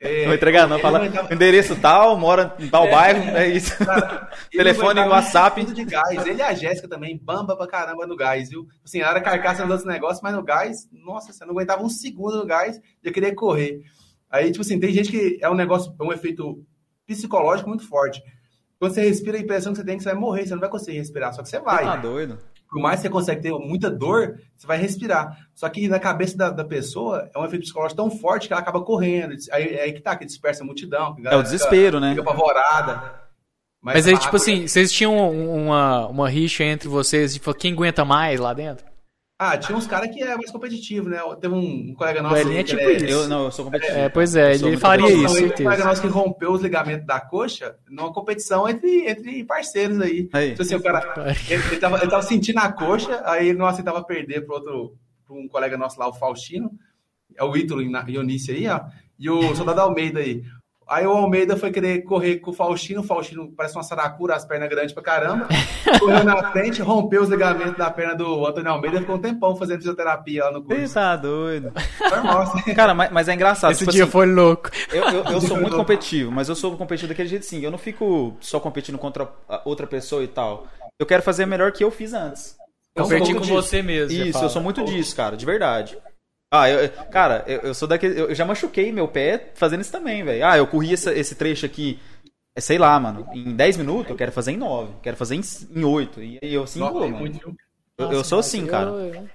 É, Não entregar não. ele Fala aguentava- endereço tal, mora em tal bairro, é isso. Cara, ele [laughs] Telefone, aguentava WhatsApp. De gás. Ele e a Jéssica também, bamba pra caramba no gás, viu? Assim, era carcaça nos outros negócios, mas no gás, nossa, você não aguentava um segundo no gás, já queria correr. Aí, tipo assim, tem gente que é um negócio, é um efeito psicológico muito forte. Quando você respira, a impressão que você tem é que você vai morrer, você não vai conseguir respirar, só que você vai. Tá doido. Por mais que você consegue ter muita dor, você vai respirar. Só que na cabeça da, da pessoa é um efeito psicológico tão forte que ela acaba correndo. Aí é aí que tá, que dispersa a multidão. que a É o desespero, né? Fica, fica apavorada. Mas aí, a tipo assim, vocês tinham uma, uma rixa entre vocês, tipo, quem aguenta mais lá dentro? Ah, tinha uns caras que é mais competitivo, né? Teve um, colega nosso. Elinho é tipo ele isso. Eu não, eu sou competitivo. É, pois é, ele faria isso, ele, um colega certeza. nosso que rompeu os ligamentos da coxa numa competição entre, entre parceiros aí. Aí. Então, assim, o cara, ele, ele, tava, ele tava sentindo a coxa, aí ele não aceitava perder para outro, pra um colega nosso lá, o Faustino, é o Ítalo Ionice aí, ó, e o Soldado Almeida aí. Aí o Almeida foi querer correr com o Faustino, o Faustino parece uma saracura, as pernas grandes pra caramba, [laughs] correu na frente, rompeu os ligamentos da perna do Antônio Almeida, ficou um tempão fazendo fisioterapia lá no Você curso. tá doido. Normal, assim. Cara, mas, mas é engraçado. Esse tipo dia assim, foi louco. Eu, eu, eu sou muito competitivo, mas eu sou competitivo daquele jeito sim. Eu não fico só competindo contra outra pessoa e tal. Eu quero fazer melhor que eu fiz antes. Eu Competir com disso. você mesmo. Isso, eu sou muito disso, cara, de verdade. Ah, eu, cara, eu, eu sou daquele. Eu já machuquei meu pé fazendo isso também, velho. Ah, eu corri essa- esse trecho aqui, é, sei lá, mano, em 10 minutos, eu quero fazer em 9, quero fazer em, em 8. E aí eu assim, Nossa, mano. muito? Eu, eu sou assim, cara. eu-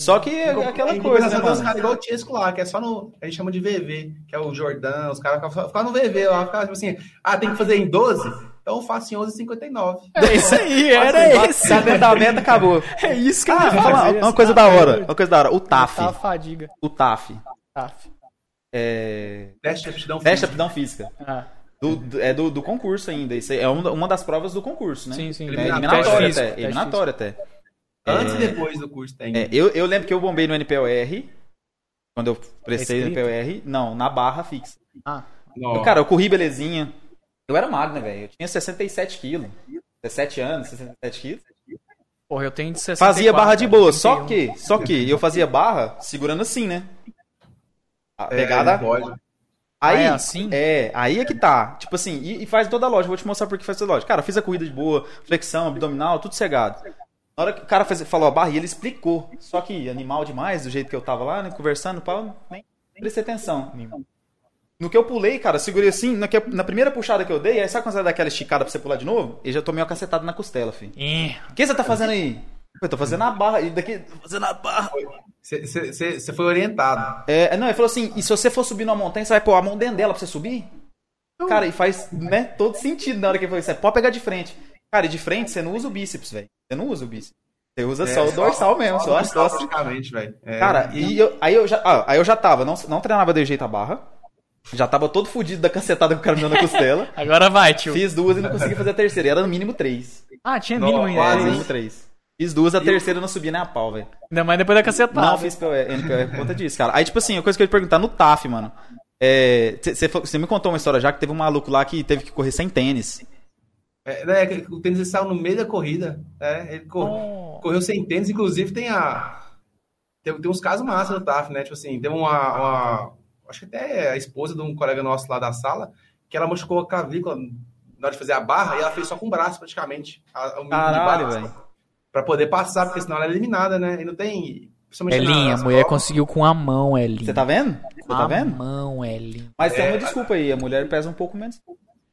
Só que é aquela coisa, né, mano? caras igual o Tiesco lá, que é só no. A gente chama de VV, que é o Jordão, os caras ficam no VV lá, ficam tipo assim, ah, tem que fazer em 12? Então faço em 11,59. É isso aí, era esse. Tá dentro da meta, acabou. É isso que eu ah, falar, uma coisa da hora, uma coisa da hora, o TAF. O fadiga. O TAF. TAF. É... Teste de aptidão física. Teste de aptidão física. Ah. Do, do, é do, do, concurso ainda. Isso é uma, uma das provas do concurso, né? Sim, sim. É eliminatória até. Eliminatória até. Antes e depois do curso tem. É, eu, eu lembro que eu bombei no NPOR. Quando eu prestei no NPOR. Não, na barra fixa. Ah. Cara, eu corri belezinha. Eu era magro, né, velho? Eu tinha 67 quilos. 17 anos, 67 quilos. Porra, eu tenho de 64. Fazia barra de boa. Só que, só que eu fazia barra segurando assim, né? A pegada. É. Aí, ah, é assim? É, aí é que tá. Tipo assim, e, e faz toda a lógica. Vou te mostrar por que faz toda a lógica. Cara, fiz a corrida de boa, flexão, abdominal, tudo cegado. Na hora que o cara fez, falou a barra, ele explicou. Só que animal demais, do jeito que eu tava lá, né, conversando, pau, nem prestei atenção. No que eu pulei, cara, segurei assim, na, que, na primeira puxada que eu dei, aí sabe quando você dá daquela esticada pra você pular de novo? E já tomei uma cacetada na costela, filho. O que você tá fazendo aí? Eu tô fazendo a barra, e daqui, fazendo a barra. Você foi orientado. É, não, ele falou assim, e se você for subir numa montanha, você vai pôr a mão dentro dela pra você subir? Cara, e faz, né, todo sentido na hora que ele falou isso. Pode pegar de frente. Cara, e de frente você não usa o bíceps, velho. Você não usa o bíceps. Você usa é, só o dorsal só, mesmo, só, só as costas. velho. É, cara, e eu, aí, eu já, ah, aí eu já tava, não, não treinava de jeito a barra. Já tava todo fudido da cacetada com o cara me dando na costela. [laughs] Agora vai, tio. Fiz duas e não consegui fazer a terceira. E era no mínimo três. Ah, tinha mínimo ainda. Quase. Mínimo três. Fiz duas, a terceira eu não subia nem a pau, velho. Ainda mais depois da cacetada. Não, fiz POE, NPOE por conta disso, cara. Aí, tipo assim, a coisa que eu ia te perguntar no TAF, mano. Você é, me contou uma história já que teve um maluco lá que teve que correr sem tênis. É, né, o tênis saiu no meio da corrida. É, ele cor, oh. correu sem tênis, inclusive tem a. Tem, tem uns casos massa no TAF, né? Tipo assim, tem uma, uma, Acho que até a esposa de um colega nosso lá da sala, que ela machucou a clavícula na hora de fazer a barra e ela fez só com o braço, praticamente. A, o Caralho, velho. Pra poder passar, porque senão ela é eliminada, né? E não tem. Elinha, a mulher conseguiu com a mão, Elinha. Você tá vendo? Você tá vendo? A mão, Elinha. Mas tem uma é, desculpa aí, a mulher pesa um pouco menos.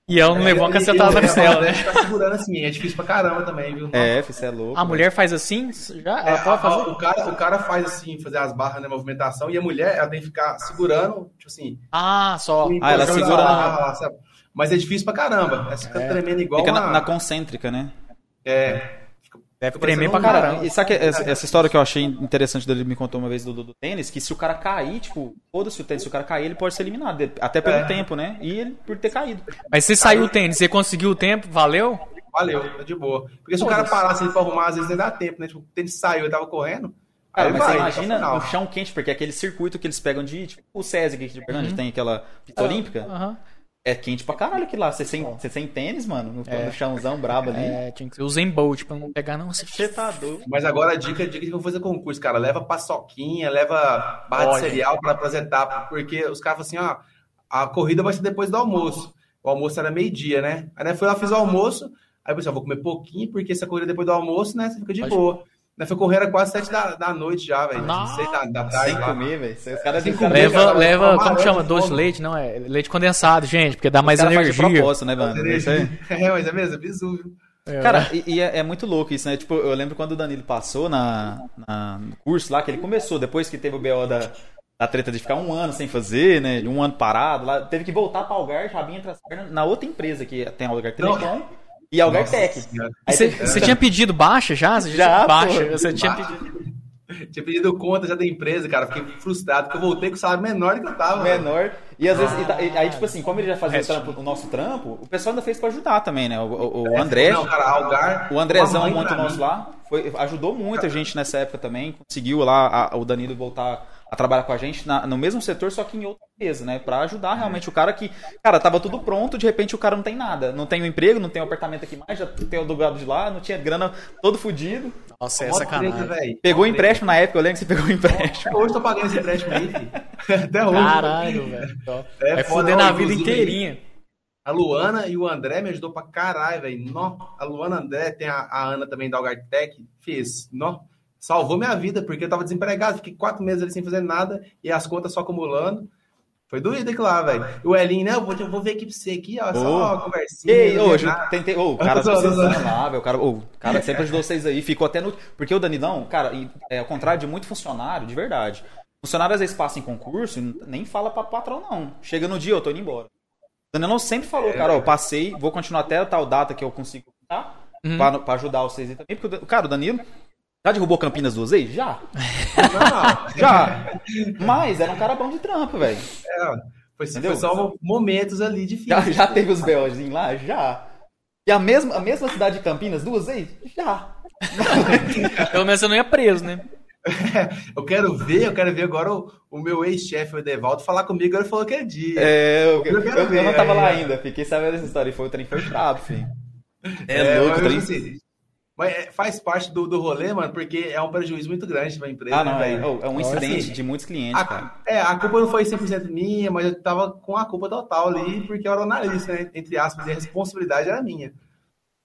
E ela não é, levou uma cacetada na costela, né? Tá segurando assim, é difícil pra caramba também, viu? É, você é louco. A mulher faz assim? Já? Ela é, fazer? O cara, o cara faz assim, fazer as barras na movimentação, e a mulher, ela tem que ficar segurando, tipo assim. Ah, só. Ah, ela segura na... Mas é difícil pra caramba. Ela fica é. tremendo igual Fica na, na concêntrica, né? É. Deve tremer pra caramba. E sabe que essa, essa, história que eu achei interessante dele me contou uma vez do, do, do tênis, que se o cara cair, tipo, foda-se o tênis, se o cara cair, ele pode ser eliminado, até pelo é. tempo, né? E ele por ter caído. Mas você saiu o tênis, você conseguiu o tempo, valeu? Valeu, tá de boa. Porque se o cara parasse ali pra arrumar, às vezes nem dá tempo, né? Tipo, o tênis saiu, eu tava correndo. Cara, mas vai, você imagina no chão quente, porque é aquele circuito que eles pegam de, tipo, o SESI que a gente uhum. tem aquela pista olímpica. Uhum. É quente pra caralho aqui lá. Você sem, você sem tênis, mano, no, é. no chãozão brabo ali. É, tinha que ser o Zen Bolt pra não pegar, não. Você tá doido. Mas agora a dica, a dica de como fazer concurso, cara. Leva paçoquinha, leva barra Olha. de cereal pra apresentar. Porque os caras falam assim, ó, a corrida vai ser depois do almoço. O almoço era meio-dia, né? Aí né, fui lá, fiz o almoço. Aí eu pensei, vou comer pouquinho, porque se a corrida é depois do almoço, né? Você fica de Pode boa. Nós foi correr era quase sete da, da noite já, velho. Seis da, da tarde. Sem comer, velho. Os caras Leva, leva como chama? Doce de leite? Não, é leite condensado, gente, porque dá mais energia. Faz de propósito, né, mano? Isso aí. [laughs] É, mas é mesmo, é bizu, viu? É, cara, e, e é, é, muito louco isso, né? Tipo, eu lembro quando o Danilo passou na, na, no curso lá, que ele começou, depois que teve o BO da, da treta de ficar um ano sem fazer, né? Um ano parado, lá, teve que voltar para Algar, já vinha na outra empresa que tem Algar Telecom. E Algartec. Você tinha pedido baixa já? Você já, já baixa. Você tinha pedido. Tinha pedido conta já da empresa, cara. Fiquei frustrado, porque eu voltei com o salário menor que eu tava. Menor. E às vezes, e, aí, tipo assim, como ele já fazia o, trampo, o, nosso trampo, o pessoal ainda fez pra ajudar também, né? O, o, o é, André. Não, cara, Algar. O Andrezão, muito nosso lá, foi, ajudou muito a gente nessa época também. Conseguiu lá a, o Danilo voltar a trabalhar com a gente na, no mesmo setor, só que em outra empresa, né? Pra ajudar realmente o cara que, cara, tava tudo pronto, de repente o cara não tem nada. Não tem um emprego, não tem um apartamento aqui mais, já tem o do lado de lá, não tinha grana, todo fudido. Nossa, é sacanagem. Pegou empréstimo na época, eu lembro que você pegou empréstimo. Hoje tô pagando esse empréstimo aí, filho. [laughs] Até hoje. Caralho, velho. É, é foder na vida inteirinha. A Luana e o André me ajudou pra caralho, velho. A Luana André, tem a, a Ana também da Algartec, fez. Nó salvou minha vida, porque eu tava desempregado, fiquei quatro meses ali sem fazer nada e as contas só acumulando. Foi doido aquilo lá, velho. O Elinho, né? Eu vou, eu vou ver aqui pra você aqui, ó. Só uma conversinha. Ei, tem nada. tentei. Ô, o cara [laughs] tá velho. O cara, ô, o cara sempre ajudou vocês aí. Ficou até no. Porque o Danilão, cara, é ao contrário de muito funcionário, de verdade. Funcionário às vezes passa em concurso e nem fala pra patrão, não. Chega no dia, eu tô indo embora. O Danilão sempre falou, cara, ó, eu passei, vou continuar até a tal data que eu consigo tá? Uhum. Pra, pra ajudar vocês aí também. Porque, cara, o Danilo. Já derrubou Campinas duas vezes? Já. Não, [laughs] Já. Mas era um cara bom de trampo, velho. é, foi, foi só momentos ali difíceis. Já, já teve os BOzinhos lá? Já. E a mesma, a mesma cidade de Campinas duas vezes? Já. [laughs] Pelo menos você não ia preso, né? [laughs] Eu quero ver, eu quero ver agora o, o meu ex-chefe, o Edevaldo, falar comigo. Ele falou que é dia. É, eu, Eu eu, quero eu ver, não tava lá ainda, fiquei sabendo dessa história. E foi, o trem foi brabo, filho. É, É, louco, o mas, trem. assim, mas é, faz parte do, do rolê, mano, porque é um prejuízo muito grande pra empresa. Ah, não, né, é, velho? é um incidente Assim, de muitos clientes, A, cara. é, a culpa não foi 100% minha, mas eu tava com a culpa total ali, porque eu era o analista, né? Entre aspas, e a responsabilidade era minha.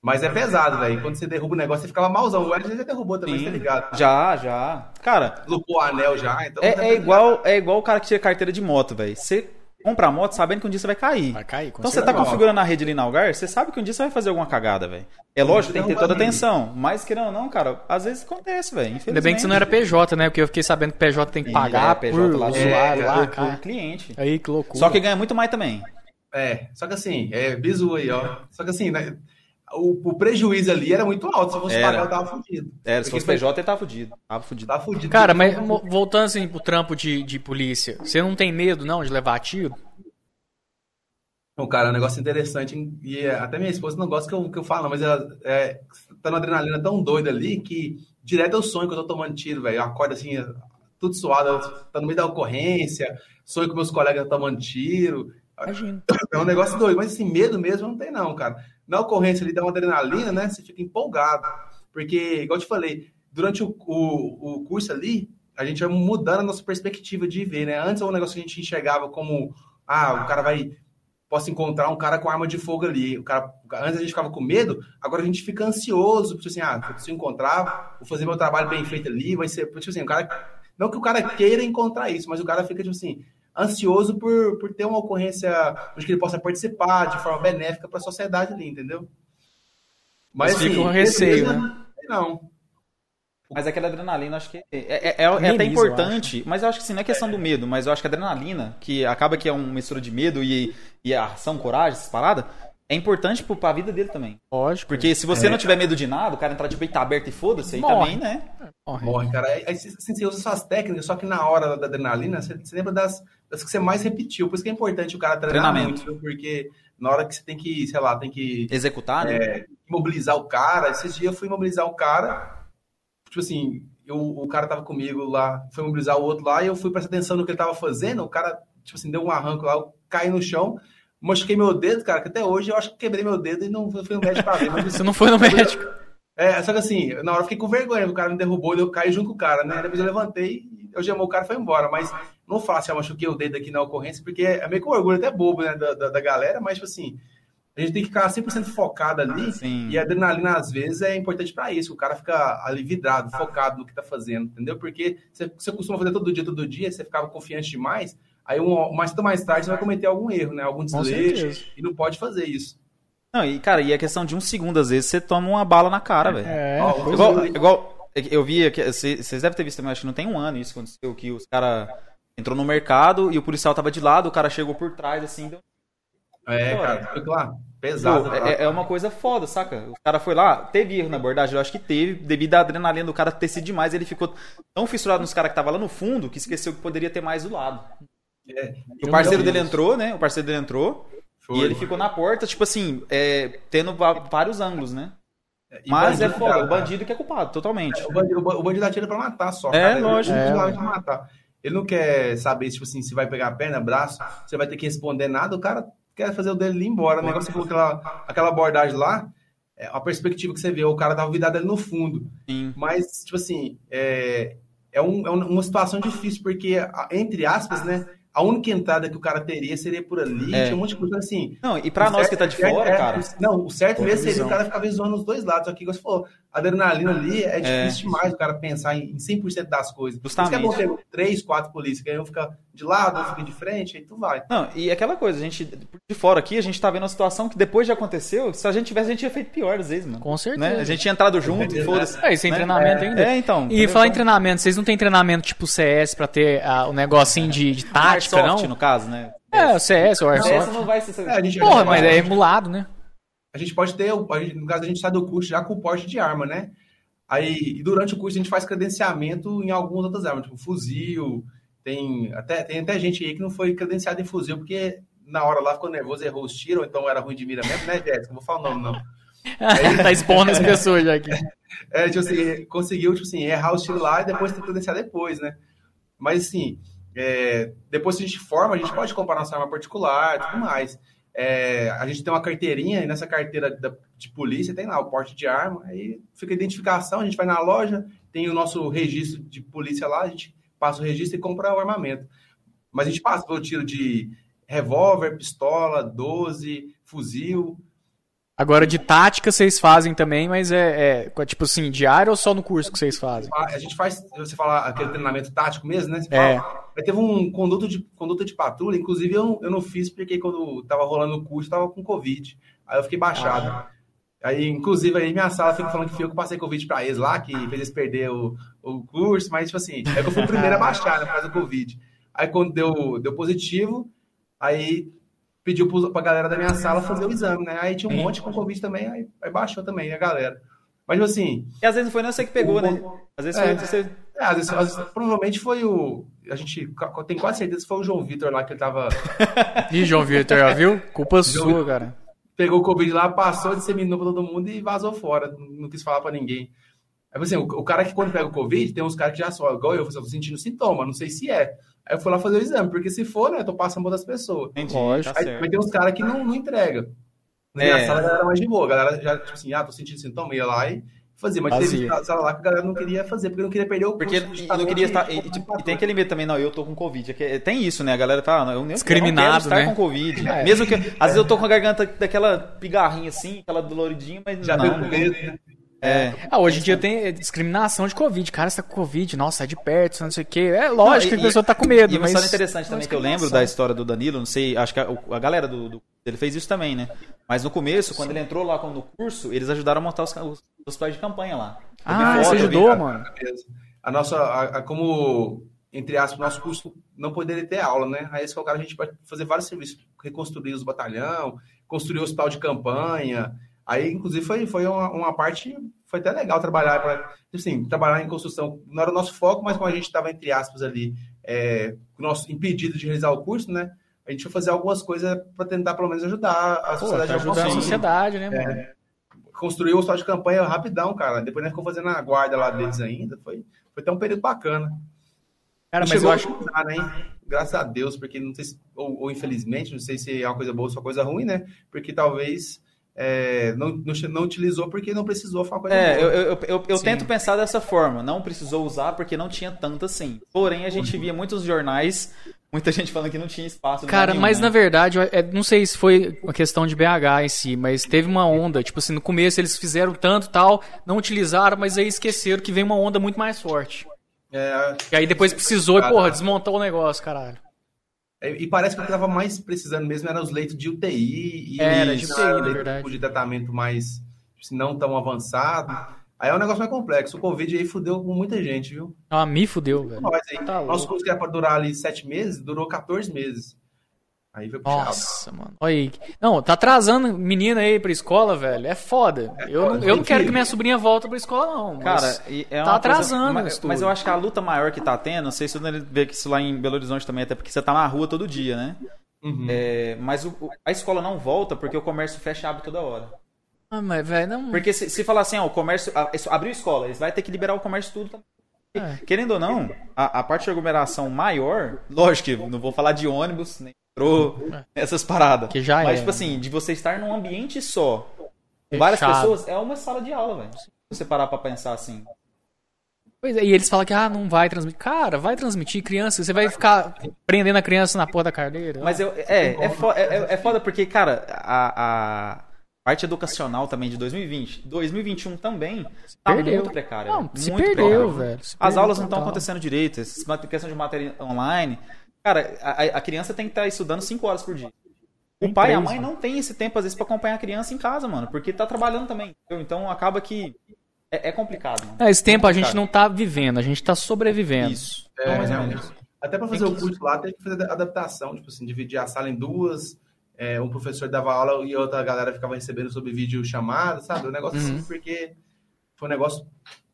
Mas é pesado, velho. Quando você derruba o negócio, você ficava malzão. O Wesley já derrubou também, Sim. tá ligado? Já, já. Cara, Lupou o anel já, então... é, é igual, é igual o cara que tira carteira de moto, velho. Você compra a moto sabendo que um dia você vai cair. Vai cair, com Então você tá configurando a rede ali na Algar, você sabe que um dia você vai fazer alguma cagada, velho. É lógico, tem que ter toda a atenção. Mas querendo ou não, cara, às vezes acontece, velho. Ainda bem que você não era PJ, né? Porque eu fiquei sabendo que PJ tem que pagar é, PJ por lá, usuário é, lá, cara. por cliente. Aí, que loucura. Só que ganha muito mais também. É, só que assim, é bizu aí, ó. Só que assim, né, o, o prejuízo ali era muito alto. Se fosse Era. pagar, eu tava fudido. É, se fosse PJ, ele tava fudido. Tava fudido. Tava fudido. Cara, mas voltando assim pro trampo de, de polícia, você não tem medo, não, de levar tiro? Não, cara, é um negócio interessante. E é, até minha esposa não gosta que eu, que eu falo, mas ela é, tá numa adrenalina tão doida ali que direto eu sonho que eu tô tomando tiro, velho. Eu acordo assim, tudo suado, tá no meio da ocorrência, sonho que meus colegas estão tomando tiro. Imagina. É um negócio doido, mas assim, medo mesmo não tem, não, cara. Na ocorrência ali dá uma adrenalina, né? Você fica empolgado. Porque, igual eu te falei, durante o, o, o curso ali, a gente vai mudando a nossa perspectiva de ver, né? Antes o negócio que a gente enxergava como, ah, o cara vai. Posso encontrar um cara com arma de fogo ali. O cara, antes a gente ficava com medo, agora a gente fica ansioso, tipo assim, ah, se eu encontrar, vou fazer meu trabalho bem feito ali, vai ser. Tipo assim, o cara. Não que o cara queira encontrar isso, mas o cara fica, tipo assim, ansioso por, por ter uma ocorrência onde que ele possa participar de forma benéfica para a sociedade ali, entendeu? Mas fica um receio, beleza, né? Não. Mas aquela adrenalina, acho que é, é, é- é até Ameniza, eu importante, mas eu acho que assim, não é questão do medo, mas eu acho que a adrenalina, que acaba que é uma mistura de medo e, e a ação, coragem, essas paradas, é importante pro, pra vida dele também. Lógico. Porque se você É. não tiver medo de nada, o cara entrar de peito aberto e foda-se, aí também, né? Morre. Morre, cara. Aí assim, você usa suas técnicas, só que na hora da adrenalina, você, você lembra das, das que você mais repetiu. Por isso que é importante o cara treinar Treinamento. muito, porque na hora que você tem que, sei lá, tem que Executar, né? é, imobilizar o cara. Esses dias eu fui imobilizar o cara. Tipo assim, eu, o cara tava comigo lá, foi imobilizar o outro lá, e eu fui prestar atenção no que ele tava fazendo. O cara, tipo assim, deu um arranco lá, eu caí no chão, machuquei meu dedo, cara, que até hoje eu acho que quebrei meu dedo e não fui no médico pra ver. Mas, [laughs] Você não [laughs] foi no médico. é, só que assim, na hora eu fiquei com vergonha, o cara me derrubou e eu caí junto com o cara, né? Depois eu levantei, eu gemou o cara e foi embora. Mas não falo assim, eu machuquei o dedo aqui na ocorrência, porque é meio com orgulho até bobo, né, da, da, da galera, mas tipo assim, a gente tem que ficar 100% focado ali. Sim. E a adrenalina, às vezes, é importante pra isso. O cara fica ali vidrado, focado no que tá fazendo, entendeu? Porque você, você costuma fazer todo dia, todo dia, você ficava confiante demais, aí um, mais cedo ou mais tarde você vai cometer algum erro, né? Algum desleixo, e não pode fazer isso. Não, e cara, e a questão de um segundo, às vezes, você toma uma bala na cara, velho. É, Ó, Igual, é. igual eu vi, aqui, vocês vocês devem ter visto também, acho que não tem um ano isso aconteceu, que os caras entrou no mercado e o policial tava de lado, o cara chegou por trás, assim, deu É, Pô, cara, fica lá, pesado. Pô, é, é uma coisa foda, saca? O cara foi lá, teve erro na abordagem, eu acho que teve, devido à adrenalina do cara ter sido demais, ele ficou tão fissurado nos caras que tava lá no fundo que esqueceu que poderia ter mais do lado. É, O parceiro dele entrou, né? O parceiro dele entrou Foi. e ele ficou na porta, tipo assim, é, tendo vários ângulos, né? E Mas é bandido, foda, cara, o bandido que é culpado, totalmente. O bandido, o ba- o bandido atira pra matar só. É, cara. lógico. Ele, É, ele pra matar. Ele não quer saber, tipo assim, se vai pegar a perna, braço, você vai ter que responder nada. O cara quer fazer o dele ir embora. O negócio você falou aquela, aquela abordagem lá, é a perspectiva que você vê, o cara tava virado ali no fundo. Sim. Mas, tipo assim, é, é, um- é uma situação difícil, porque, entre aspas, né? A única entrada que o cara teria seria por ali. É. Tinha um monte de coisa assim. Não, e pra O nós certo- que tá de certo fora, é- cara. Não, o certo mesmo seria o cara ficar visuando os dois lados. Como você falou, adrenalina ali é difícil demais o cara pensar em em 100% das coisas. Por isso que é bom Justamente. ter três, quatro polícias, que aí eu ficar de lado, um fica de frente, aí tu vai. Não, e aquela coisa, a gente, de fora aqui, a gente tá vendo uma situação que depois já aconteceu, se a gente tivesse, a gente tinha feito pior às vezes, mano. Com certeza. Né? A gente tinha entrado junto e [laughs] foda-se. É, isso é né? treinamento ainda. É, então. E falar em treinamento, vocês não têm treinamento tipo CS pra ter ah, o negocinho de, de tática, Airsoft, não? no caso, né? É, o CS, o Airsoft. Essa não vai ser. É, a gente- Porra, mas é emulado, né? A gente pode ter, gente- no caso, a gente sai do curso já com o porte de arma, né? Aí, e durante o curso, a gente faz credenciamento em algumas outras armas, tipo fuzil, tem até, tem até gente aí que não foi credenciada em fuzil, porque na hora lá ficou nervoso, errou os tiros, ou então era ruim de mira mesmo, né, Jéssica? Não vou falar o nome, não. [laughs] tá expondo as pessoas já aqui. [laughs] É, tipo assim, conseguiu, tipo assim, errar os tiros lá e depois ter credenciado depois, né? Mas, assim, é, depois que a gente forma, a gente pode comprar nossa arma particular e tudo mais. É, a gente tem uma carteirinha e nessa carteira da- de polícia tem lá o porte de arma, aí fica a identificação, a gente vai na loja, tem o nosso registro de polícia lá, a gente passa o registro e compra o armamento. Mas a gente passa pelo tiro de revólver, pistola, 12, fuzil, Agora, de tática vocês fazem também, mas é, é, tipo assim, diário ou só no curso que vocês fazem? A gente faz, você fala aquele treinamento tático mesmo, né? Você É. fala, teve um conduto de, conduta de patrulha, inclusive eu, eu não fiz porque quando tava rolando o curso, tava com Covid. Aí eu fiquei baixado. Aí, inclusive, aí minha sala fica falando que fui eu que passei Covid pra eles lá, que fez eles perder o, o curso, mas, tipo assim, é que eu fui o primeiro a baixar, né, por causa do Covid. Aí, quando deu, deu positivo, aí pediu pro- pra galera da minha sala fazer o exame, né? Aí tinha um monte com Covid também, aí, aí baixou também a galera. Mas, tipo assim, E às vezes não foi nem você que pegou, né? Às vezes foi É. você. é, às vezes, às vezes, provavelmente foi o. A gente tem quase certeza que foi o João Vitor lá que ele tava. [laughs] Ih, João Vitor, ó, viu? Culpa sua, cara. Pegou o Covid lá, passou, disseminou pra todo mundo e vazou fora. Não, quis falar pra ninguém. Aí assim, o, o cara que quando pega o Covid, tem uns caras que já só, igual eu, eu tô sentindo sintoma, não sei se é. Aí eu fui lá fazer o exame, porque se for, né, eu tô passando outras pessoas. Entendi, Lógico. tá Aí, certo. mas tem uns caras que não, não entrega. Na É. minha sala a galera era mais de boa. A galera já, tipo assim, ah, tô sentindo sintoma, ia lá e fazia. Mas teve Fazia. sala lá que a galera não queria fazer, porque não queria perder o curso. Porque e não queria estar. E, tipo, e tem aquele medo também, não, eu tô com Covid. É que- Tem isso, né? A galera tá. Eu, nem- eu não Discriminado, quero estar né? com Covid. [laughs] É. Mesmo que. Às vezes eu tô com a garganta daquela pigarrinha assim, aquela doloridinha, mas. Já não, com medo, né? É. Ah, hoje em dia tem é, discriminação de Covid. Cara, você tá com Covid, nossa, sai de perto, não sei o quê. É lógico Não, e- que a pessoa tá com medo, E uma mas... história interessante também que eu lembro da história do Danilo, não sei, acho que a, a galera do, do- Ele fez isso também, né? Mas no começo, quando ele entrou lá com- no curso, eles ajudaram a montar os, os hospitais de campanha lá. Eu Ah, foto, você eu vi- ajudou, mano? A nossa, a, a- como, entre aspas, nosso curso não poderia ter aula, né? Aí eles colocaram a gente para fazer vários serviços, reconstruir os batalhão, construir o hospital de campanha. Aí, inclusive, foi, foi uma, uma parte, foi até legal trabalhar para, assim, trabalhar em construção. Não era o nosso foco, mas como a gente estava, entre aspas, ali, é, nosso impedido de realizar o curso, né? A gente foi fazer algumas coisas para tentar, pelo menos, ajudar a Pô, sociedade tá de alguma ajudando a sociedade, né, mano? construiu o hospital de campanha rapidão, cara. Depois nós ficou fazendo a guarda lá deles ainda. Foi, foi até um período bacana. Cara, mas eu acho... ajudar, né? Graças a Deus, porque não sei se, ou, ou infelizmente, não sei se é uma coisa boa ou só coisa ruim, né? Porque talvez é, não, não, não utilizou porque não precisou, coisa É, eu, eu, eu, eu tento pensar dessa forma. Não precisou usar porque não tinha tanto assim. Porém, a gente via muitos jornais, muita gente falando que não tinha espaço. Cara, nenhum, mas né? na verdade, eu- é, não sei se foi uma questão de BH em si, mas teve uma onda, tipo assim, no começo eles fizeram tanto tal, não utilizaram, mas aí esqueceram que veio uma onda muito mais forte. É, E aí depois precisou e, porra, desmontou o negócio, caralho. É, e parece que o que estava mais precisando mesmo era os leitos de UTI e Era, de UTI, na leitos verdade. de tratamento mais não tão avançado. Aí é um negócio mais complexo. O Covid aí fudeu com muita gente, viu? Ah, me fudeu, velho. Nós aí. Tá Nosso curso que era pra durar ali sete meses, durou 14 meses. Aí foi puxado. Nossa, mano. Olha aí. Não, tá atrasando menina aí pra escola, velho. É foda. Eu, não- eu não quero que minha sobrinha volte pra escola, não. mas- Cara, e é tá uma atrasando coisa, mas, mas eu acho que a luta maior que tá tendo, não sei se você vê que isso lá em Belo Horizonte também, até porque você tá na rua todo dia, né? Uhum. É, mas o- o- a escola não volta porque o comércio fecha e abre toda hora. Ah, mas, velho, não. Porque se, se falar assim, ó, o comércio. a- abriu escola, eles vai ter que liberar o comércio tudo também. É. Querendo ou não, a, a parte de aglomeração maior, lógico que não vou falar de ônibus, nem metrô, essas paradas. Que já Mas, é, tipo né? assim, de você estar num ambiente só, com várias pessoas, é uma sala de aula, velho. Se você parar pra pensar assim. Pois é, e eles falam que, ah, não vai transmitir. Cara, vai transmitir criança. Você vai ficar prendendo a criança na porra da cadeira. Mas eu, é, é, é, é- é foda porque, cara, a, a parte educacional também de 2020, 2021 também, tá perdeu. muito precária. Não, muito perdeu, precária. velho. Se As perdeu aulas não estão acontecendo direito, essa questão de matéria online. Cara, a, a criança tem que estar tá estudando 5 horas por dia. O pai e a mãe não tem esse tempo, às vezes, pra acompanhar a criança em casa, mano. Porque tá trabalhando também. Entendeu? Então acaba que. É, é complicado. Mano. É, esse tempo é a gente não tá vivendo, a gente tá sobrevivendo. Isso. É, mais ou menos. Até pra fazer o curso lá, tem que fazer adaptação. Tipo assim, dividir a sala em duas. É, um professor dava aula e outra galera ficava recebendo sobre vídeo chamada, sabe? Um negócio assim, uhum. assim, porque foi um negócio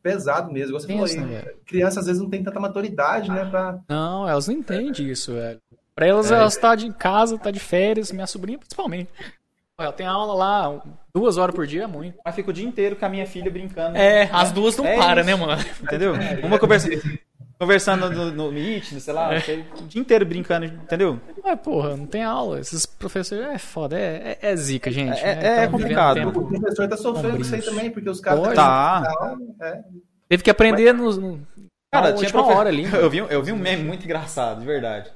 pesado mesmo. Você Pensa, falou aí, criança às vezes não tem tanta maturidade, né? Pra... Não, elas não entendem isso, velho. Pra elas, é. elas tá de casa, tá de férias, minha sobrinha principalmente. Ela tem aula lá, duas horas por dia é muito. Mas fica o dia inteiro com a minha filha brincando. É, as duas não é param, né, mano? Entendeu? Uma conversa conversando no, no Meet, sei lá, é. o dia inteiro brincando, entendeu? Mas, porra, não tem aula. Esses professores é foda, é, é, é zica, gente. É, né? é complicado. O professor tá sofrendo com isso aí também, porque os caras... Tá. É. Teve que aprender Mas... no, Cara, tinha profe... hora ali. [laughs] Eu vi, eu vi um meme muito engraçado, de verdade.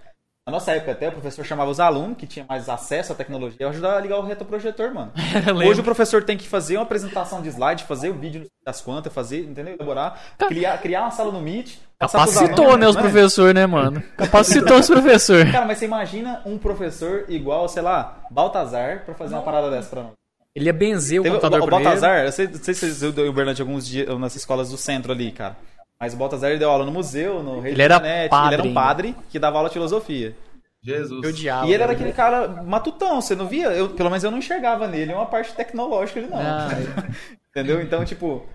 Na nossa época até, o professor chamava os alunos que tinham mais acesso à tecnologia e ajudava a ligar o retroprojetor, mano. [laughs] Hoje o professor tem que fazer uma apresentação de slide, fazer o vídeo das quantas, fazer, entendeu? Elaborar, criar, criar uma sala no Meet. Capacitou, né, os né? professores, né, mano? [laughs] Capacitou os professores. Cara, mas você imagina um professor igual, sei lá, Baltazar, pra fazer uma parada dessa pra nós. Ele ia benzer o Teve, computador O, o Baltazar, eu sei, não sei se você viu o Bernardo alguns dias nas escolas do centro ali, cara. Mas o Baltazar deu aula no museu, no Rede ele era padre, ele era um padre que dava aula de filosofia. Jesus. Eu odiava, e ele era aquele cara matutão, você não via? Eu, pelo menos eu não enxergava nele uma parte tecnológica ele não. Ah, [laughs] Entendeu? Então, tipo,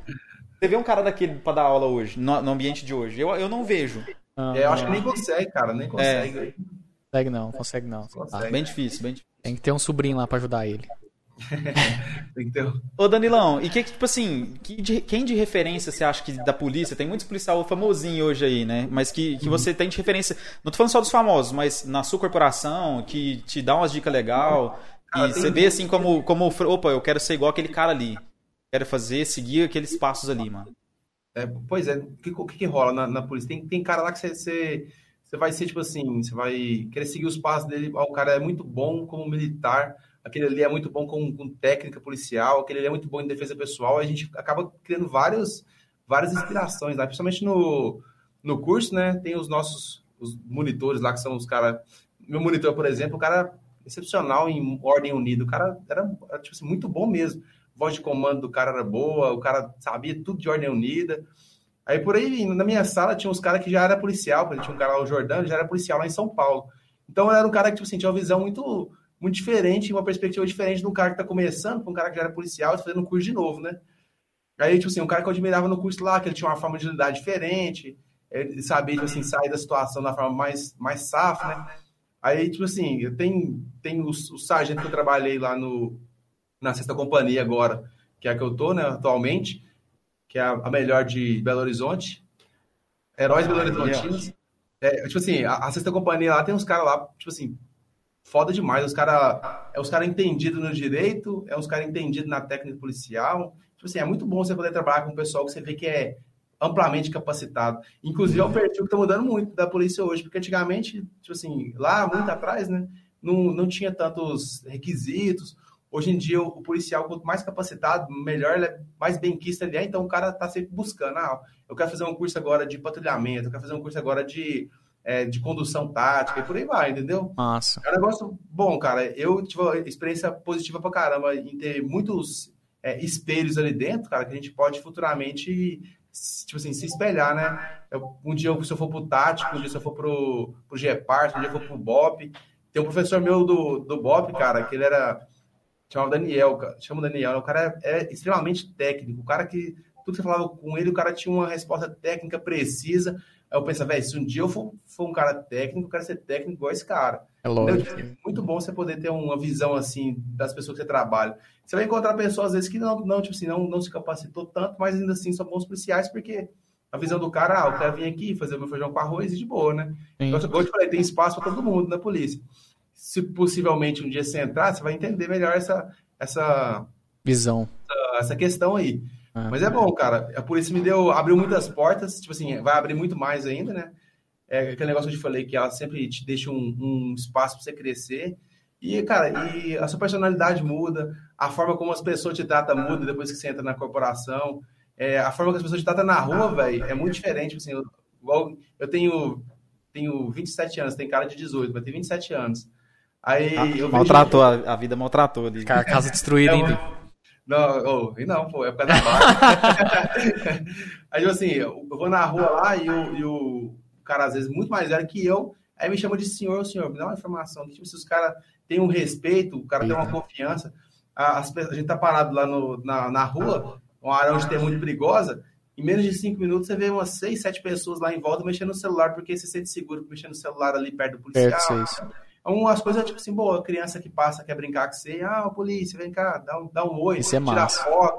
você vê um cara daquele pra dar aula hoje, no, no ambiente de hoje. Eu, eu não vejo. Ah, é, eu acho que nem consegue, cara, nem consegue. É. Consegue não, consegue não. Consegue. Ah, bem difícil, bem difícil. Tem que ter um sobrinho lá pra ajudar ele. [laughs] então... Ô Danilão, e que, tipo assim, que de, quem de referência você acha que da polícia? Tem muitos policial famosinho hoje aí, né? Mas que, que uhum. você tem de referência. Não tô falando só dos famosos, mas na sua corporação, que te dá umas dicas legal. e você vê assim como, como, opa, eu quero ser igual aquele cara ali. Quero fazer, seguir aqueles passos ali, mano. É, pois é, o que, que, que, rola na, na, polícia? Tem, tem cara lá que você, você, você vai ser tipo assim, você vai querer seguir os passos dele. o cara é muito bom como militar aquele ali é muito bom com, com técnica policial, aquele ali é muito bom em defesa pessoal, a gente acaba criando vários, várias inspirações lá, principalmente no, no curso, né? Tem os nossos os monitores lá, que são os caras. Meu monitor, por exemplo, o cara excepcional em ordem unida, o cara era, tipo assim, muito bom mesmo. Voz de comando do cara era boa, o cara sabia tudo de ordem unida. Aí por aí, na minha sala, tinha uns caras que já era policial, tinha um cara lá, o Jordano, já era policial lá em São Paulo. Então era um cara que tipo assim, tinha uma visão muito muito diferente, uma perspectiva diferente de um cara que está começando, para um cara que já era policial e fazendo um curso de novo, né? Aí, tipo assim, um cara que eu admirava no curso lá, que ele tinha uma forma de lidar diferente, ele sabia, tipo assim, sair da situação da forma mais, mais safa, né? Aí, tipo assim, eu tenho, tenho o, o sargento que eu trabalhei lá no, na sexta companhia agora, que é a que eu tô, né, atualmente, que é a, a melhor de Belo Horizonte. Heróis ah, Belo Horizontinos. É, tipo assim, a, a sexta companhia lá tem uns caras lá, tipo assim, foda demais. Os caras é os cara entendidos no direito, é os caras entendidos na técnica policial. Tipo assim, é muito bom você poder trabalhar com um pessoal que você vê que é amplamente capacitado. Inclusive, é um perfil que está mudando muito da polícia hoje, porque antigamente, tipo assim, lá muito atrás, né, não, não tinha tantos requisitos. Hoje em dia, o policial, quanto mais capacitado, melhor, ele é, mais benquista ele é, então o cara está sempre buscando. Ah, eu quero fazer um curso agora de patrulhamento, eu quero fazer um curso agora de é, de condução tática e por aí vai, entendeu? Massa. É um negócio bom, cara. Eu tive uma experiência positiva pra caramba em ter muitos é, espelhos ali dentro, cara, que a gente pode futuramente, tipo assim, se espelhar, né? Eu, um dia, se eu for pro tático, um dia se eu for pro, pro GEPART, um dia eu for pro BOP. Tem um professor meu do, do BOP, cara, que ele era... Chamava Daniel, chama Daniel. O cara é, é extremamente técnico. O cara que... Tudo que você falava com ele, o cara tinha uma resposta técnica precisa eu penso, velho, se um dia eu for, for, um cara técnico, eu quero ser técnico igual esse cara. É lógico. É muito bom você poder ter uma visão assim das pessoas que você trabalha. Você vai encontrar pessoas, às vezes, que não, não, tipo assim, não, não se capacitou tanto, mas ainda assim são bons policiais, porque a visão do cara, ah, eu quero vir aqui fazer meu feijão com arroz e de boa, né? Então, como eu te falei, tem espaço para todo mundo na polícia. Se possivelmente um dia você entrar, você vai entender melhor essa, essa visão, essa, essa questão aí. Ah, Mas é bom, cara. A polícia me deu, abriu muitas portas, tipo assim, vai abrir muito mais ainda, né? É aquele negócio que eu te falei, que ela sempre te deixa um, um espaço para você crescer. E, cara, e a sua personalidade muda, a forma como as pessoas te tratam muda depois que você entra na corporação. É, a forma que as pessoas te tratam na rua, velho, é muito diferente. Tipo assim, eu, igual eu tenho tenho 27 anos, tem cara de 18, mas tem 27 anos. Aí Ah, eu maltratou, a, a vida maltratou ali. Cara, casa destruída, hein? É, Bi? Não, oh, e não, pô, é por causa da barra. [laughs] aí, tipo assim, eu vou na rua lá e o, e o cara, às vezes, muito mais velho que eu, aí me chama de senhor, senhor, me dá uma informação. Tipo, se os caras têm um respeito, o cara tem uma confiança, a, a gente tá parado lá no, na, na rua, uma área onde tem muito perigosa, em menos de cinco minutos você vê umas seis, sete pessoas lá em volta mexendo no celular, porque você se sente seguro mexendo no celular ali perto do policial. Isso. Umas coisas, tipo assim, boa, criança que passa, quer brincar com você, ah, polícia, vem cá, dá um, dá um oi, Isso é massa. foto.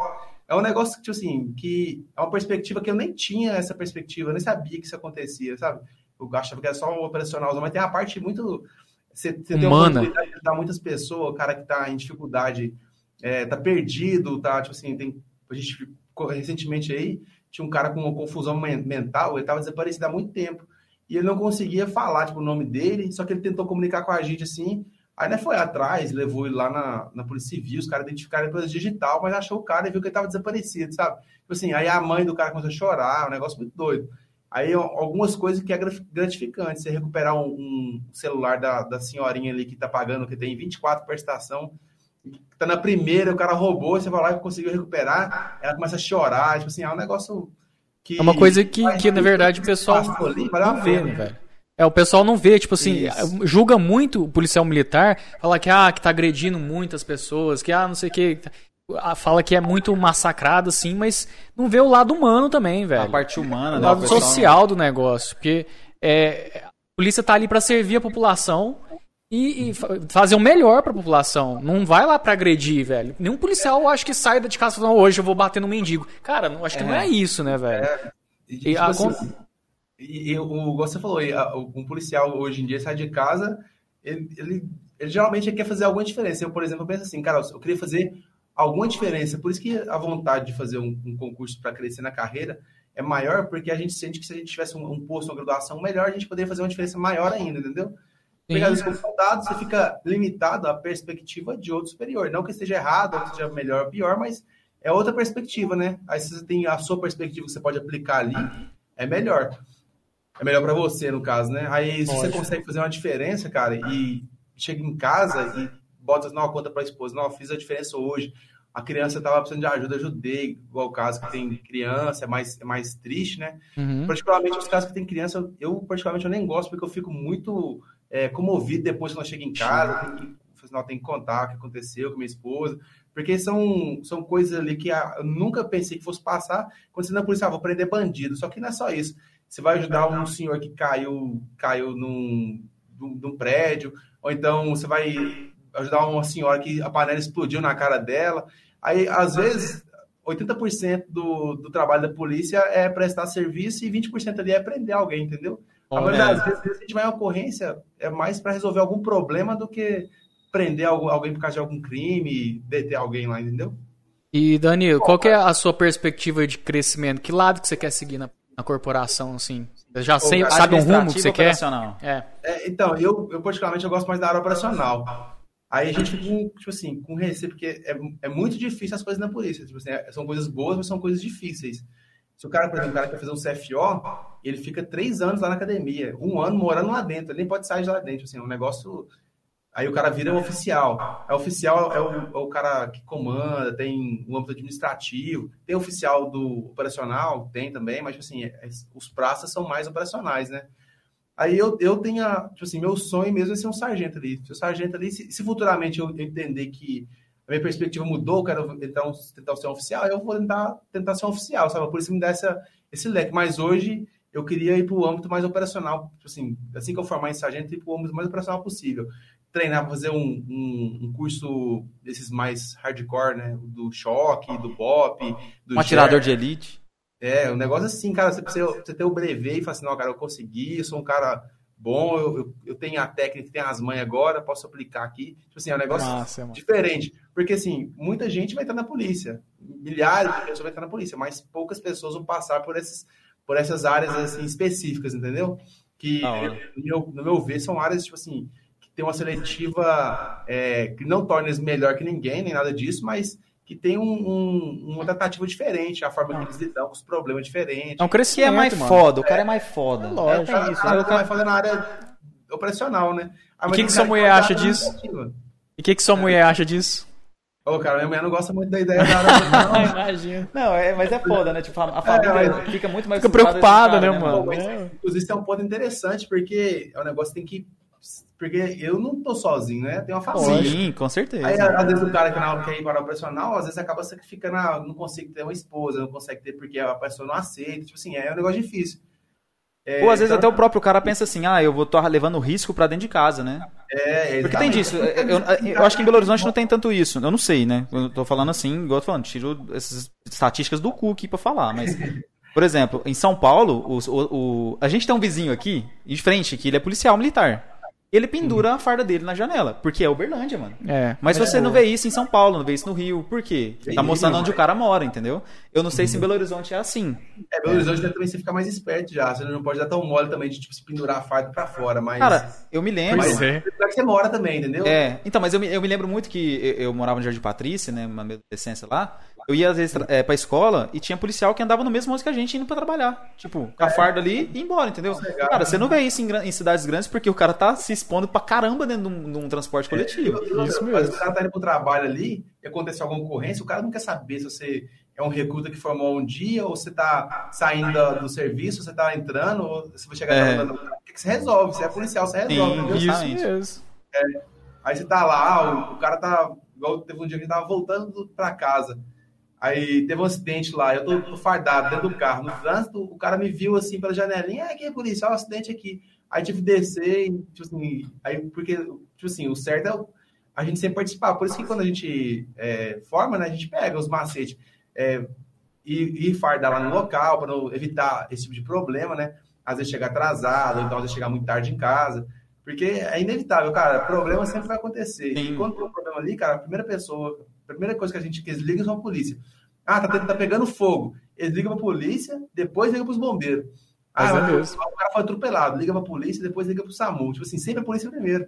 É um negócio que, tipo assim, que é uma perspectiva que eu nem tinha essa perspectiva, eu nem sabia que isso acontecia, sabe? Eu achava que era só um operacional, mas tem a parte muito. Você, você tem a Humana. oportunidade de ajudar muitas pessoas, o cara que tá em dificuldade, é, tá perdido, tá, tipo assim, tem. A gente recentemente aí, tinha um cara com uma confusão men- mental, ele tava desaparecido há muito tempo. E ele não conseguia falar, tipo, o nome dele, só que ele tentou comunicar com a gente assim. Aí, né, foi atrás, levou ele lá na, na Polícia Civil, os caras identificaram ele pela digital, mas achou o cara e viu que ele tava desaparecido, sabe? Tipo assim, aí a mãe do cara começou a chorar, um negócio muito doido. Aí, algumas coisas que é gra- gratificante, você recuperar um, um celular da, da senhorinha ali que tá pagando, que tem 24 prestação, tá na primeira, o cara roubou, você vai lá e conseguiu recuperar, ela começa a chorar, tipo assim, é um negócio que... É uma coisa que, que na verdade, o pessoal valeu a não vê, né, velho? É, o pessoal não vê, tipo assim, Isso. julga muito o policial militar, fala que, ah, que tá agredindo muitas pessoas, que, ah, não sei o que, fala que é muito massacrado, assim, mas não vê o lado humano também, A velho. parte humana, O né? lado o pessoal- social do negócio, porque é, a polícia tá ali pra servir a população e, e fa- fazer o melhor pra população. Não vai lá pra agredir, velho. Nenhum policial acho que sai de casa falando, hoje eu vou bater no mendigo. Cara, não, acho que não é isso, né, velho? E, E tipo a assim, e, e o, igual você falou, a- um policial hoje em dia sai de casa, ele, ele, ele geralmente quer fazer alguma diferença. Eu, por exemplo, eu penso assim, cara, eu queria fazer alguma diferença. Por isso que a vontade de fazer um, um concurso para crescer na carreira é maior, porque a gente sente que se a gente tivesse um, um posto, uma graduação melhor, a gente poderia fazer uma diferença maior ainda, entendeu? Vezes, como soldado, você fica limitado à perspectiva de outro superior. Não que esteja errado, ou que seja melhor ou pior, mas é outra perspectiva, né? Aí se você tem a sua perspectiva que você pode aplicar ali, é melhor. É melhor para você, no caso, né? Aí se você consegue fazer uma diferença, cara, e chega em casa e bota na conta para a esposa, não, fiz a diferença hoje. A criança estava precisando de ajuda, ajudei. Igual o caso que tem criança, é mais, é mais triste, né? Uhum. Particularmente os casos que tem criança, eu particularmente eu nem gosto, porque eu fico muito é, comovido depois que ela chega em casa, tem que, não, tem que contar o que aconteceu com minha esposa, porque são, são coisas ali que eu nunca pensei que fosse passar. Quando você na polícia, ah, vou prender bandido, só que não é só isso. Você vai ajudar um senhor que caiu, caiu num, num, num prédio, ou então você vai ajudar uma senhora que a panela explodiu na cara dela. Aí, às vezes, 80% do, do trabalho da polícia é prestar serviço e 20% ali é prender alguém, entendeu? A Olha. maioria das vezes, a gente vai em ocorrência, é mais para resolver algum problema do que prender alguém por causa de algum crime, deter alguém lá, entendeu? E, Danilo, qual que é a sua perspectiva de crescimento? Que lado que você quer seguir na, na corporação, assim? Você já sei- sabe um rumo que você quer? operacional? É. É, então, eu, eu particularmente eu gosto mais da área operacional. Aí a gente fica, com, tipo assim, com receio, porque é, é muito difícil as coisas na polícia. Tipo assim, é- são coisas boas, mas são coisas difíceis. Se o cara, por exemplo, o cara quer fazer um CFO, ele fica três anos lá na academia, um ano morando lá dentro, ele nem pode sair de lá dentro. Assim, é um negócio. Aí o cara vira um oficial. É oficial é o, é o cara que comanda, tem um âmbito administrativo, tem oficial do operacional, tem também, mas tipo assim, é- os praças são mais operacionais, né? Aí eu, eu tenho, a, tipo assim, meu sonho mesmo é ser um sargento ali. Ser sargento ali, se, se futuramente eu entender que a minha perspectiva mudou, eu quero então, tentar ser um oficial, eu vou tentar, tentar ser um oficial, sabe? Por isso me dá essa, esse leque. Mas hoje eu queria ir para o âmbito mais operacional, tipo assim, assim que eu formar em sargento, ir para o âmbito mais operacional possível. Treinar para fazer um, um, um curso desses mais hardcore, né? Do choque, do BOP, do Um atirador de elite. É, um negócio assim, cara, você precisa você ter o brevet e falar assim, não, cara, eu consegui, eu sou um cara bom, eu, eu, tenho a técnica, tenho as manhas agora, posso aplicar aqui. Tipo assim, é um negócio Massa, mano. diferente. Porque, assim, muita gente vai estar na polícia. Milhares de pessoas vão estar na polícia, mas poucas pessoas vão passar por, esses, por essas áreas, assim, específicas, entendeu? Que, no meu, no meu ver, são áreas, tipo assim, que tem uma seletiva é, que não torna eles melhor que ninguém, nem nada disso, mas que tem um, um, uma tratativa diferente, a forma que eles lidam com os problemas diferentes. É um crescimento, é mais mano. foda, o cara é, mais foda. É, lógico. É, isso. O cara vai fazer na área operacional, né? Ah, e o que, que sua mulher acha disso? E o que, que sua mulher acha disso? Ô, cara, minha mulher não gosta muito da ideia da [laughs] área não. Imagina. Não, é, mas é foda, né? Tipo, a família é, fica muito mais Fica preocupada, né, né, mano? Mas, inclusive, isso é um ponto interessante, porque é um negócio que tem que porque eu não tô sozinho, né? Tem uma família. Sim, com certeza. Aí, às vezes, o cara que não quer ir para o profissional, às vezes acaba sacrificando, ah, não consigo ter uma esposa, não consegue ter porque a pessoa não aceita. Tipo assim, é um negócio difícil. É, Ou às vezes então... até o próprio cara pensa assim, ah, eu vou estar levando risco para dentro de casa, né? É, Porque tem disso. Eu, eu, acho que em Belo Horizonte não tem tanto isso. Eu não sei, né? Eu tô falando assim, igual eu tô falando, tiro essas estatísticas do cu aqui pra falar, mas. [laughs] Por exemplo, em São Paulo, o, o, o, a gente tem um vizinho aqui, de frente, que ele é policial militar ele pendura a farda dele na janela. Porque é Uberlândia, mano. É. Mas você não vê isso em São Paulo, não vê isso no Rio. Por quê? Tá mostrando onde o cara mora, entendeu? Eu não sei se em Belo Horizonte é assim. É, Belo Horizonte também você fica mais esperto já. Você não pode dar tão mole também de tipo, se pendurar a farda pra fora, mas. Cara, eu me lembro. Mas é. que você mora também, entendeu? É. Então, mas eu me, eu me lembro muito que eu, eu morava no Jardim Patrícia, né? Uma adolescência lá. Eu ia às vezes é, pra escola e tinha policial que andava no mesmo ônibus que a gente indo pra trabalhar. Tipo, com a farda ali e ir embora, entendeu? Cara, você não vê isso em, em, cidades grandes porque o cara tá se expondo pra caramba dentro de um, de um transporte coletivo. É, isso mesmo. o cara tá indo pro trabalho ali e acontece alguma ocorrência, o cara não quer saber se você é um recruta que formou um dia ou você tá saindo do serviço, você tá entrando, ou você vai chegar é. o que, você resolve? Você é policial, você resolve, Sim, Isso mesmo. É. Aí você tá lá, o, o cara tá. Igual teve um dia que ele tava voltando pra casa. Aí teve um acidente lá, eu tô, tô, fardado dentro do carro, no trânsito, o cara me viu assim pela janelinha, ah, aqui é polícia, olha um acidente aqui. Aí tive que descer, e, tipo assim, aí, porque, tipo assim, o certo é a gente sempre participar. Por isso que quando a gente é, forma, né, a gente pega os macetes é, e, e fardar lá no local para evitar esse tipo de problema, né? Às vezes chegar atrasado, então às vezes chegar muito tarde em casa. Porque é inevitável, cara, problema sempre vai acontecer. Sim. E quando tem um problema ali, cara, a primeira pessoa, a primeira coisa que a gente que eles ligam são a polícia. Ah, tá, tá pegando fogo. Eles ligam pra polícia, depois ligam pros bombeiros. Ah, é o cara foi atropelado, liga pra polícia, depois liga pro SAMU. Tipo assim, sempre a polícia primeiro.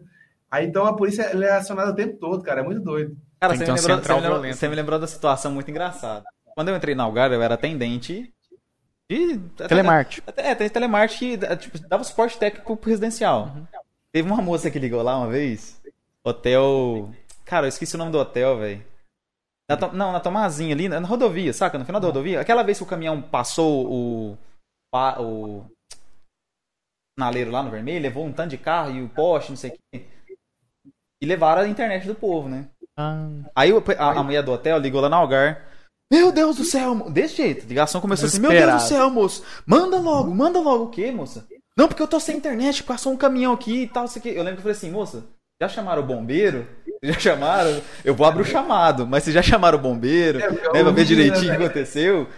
Aí então a polícia é acionada o tempo todo, cara, é muito doido. Cara, você me, lembrou, você, me lembrou, você me lembrou da situação muito engraçada. Quando eu entrei na Algar, eu era atendente de. Telemarketing. É, tem telemarketing que tipo, dava suporte técnico pro residencial. Uhum. Teve uma moça que ligou lá uma vez. Hotel. Cara, eu esqueci o nome do hotel, velho. Não, na Tomazinha ali, na rodovia, saca? No final da rodovia. Aquela vez que o caminhão passou o. O. Naleiro lá no vermelho, levou um tanto de carro e o poste, não sei o quê. E levaram a internet do povo, né? Ah. Aí a, a mulher do hotel ligou lá no Algar. Meu Deus do céu, desse jeito. A ligação começou assim: Meu Deus do céu, moço. Manda logo, manda logo o quê, moça? Não, porque eu tô sem internet, passou um caminhão aqui e tal, isso aqui. Eu lembro que eu falei assim, moça, já chamaram o bombeiro? Já chamaram? Eu vou abrir o chamado, mas vocês já chamaram o bombeiro? É, né, pra ver direitinho o que aconteceu?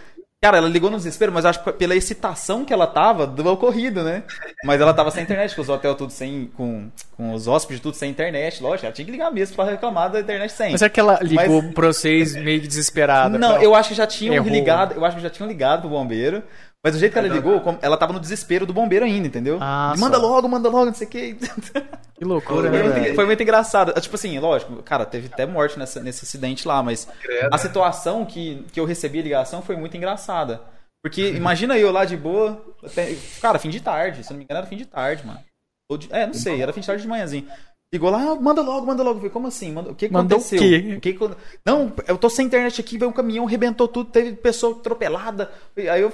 Cara, ela ligou no desespero, mas acho que pela excitação que ela tava do ocorrido, né? Mas ela tava sem internet, com os hotéis tudo sem. Com, com os hóspedes tudo sem internet, lógico. Ela tinha que ligar mesmo pra reclamar da internet sem. Mas é que ela ligou mas... pra vocês meio desesperada? Não, pra... eu acho que já tinham Errou. ligado. Eu acho que já tinham ligado pro bombeiro. Mas o jeito que ela ligou, ela tava no desespero do bombeiro ainda, entendeu? Ah, manda só. logo, manda logo, não sei o que. [laughs] Que loucura, foi, né? Muito, foi muito engraçado. Tipo assim, lógico, cara, teve até morte nessa, nesse acidente lá, mas a situação que, que eu recebi a ligação foi muito engraçada. Porque [laughs] imagina eu lá de boa, até, cara, fim de tarde, se não me engano era fim de tarde, mano. De, é, não sei, era fim de tarde de manhãzinho. Ligou lá, ah, manda logo, manda logo. Eu falei, como assim? Manda, o que Mandou aconteceu? O quê? O que, não, eu tô sem internet aqui, veio um caminhão, rebentou tudo, teve pessoa atropelada. Aí eu.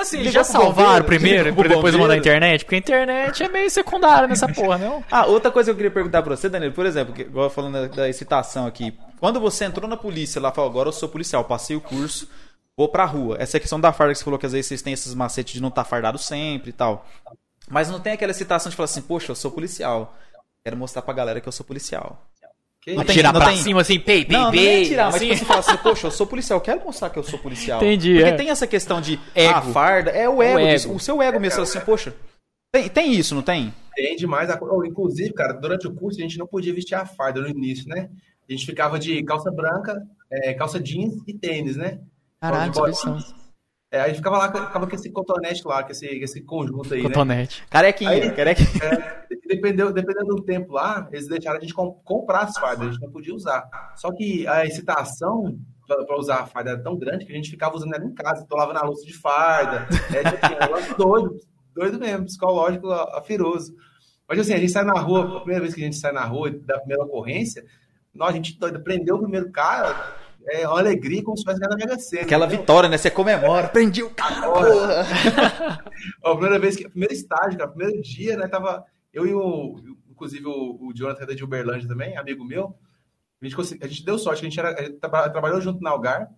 Assim, já salvaram primeiro, pra depois mandar a internet? Porque a internet é meio secundária nessa [laughs] porra, não? Ah, outra coisa que eu queria perguntar pra você, Danilo, por exemplo, que, igual falando da, da excitação aqui. Quando você entrou na polícia, lá falou, agora eu sou policial, passei o curso, vou pra rua. Essa é questão da farda que você falou que às vezes vocês têm esses macetes de não estar tá fardado sempre e tal. Mas não tem aquela excitação de falar assim, poxa, eu sou policial. Quero mostrar pra galera que eu sou policial. Que não tem, tirar não pra tem... cima assim, pei, pei, não, pei. Não, é tirar, assim. mas tipo, você fala assim, poxa, eu sou policial, eu quero mostrar que eu sou policial. Entendi. Porque é. tem essa questão de ego. a farda, é o ego, o, ego. o seu ego mesmo, assim, poxa. Tem, tem isso, não tem? Tem demais. Inclusive, cara, durante o curso a gente não podia vestir a farda no início, né? A gente ficava de calça branca, é, calça jeans e tênis, né? Caralho, é, aí ficava lá, ficava com esse cotonete lá, com esse, esse conjunto aí, cotonete. né? Carequinha, aí, carequinha. É, dependendo, dependendo do tempo lá, eles deixaram a gente comprar as fardas, a gente não podia usar. Só que a excitação para usar a farda era tão grande que a gente ficava usando ela em casa. Tô lavando a louça de farda. É, tipo assim, um negócio doido, doido mesmo, psicológico afiroso. Mas assim, a gente sai na rua, a primeira vez que a gente sai na rua da primeira ocorrência, nós, a gente doido, prendeu o primeiro cara, é uma alegria como se fosse ganhar na Mega Sena. Aquela entendeu? vitória, né? Você comemora, prendi o cara, porra! [laughs] a primeira vez, que, primeiro estágio, cara, primeiro dia, né, tava eu e o, inclusive o, o Jonathan da de Uberlândia também, amigo meu, a gente, a gente deu sorte, a gente, era, a gente trabalhou junto na Algar,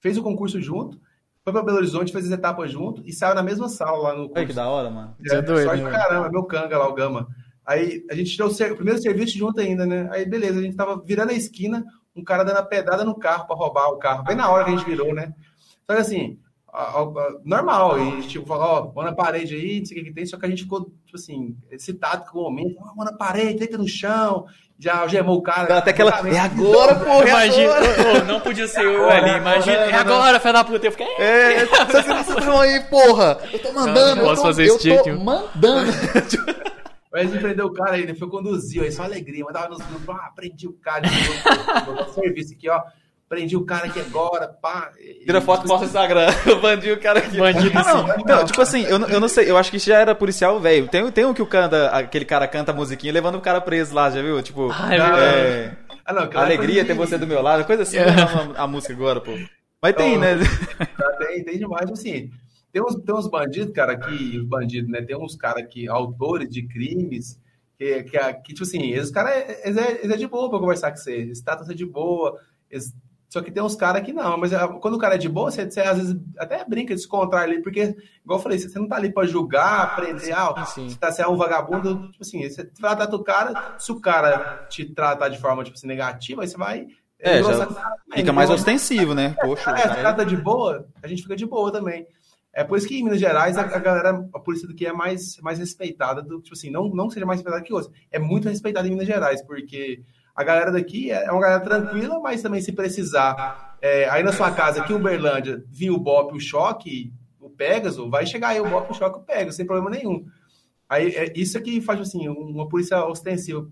fez o concurso junto, foi para Belo Horizonte, fez as etapas junto e saiu na mesma sala lá no curso. que da hora, mano. É, é doido, sorte né, caramba, meu canga lá, o Gama. Aí a gente deu o primeiro serviço junto ainda, né? Aí beleza, a gente tava virando a esquina, um cara dando a pedrada no carro para roubar o carro, bem na hora que a gente virou, né? Só que assim, normal, e tipo, falou, ó, mão na parede aí, não sei o que, que tem, só que a gente ficou, tipo assim, excitado com o momento, ó, mão na parede, deita no chão, já algemou o cara. Até aquela. É agora, pô, é imagina. Oh, não podia ser eu ali, imagina. É agora, fé da puta. Eu fiquei. É, você não aí, porra. Eu tô mandando. Não, posso eu tô, fazer esse Eu tô mandando. [laughs] Mas ele prendeu o cara aí, ele foi conduzir, aí só alegria, mandava nos grupos, ah, prendi o cara, vou serviço aqui, ó. Prendi o cara aqui agora, pá. Tira foto e posta no Instagram. [laughs] Eu bandi o cara aqui. Bandido não, não, não, tipo assim, eu, eu não sei, eu acho que já era policial velho. Tem, tem um que o canta, aquele cara canta a musiquinha levando o cara preso lá, já viu? Tipo, Ai, é, ah, não, alegria ter você do meu lado, coisa assim, é. a, a, música agora, pô. Mas tem, né? [laughs] Tem, tem demais, assim. Tem uns, tem uns bandidos, cara, que. Os bandidos, né? Tem uns caras que, autores de crimes, que, que, que tipo assim, esses caras, eles, é, eles é de boa pra conversar com você. Eles tratam você de boa. Eles só que tem uns caras que não, mas ah, quando o cara é de boa, você, você às vezes até brinca, descontrar ali, porque, igual eu falei, você não tá ali pra julgar, aprender, ah, sim. você tá sendo é um vagabundo, tipo assim, você trata do cara, se o cara te tratar de forma, tipo assim, negativa, aí você vai. É, já fica mais ostensivo, né? Poxa, é, é, trata de boa, a gente fica de boa também. É por isso que em Minas Gerais a, a galera, a polícia daqui é mais, mais respeitada, do, tipo assim, não, não seja mais respeitada que outros. É muito respeitada em Minas Gerais, porque a galera daqui é uma galera tranquila, mas também se precisar. É, aí na sua casa, aqui em Uberlândia, vir o BOP, o choque, o Pegasus, vai chegar aí o BOP, o choque, o Pegasus, sem problema nenhum. Aí é, isso aqui faz, assim, uma polícia ostensiva.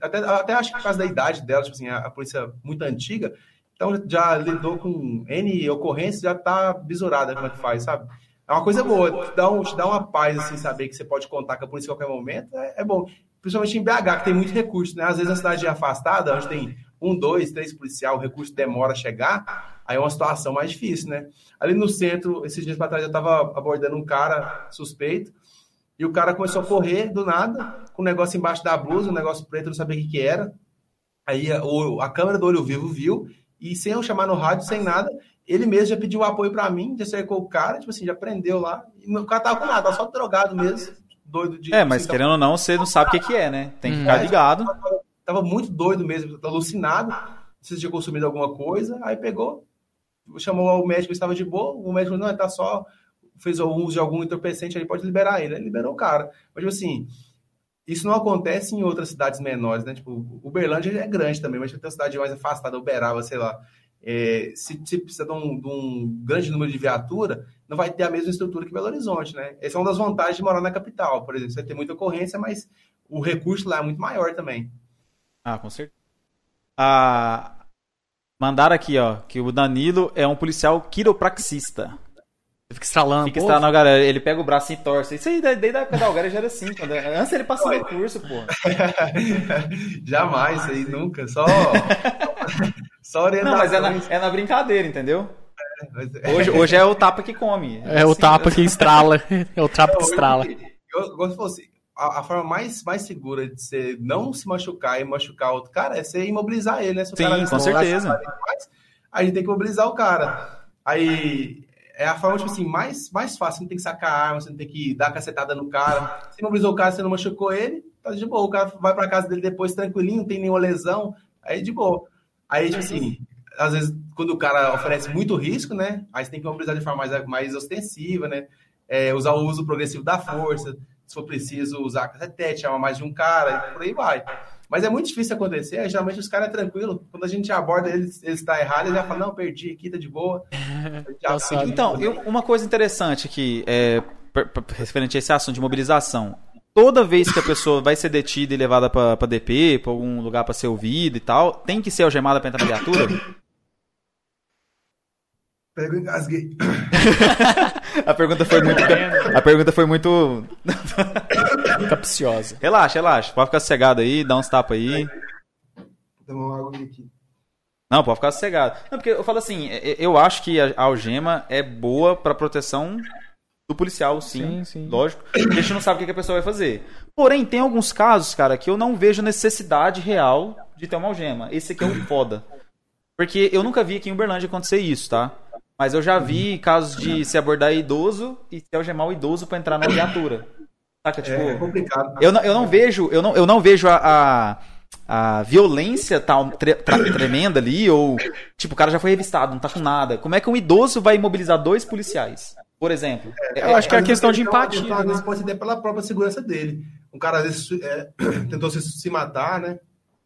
Até, até acho que por causa da idade dela, tipo assim, a, a polícia muito antiga, então já lidou com N ocorrências, já tá bisurada como é que faz, sabe? É uma coisa boa, te dá, um, te dá uma paz, assim, saber que você pode contar com a polícia a qualquer momento, é, é bom principalmente em BH, que tem muito recurso, né? Às vezes a cidade é afastada, onde tem um, dois, três policial, o recurso demora a chegar, aí é uma situação mais difícil, né? Ali no centro, esses dias para trás, eu estava abordando um cara suspeito, e o cara começou a correr do nada, com um negócio embaixo da blusa, um negócio preto, não sabia o que, que era. Aí a, a câmera do olho vivo viu, e sem eu chamar no rádio, sem nada, ele mesmo já pediu apoio para mim, já cercou o cara, tipo assim, já prendeu lá. E o cara tava com nada, tava só drogado mesmo doido de. É, mas querendo ou não, você não sabe o que, que é, né? Tem que hum. ficar ligado. Tava, tava, muito doido mesmo, alucinado. Se tinha consumido alguma coisa. Aí pegou, chamou o médico, estava de boa. O médico não, tá só. Fez o uso de algum entorpecente, aí pode liberar ele. Ele liberou o cara. Mas, tipo assim, isso não acontece em outras cidades menores, né? Tipo, Uberlândia é grande também, mas tem uma cidade mais afastada, Uberaba, sei lá. É, se, se, precisa de um, de um, grande número de viatura, não vai ter a mesma estrutura que Belo Horizonte, né? Essa é uma das vantagens de morar na capital, por exemplo. Você ter muita ocorrência, mas o recurso lá é muito maior também. Ah, com certeza. Ah, mandaram aqui, ó, que o Danilo é um policial quiropraxista. Fica estralando. Fica estralando, galera. Ele pega o braço e torce. Isso aí, desde a época da Algara já era assim. Quando... Antes ele passava o curso, pô. [laughs] Jamais, isso aí nunca. Só. [laughs] Só orientação. Não, mas é na, é na brincadeira, entendeu? É, hoje, hoje é o tapa que come. É, [laughs] é o tapa que estrala. É o tapa que estrala. Eu, gosto de assim, a, a, forma mais, mais segura de você não se machucar e machucar outro cara é você imobilizar ele, né? Se Sim, com certeza. Mais, a gente tem que imobilizar o cara. Aí é a forma, tipo assim, mais, mais fácil. Você não tem que sacar arma, você não tem que dar cacetada no cara. Você imobilizou o cara, você não machucou ele, tá de boa. O cara vai pra casa dele depois tranquilinho, não tem nenhuma lesão, aí de boa. Aí, tipo assim, às vezes, quando o cara oferece muito risco, né? Aí você tem que mobilizar de forma mais, mais ostensiva, né? É, usar o uso progressivo da força, se for preciso usar cacetete, chamar mais de um cara, por aí vai. Mas é muito difícil acontecer, aí, geralmente os caras é tranquilo. Quando a gente aborda eles, eles tá errado, eles já falam, não, perdi aqui, tá de boa. [laughs] então, eu, uma coisa interessante aqui, é, referente a esse assunto de mobilização toda vez que a pessoa vai ser detida e levada para DP, para algum lugar para ser ouvida e tal, tem que ser algemada para entrar na viatura? Pega engasguei. [laughs] a pergunta foi muito. A pergunta foi muito. [laughs] Capciosa. Relaxa, relaxa. Pode ficar sossegado aí, dá uns tapas aí. Tomar uma água aqui. Não, pode ficar sossegado. Não, porque eu falo assim, eu acho que a algema é boa pra proteção do policial, sim, sim, sim. lógico. A gente não sabe o que a pessoa vai fazer. Porém, tem alguns casos, cara, que eu não vejo necessidade real de ter uma algema. Esse aqui é o foda. Porque eu nunca vi aqui em Uberlândia acontecer isso, tá? Mas eu já vi casos de se abordar idoso e se algemar o idoso para entrar na viatura. Saca? Tipo, é complicado. Eu não, eu não vejo, eu não, eu não vejo a, a, a violência tal tre, tremenda ali, ou tipo, o cara já foi revistado, não tá com nada. Como é que um idoso vai imobilizar dois policiais? Por exemplo. É, eu acho que é a questão de empatia. Vezes pode ser pela própria segurança dele. Um cara às vezes é, [clears throat] tentou se, se matar, né?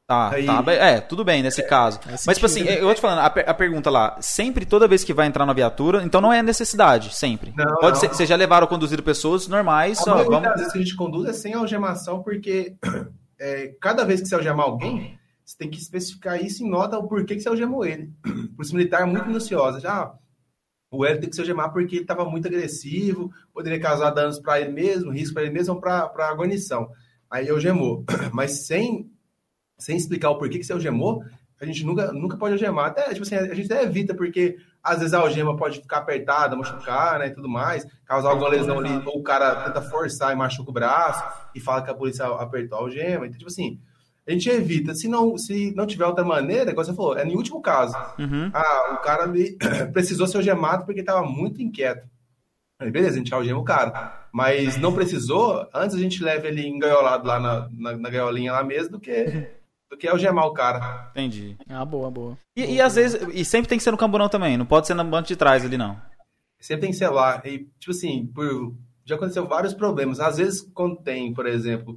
Tá, Aí... tá. É, tudo bem nesse é, caso. Mas, tipo assim, eu vou te falando, a, a, pergunta lá, sempre, toda vez que vai entrar na viatura, então não é necessidade, sempre. Não, Pode não. ser, vocês já levaram conduzido pessoas normais, a só vamos... das vezes que a gente conduz é sem algemação, porque [clears throat] é, cada vez que você algemar alguém, você tem que especificar isso em nota o porquê que você algemou ele. [clears throat] Polícia Militar é muito minuciosa. Já o Hélio tem que se algemar porque ele estava muito agressivo, poderia causar danos para ele mesmo, risco para ele mesmo ou para a guarnição. Aí algemou. [clears throat] Mas sem sem explicar o porquê que você algemou, a gente nunca, nunca pode algemar. Até, tipo assim, a gente até evita, porque às vezes a algema pode ficar apertada, machucar, né, e tudo mais, causar alguma lesão ali, ou o cara tenta forçar e machuca o braço, e fala que a polícia apertou a algema. Então, tipo assim, a gente evita. Se não, se não tiver outra maneira, como você falou, é no último caso. Uhum. Ah, o cara me, [coughs] precisou ser algemado porque estava muito inquieto. Aí, beleza, a gente algema o cara. Mas não precisou, antes a gente leva ele engaiolado lá na, na, na gaiolinha lá mesmo do que [laughs] do que algemar o cara. Entendi. Ah, boa, boa. E, boa, e às vezes, e sempre tem que ser no camburão também, não pode ser no banco de trás ali, não. Sempre tem que ser lá. E, tipo assim, por, já aconteceu vários problemas. Às vezes, quando tem, por exemplo,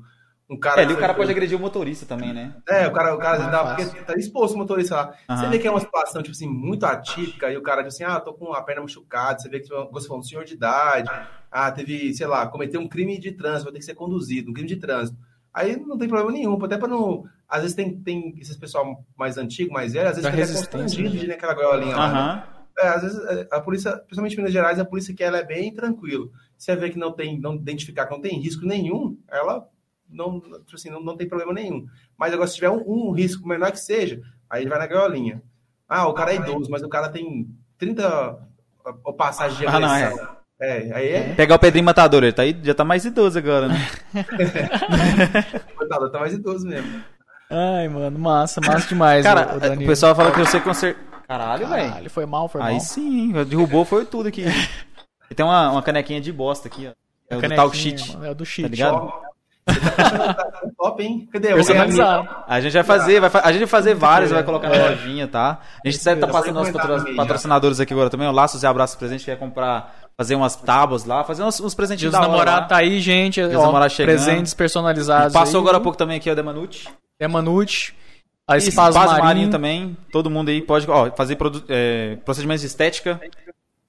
um cara. É, ali o cara pode agredir o motorista também, né? É, o cara, o cara ah, dá, porque tá exposto o motorista lá. Uhum. Você vê que é uma situação, tipo assim, muito atípica, e o cara diz assim, ah, tô com a perna machucada, você vê que você foi um senhor de idade, ah, teve, sei lá, cometeu um crime de trânsito, vai ter que ser conduzido, um crime de trânsito. Aí não tem problema nenhum, até para não. Às vezes tem, tem esses pessoal mais antigo, mais velho, às vezes fica constrangido né? de naquela gaiolinha uhum. lá. Né? É, às vezes é, a polícia, principalmente em Minas Gerais, a polícia que ela é bem tranquilo. Se você vê que não tem, não identificar que não tem risco nenhum, ela não, tipo assim, não, não tem problema nenhum. Mas agora, se tiver um, um risco menor que seja, aí ele vai na gaiolinha. Ah, o cara é idoso, mas o cara tem 30 passagens de agressão. Ah, não, é. É, aí é... Pegar o Pedrinho Matador, ele tá aí, já tá mais idoso agora, né? [laughs] Matador tá mais idoso mesmo. Ai, mano, massa, massa demais. Cara, o, o pessoal fala que você conserta. Caralho, velho. Ele foi mal, foi aí mal. Aí sim, derrubou foi tudo aqui. E tem uma, uma canequinha de bosta aqui, ó. É o do Talk Shit. É o do Shit. Tá ligado? Top, hein? Cadê? Personalizado. A gente vai fazer, vai, a gente vai fazer vários, vai colocar na é. lojinha, tá? A gente deve estar tá passando nossos patrocinadores aqui agora também. O Laços e Abraços Presente quer comprar fazer umas tábuas lá, fazer uns, uns presentinhos da namorado tá aí, gente. Ó, presentes personalizados. E passou aí. agora há pouco também aqui o Demanute. Demanute. A Espaço, Marinho. Marinho. também. Todo mundo aí pode ó, fazer é, procedimentos de estética.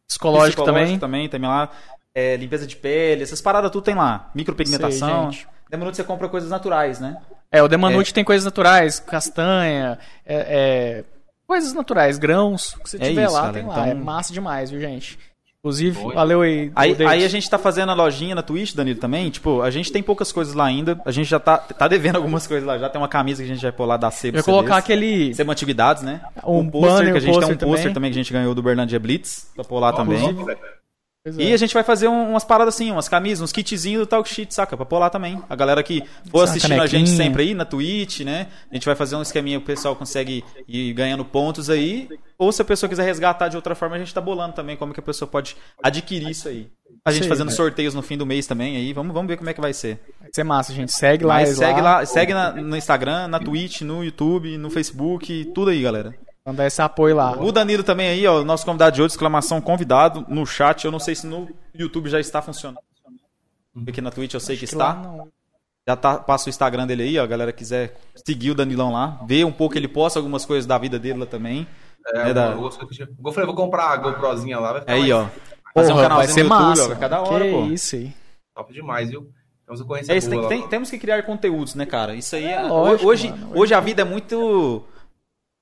Psicológico, também. também. Também lá. É, limpeza de pele, essas paradas tudo tem lá. Micropigmentação. Sei, Demanute você compra coisas naturais, né? É, o Demanute é. tem coisas naturais, castanha, é, é coisas naturais, grãos. O que você é tiver isso, lá, cara. tem lá. Então... É massa demais, viu, gente? Inclusive, Foi. valeu aí. Aí, aí, a gente tá fazendo a lojinha na Twitch, Danilo, também. Tipo, a gente tem poucas coisas lá ainda. A gente já tá, tá devendo algumas coisas lá. Já tem uma camisa que a gente vai pôr lá da Sebo. Eu colocar aquele. Sebo Antiguidades, né? Um, um pôster, que a gente tem um pôster também. que a gente ganhou do Berlandia Blitz. Pra pôr lá oh, também. E é. a gente vai fazer um, umas paradas assim, umas camisas, uns kitzinhos do Talk Shit, saca? Pra pôr lá também. A galera que for assistindo a gente sempre aí na Twitch, né? A gente vai fazer um esqueminha que o pessoal consegue ir ganhando pontos aí. Ou se a pessoa quiser resgatar de outra forma, a gente tá bolando também como que a pessoa pode adquirir isso aí. A gente fazendo né? sorteios no fim do mês também aí. Vamos, vamos ver como é que vai ser. Vai ser massa, gente. Segue lá. Mas segue lá, segue na, no Instagram, na Twitch, no YouTube, no Facebook, tudo aí, galera. Mandar esse apoio lá. O Danilo também aí, ó, nosso convidado de hoje, exclamação convidado no chat. Eu não sei se no YouTube já está funcionando. Aqui na Twitch eu sei Acho que, que está. Já tá, passa o Instagram dele aí, ó, a galera quiser seguir o Danilão lá, ver um pouco, ele posta algumas coisas da vida dele lá também. É, né, da... eu, eu falei, vou comprar a GoProzinha lá, vai ficar Aí, ó. Fazer Porra, um canalzinho vai ser no YouTube, massa. ó, cada hora, que pô. isso aí. Top demais, viu? Temos é isso, tem, tem, temos que criar conteúdos, né, cara? Isso aí é, é lógico, hoje, mano, hoje, hoje a vida é muito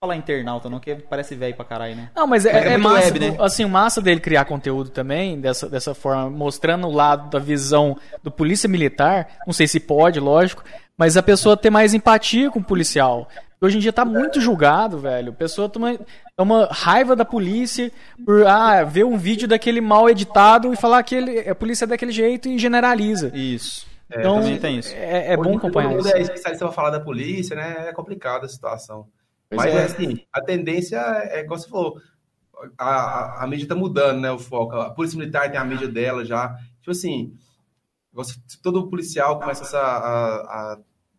falar internauta, não, que parece velho pra caralho, né? Não, mas é, é, É massa, web, né? assim, o massa dele criar conteúdo também, dessa, dessa forma, mostrando o lado da visão do polícia militar, não sei se pode, lógico, mas a pessoa ter mais empatia com o policial. Hoje em dia tá muito julgado, velho. A pessoa toma, toma raiva da polícia por ah, ver um vídeo daquele mal editado e falar que ele, a polícia é daquele jeito e generaliza. Isso. Então, também tem isso. é, é bom acompanhar mundo isso. é especialista pra falar da polícia, né? É complicado a situação. Pois Mas é. é assim, a tendência é, igual você falou, a, a, a mídia tá mudando, né? O foco. A polícia militar tem a mídia dela já. Tipo assim, todo policial começa a, a,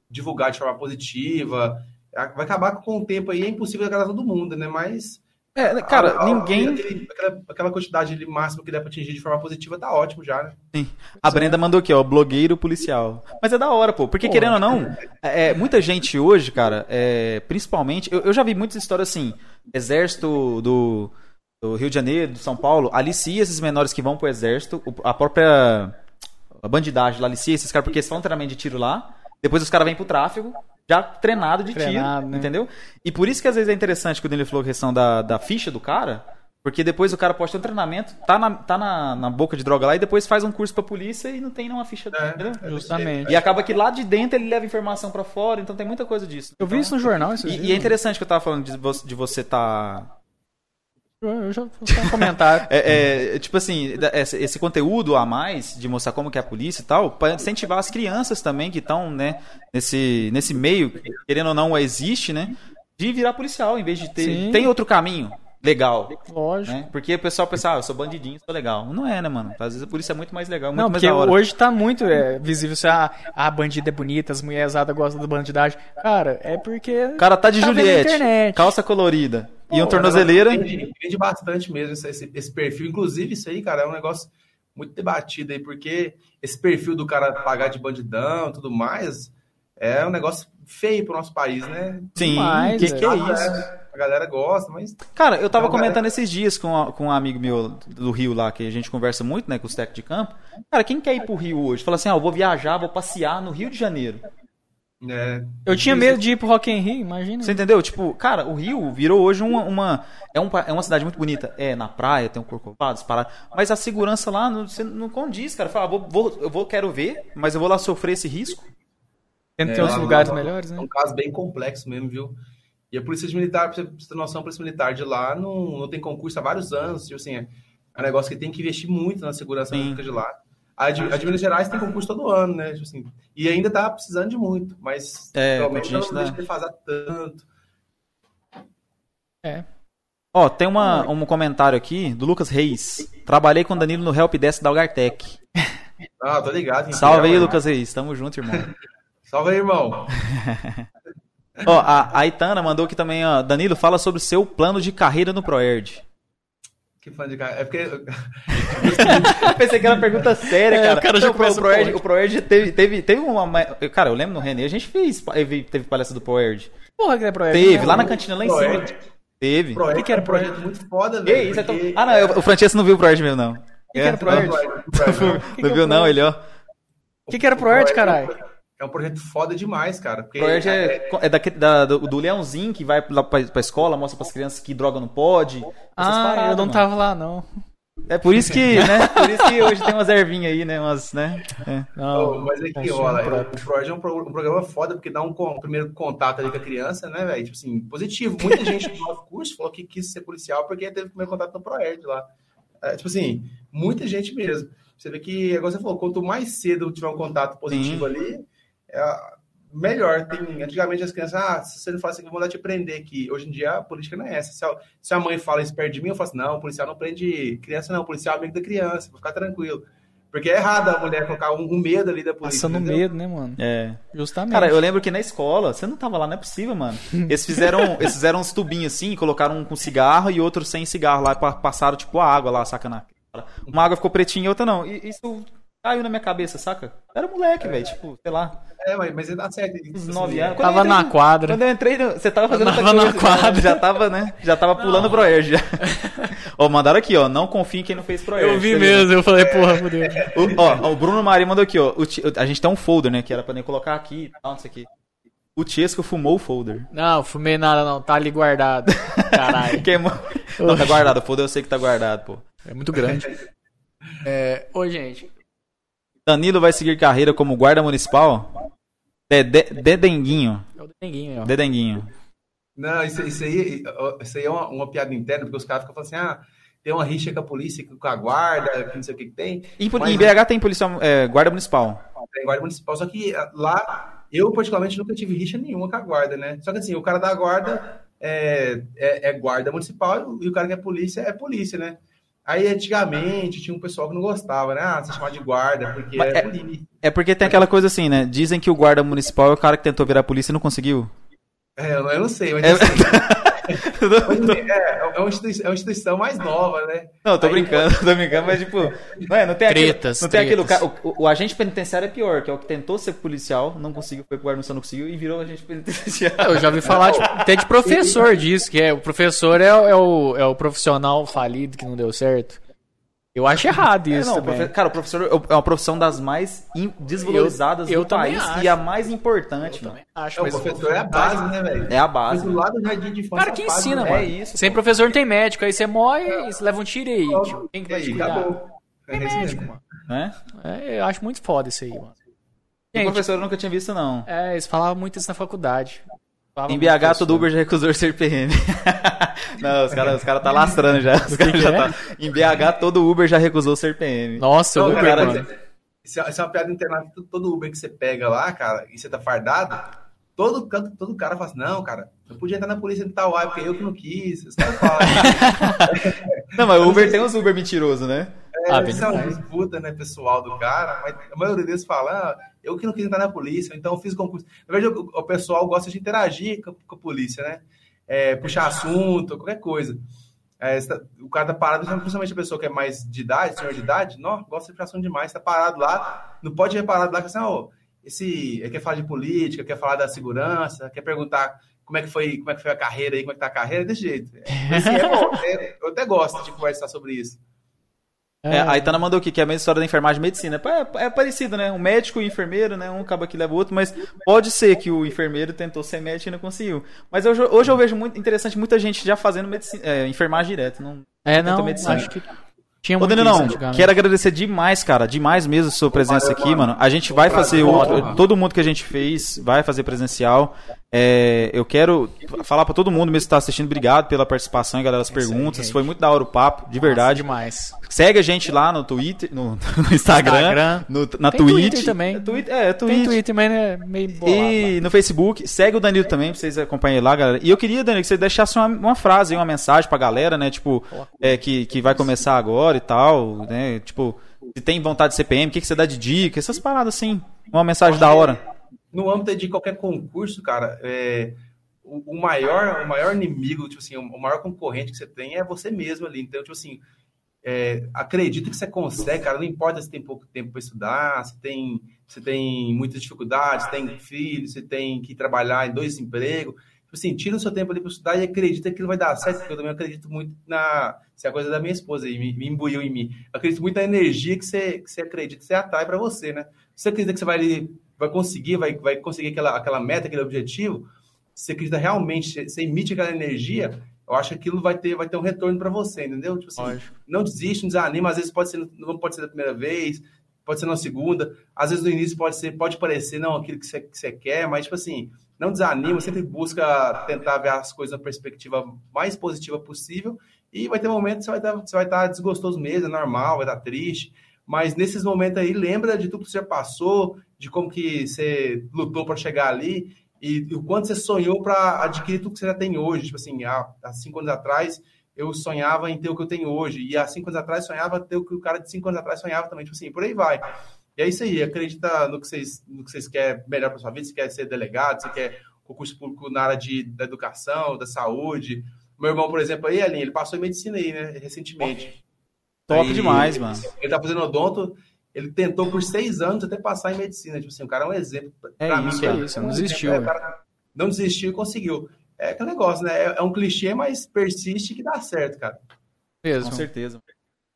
divulgar de forma positiva, vai acabar com o tempo aí, é impossível agradar todo mundo, né? Mas. É, cara, a- a- ninguém. aquele- aquela, aquela quantidade de máximo que dá pra atingir de forma positiva tá ótimo já, né? A Brenda mandou aqui, ó, blogueiro policial. Mas é da hora, pô. Porque, Pô. querendo ou não, é, muita gente hoje, cara, é, principalmente. Eu, eu já vi muitas histórias assim: exército do, do Rio de Janeiro, do São Paulo, alicia esses menores que vão pro exército. A própria a bandidagem lá alicia esses caras porque eles um treinamento de tiro lá. Depois os caras vêm pro tráfego, já treinado de Treinado, tiro, né? entendeu? E por isso que às vezes é interessante quando ele falou a questão da, da ficha do cara. Porque depois o cara pode ter um treinamento, tá na, tá na, na boca de droga lá e depois faz um curso pra polícia e não tem nenhuma ficha É, entendeu? Justamente. E acaba que lá de dentro ele leva informação pra fora, então tem muita coisa disso. Eu vi isso no jornal esses E, e é interessante que eu tava falando de você, de você tá. Eu já vou um comentário. [laughs] É, é, tipo assim, da- esse, conteúdo a mais de mostrar como que é a polícia e tal, para incentivar as crianças também que estão, né, nesse, nesse meio, que, querendo ou não, existe, né? De virar policial, em vez de ter. Sim. Tem outro caminho legal. Lógico. Né? Porque o pessoal pensa, ah, eu sou bandidinho, sou legal. Não é, né, mano? Às vezes a polícia é muito mais legal, muito Não, mais porque hoje tá muito é, visível se a, a bandida é bonita, as mulheres gostam da bandidagem. Cara, é porque. O cara tá de Tá Juliette, calça colorida e um Pô, tornozeleira. Vende, vende bastante mesmo esse, esse- esse perfil. Inclusive, isso aí, cara, é um negócio muito debatido aí, porque esse perfil do cara pagar de bandidão e tudo mais é um negócio feio pro nosso país, né? Sim, Demais, que que é velho. isso? A galera gosta, mas Cara, eu tava comentando esses dias com, a- com um amigo meu do Rio lá, que a gente conversa muito, né, com os técnicos de campo. Cara, quem quer ir pro Rio hoje? Fala assim, ah, eu vou viajar, vou passear no Rio de Janeiro. Né, Eu tinha medo de ir pro Rock in Rio, imagina. Você entendeu? Tipo, cara, o Rio virou hoje uma... uma é, um, é uma cidade muito bonita. É, na praia, tem um corcovado, parado. Mas a segurança lá, não, você não condiz, cara. Fala, ah, vou, vou, eu vou, quero ver, mas eu vou lá sofrer esse risco. Tem, É, tem uns lá- lugares lá- melhores, né? É um caso bem complexo mesmo, viu? E a Polícia Militar, pra você ter noção, a Polícia Militar de lá não, não tem concurso há vários anos. Tipo assim, é um negócio que tem que investir muito na segurança Sim. pública de lá. A de, a de Minas Gerais tem concurso todo ano, né? Tipo assim, e ainda tá precisando de muito, mas É, realmente a gente não dá- deixa de fazer tanto. É. Ó, tem uma, um comentário aqui do Lucas Reis. Trabalhei com o Danilo no Help Desk da Algartec. [laughs] Ah, tô ligado. quem Salve aí. Lucas Reis. Tamo junto, irmão. [laughs] Salve aí, irmão. [laughs] Ó, a, a Itana mandou aqui também, ó. Danilo, fala sobre o seu plano de carreira no ProErd. Que fã de cara. É porque. Pensei que era uma pergunta séria, É, cara. o cara já Não, começa o ProErd, o ProErd teve, teve, teve uma. Cara, eu lembro no René, a gente fez. Teve, palestra do ProErd. Porra, que é projeto. Teve, lá na cantina lá em cima. Proerd. Teve. Proerd que que era é um projeto muito foda, Que velho. isso, é tão- porque- Ah, não, eu- o Francesco não viu o ProErd mesmo, não. que era ProErd? Proerd. Não viu, não, ele, ó. O que, que era Proerd, caralho? É um projeto foda demais, cara. Porque ProErd é, é daquele- da- do, do Leãozinho que vai lá pra, pra escola, mostra pras crianças que droga não pode. Essas Ah, paradas, eu não mano. tava lá, não. É por isso que, né? [laughs] Por isso que hoje tem umas ervinhas aí, né? Umas, né? É. Não. mas é que rola. um próprio. O Proerd é um, pro- um programa foda, porque dá um, um primeiro contato ali com a criança, né, velho? Tipo assim, positivo. Muita gente do nosso curso falou que quis ser policial porque teve o primeiro contato no Proerd lá. É, tipo assim, muita gente mesmo. Você vê que, agora você falou, quanto mais cedo tiver um contato positivo ali, é, melhor. Tem, antigamente as crianças, ah, se você não aqui, eu vou lá te prender aqui. Hoje em dia a política não é essa. Se a, se a mãe fala isso perto de mim, eu falo assim, não, o policial não prende criança, não, o policial é amigo da criança, vou ficar tranquilo. Porque é errado a mulher colocar um, um medo ali da polícia. Passando entendeu? medo, né, mano? É. Justamente. Cara, eu lembro que na escola, você não tava lá, não é possível, mano. [laughs] Eles fizeram, eles fizeram uns tubinhos assim, colocaram um com cigarro e outro sem cigarro lá, pa- passaram tipo a água lá, saca? Na... Uma água ficou pretinha e outra não. E isso caiu na minha cabeça, saca? Era moleque, velho, tipo, sei lá, É, mas, ele dá certo. Uns assim, 9 é, anos. Quando eu Tava entrei na quadra. Quando eu entrei, no- você tava fazendo outra Tava na coisa, quadra. Já tava, né? Já tava pulando pro Erge. [laughs] Ó, mandaram aqui, ó, não confie em quem não fez pro Erge. Eu vi tá mesmo, eu falei, porra, fudeu. O, ó, o Bruno Maria mandou aqui, ó. a gente tem um folder, né? Que era pra nem colocar aqui e tal, não sei o quê. O Chesco fumou o folder. Não, fumei nada não, tá ali guardado. Caralho. [laughs] Queimou. Não, tá guardado. O folder eu sei que tá guardado, pô. É muito grande. [laughs] É... Ô, gente. Danilo vai seguir carreira como guarda municipal? Dede, Dedenguinho. É o Dedenguinho, ó. Dedenguinho. Não, isso, isso aí, isso aí é uma, uma piada interna, porque os caras ficam falando assim, ah, tem uma rixa com a polícia, com a guarda, que não sei o que, que tem. E em BH tem polícia, é, guarda municipal. Tem guarda municipal, só que ah, lá, eu particularmente nunca tive rixa nenhuma com a guarda, né? Só que assim, o cara da guarda é, é, é guarda municipal e o cara que é polícia é polícia, né? Aí antigamente tinha um pessoal que não gostava, né? Ah, se chamar de guarda, porque é, é, é porque tem aquela coisa assim, né? Dizem que o guarda municipal é o cara que tentou virar polícia e não conseguiu. É, eu, não sei, mas É- assim, [laughs] é, é, uma instituição, é uma instituição mais nova, né? Não, tô Aí, brincando, tô brincando, mas tipo, não, é, não tem aquilo, Tretas, não tem aquilo, tretas. ca- o, o agente penitenciário é pior, que é o que tentou ser policial, não conseguiu, foi pro não conseguiu e virou agente penitenciário. Eu já ouvi falar tipo, até de professor disso, que é o professor é, o- é o, é o profissional falido que não deu certo. Eu acho errado É, isso não, também. profe- cara, o professor é uma profissão das mais desvalorizadas Eu- eu do país acho. e a mais importante, mano. Acho, É, o professor é a base, né, velho? É a base. do lado do jardim de infância. cara que ensina, né? mano. É isso, Sem pô. professor não tem médico, aí você morre e você leva um tiro aí, tio. Quem que vai te aí, cuidar? acabou. É Tem isso médico, mesmo. mano. Né? É, eu acho muito foda isso aí, mano. O Gente, professor eu nunca tinha visto, não. é, eles falavam muito isso na faculdade. Em BH, isso, [laughs] [laughs] todo Uber já recusou ser PM. não, os caras os cara tá lastrando já. Os cara já é? tá... Em BH, todo Uber já recusou ser PM. Nossa, Não, o Uber, cara, mano. Isso é isso é uma piada interna. Todo Uber que você pega lá, cara, e você tá fardado, todo, canto- todo cara fala assim, não, cara, eu podia entrar na polícia de tal porque eu que não quis. Os caras falam. [laughs] Não, mas o Uber tem uns Uber mentiroso, né? É, Ah, isso é uma disputa, né, pessoal do cara, mas a maioria deles fala, ah, eu que não quis entrar na polícia, então eu fiz concurso. Na verdade, o, o pessoal gosta de interagir com, com a polícia, né? É, puxar assunto, qualquer coisa. É, o cara tá parado, principalmente a pessoa que é mais de idade, senhor de idade, não, gosta de puxar assunto demais, tá parado lá, não pode ir parado lá, que assim, ó, esse, quer falar de política, quer falar da segurança, quer perguntar como é que foi, como é que foi a carreira aí, como é que tá a carreira, desse jeito. É, assim, é bom, é- eu até gosto de conversar sobre isso. É, a Itana mandou aqui que é a mesma história da enfermagem e medicina. É, é parecido, né? Um médico e um enfermeiro, né? Um acaba que leva o outro, mas pode ser que o enfermeiro tentou ser médico e não conseguiu. Mas hoje, hoje eu vejo muito interessante muita gente já fazendo medicina, é, enfermagem direto. Não, É, não, medicina. acho que tinha Ô, muito Danilo, isso não, quero agradecer demais, cara, demais mesmo a sua presença aqui, mano. A gente vai fazer outro, todo mundo que a gente fez vai fazer presencial. É, eu quero falar pra todo mundo mesmo que tá assistindo, obrigado pela participação e galera as perguntas. Foi muito da hora o papo, de verdade. demais. Segue a gente lá no Twitter, no, [laughs] no Instagram, Instagram. no- na Tem Twitch. Twitter também. É, Twitter, é, Tem Twitch. Twitter, mas é meio bolado. lá. E no Facebook, segue o Danilo também, pra vocês acompanharem lá, galera. E eu queria, Danilo, que você deixasse uma, uma frase, uma mensagem pra galera, né? Tipo, é, que, que vai começar agora e tal, né? Tipo, se tem vontade de CPM, o que, que você dá de dica, essas paradas assim. Uma mensagem da hora. no âmbito de qualquer concurso, cara, é, o, o maior, o maior inimigo, tipo assim, o maior concorrente que você tem é você mesmo ali. Então, tipo assim, é, acredita que você consegue, cara. Não importa se tem pouco tempo para estudar, se tem, se tem muitas dificuldades, se tem filho, se tem que trabalhar em dois empregos. Tipo assim, tira o seu tempo ali para estudar e acredita que ele vai dar certo, porque eu também acredito muito na. Isso é a coisa da minha esposa aí, me, me imbuiu em mim. Eu acredito muito na energia que você, que você acredita, que você atrai para você, né? Se você acredita que você vai, vai conseguir, vai, vai conseguir aquela, aquela meta, aquele objetivo, se você acredita realmente, você emite aquela energia, eu acho que aquilo vai ter, vai ter um retorno para você, entendeu? Tipo assim, Lógico. não desiste, não desanima, às vezes pode ser, não pode ser da primeira vez, pode ser na segunda, às vezes no início pode ser, pode parecer não aquilo que você, que você quer, mas tipo assim, não desanima, sempre busca tentar ver as coisas na perspectiva mais positiva possível, e vai ter momentos que você vai estar, você vai estar desgostoso mesmo, é normal, vai estar triste, mas nesses momentos aí, lembra de tudo que você já passou, de como que você lutou para chegar ali, e, e o quanto você sonhou para adquirir tudo que você já tem hoje. Tipo assim, há, há cinco anos atrás, eu sonhava em ter o que eu tenho hoje. E há cinco anos atrás, sonhava ter o que o cara de cinco anos atrás sonhava também. Tipo assim, por aí vai. E é isso aí. Acredita no que vocês, no que vocês querem melhor para sua vida. Se quer ser delegado, se quer concurso público na área de, da educação, da saúde. Meu irmão, por exemplo, aí, Aline, ele passou em medicina aí, né? Recentemente. Top Aí, demais, mano. Ele tá fazendo odonto. Ele tentou por seis anos até passar em medicina. Tipo assim, o cara é um exemplo. É pra isso, mim, que é cara. isso, não desistiu, exemplo, é, né? o cara não desistiu e conseguiu. É aquele negócio, né? É, é um clichê, mas persiste que dá certo, cara. Com Mesmo. certeza.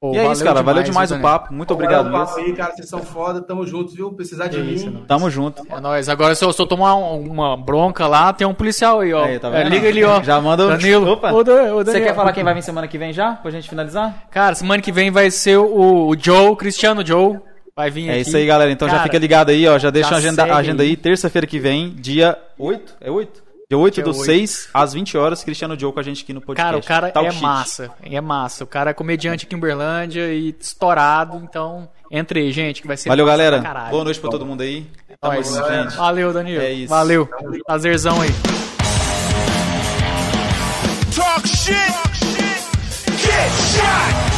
Pô, e é isso, cara. Valeu demais, o papo. Muito obrigado, Luiz. papo aí, cara. Vocês são foda. Tamo juntos, viu? Precisar de mim. Isso, Tamo junto. É nóis. Agora, se eu, se eu tomar uma bronca lá, tem um policial aí, ó. Aí, tá é, liga ele, ó. Já manda o... Danilo. Opa. O, o Você quer falar quem vai vir semana que vem já? Pra gente finalizar? Cara, semana que vem vai ser o, o Joe, Cristiano Joe. Vai vir É aqui. isso aí, galera. Então cara, já fica ligado aí, ó. Já deixa a agenda, agenda aí. Terça-feira que vem, dia 8. É 8? Dia 8 Dia do 8. 6, às 20 horas, Cristiano Joe com a gente aqui no podcast. Cara, o cara Talk é shit. massa. É massa. O cara é comediante aqui em Uberlândia e estourado. Então, entre aí, gente, que vai ser Valeu, galera. Boa noite pra todo mundo aí. Tamo junto, gente. Valeu, Danilo. É isso. Valeu. Prazerzão aí. Talk shit. Get shot.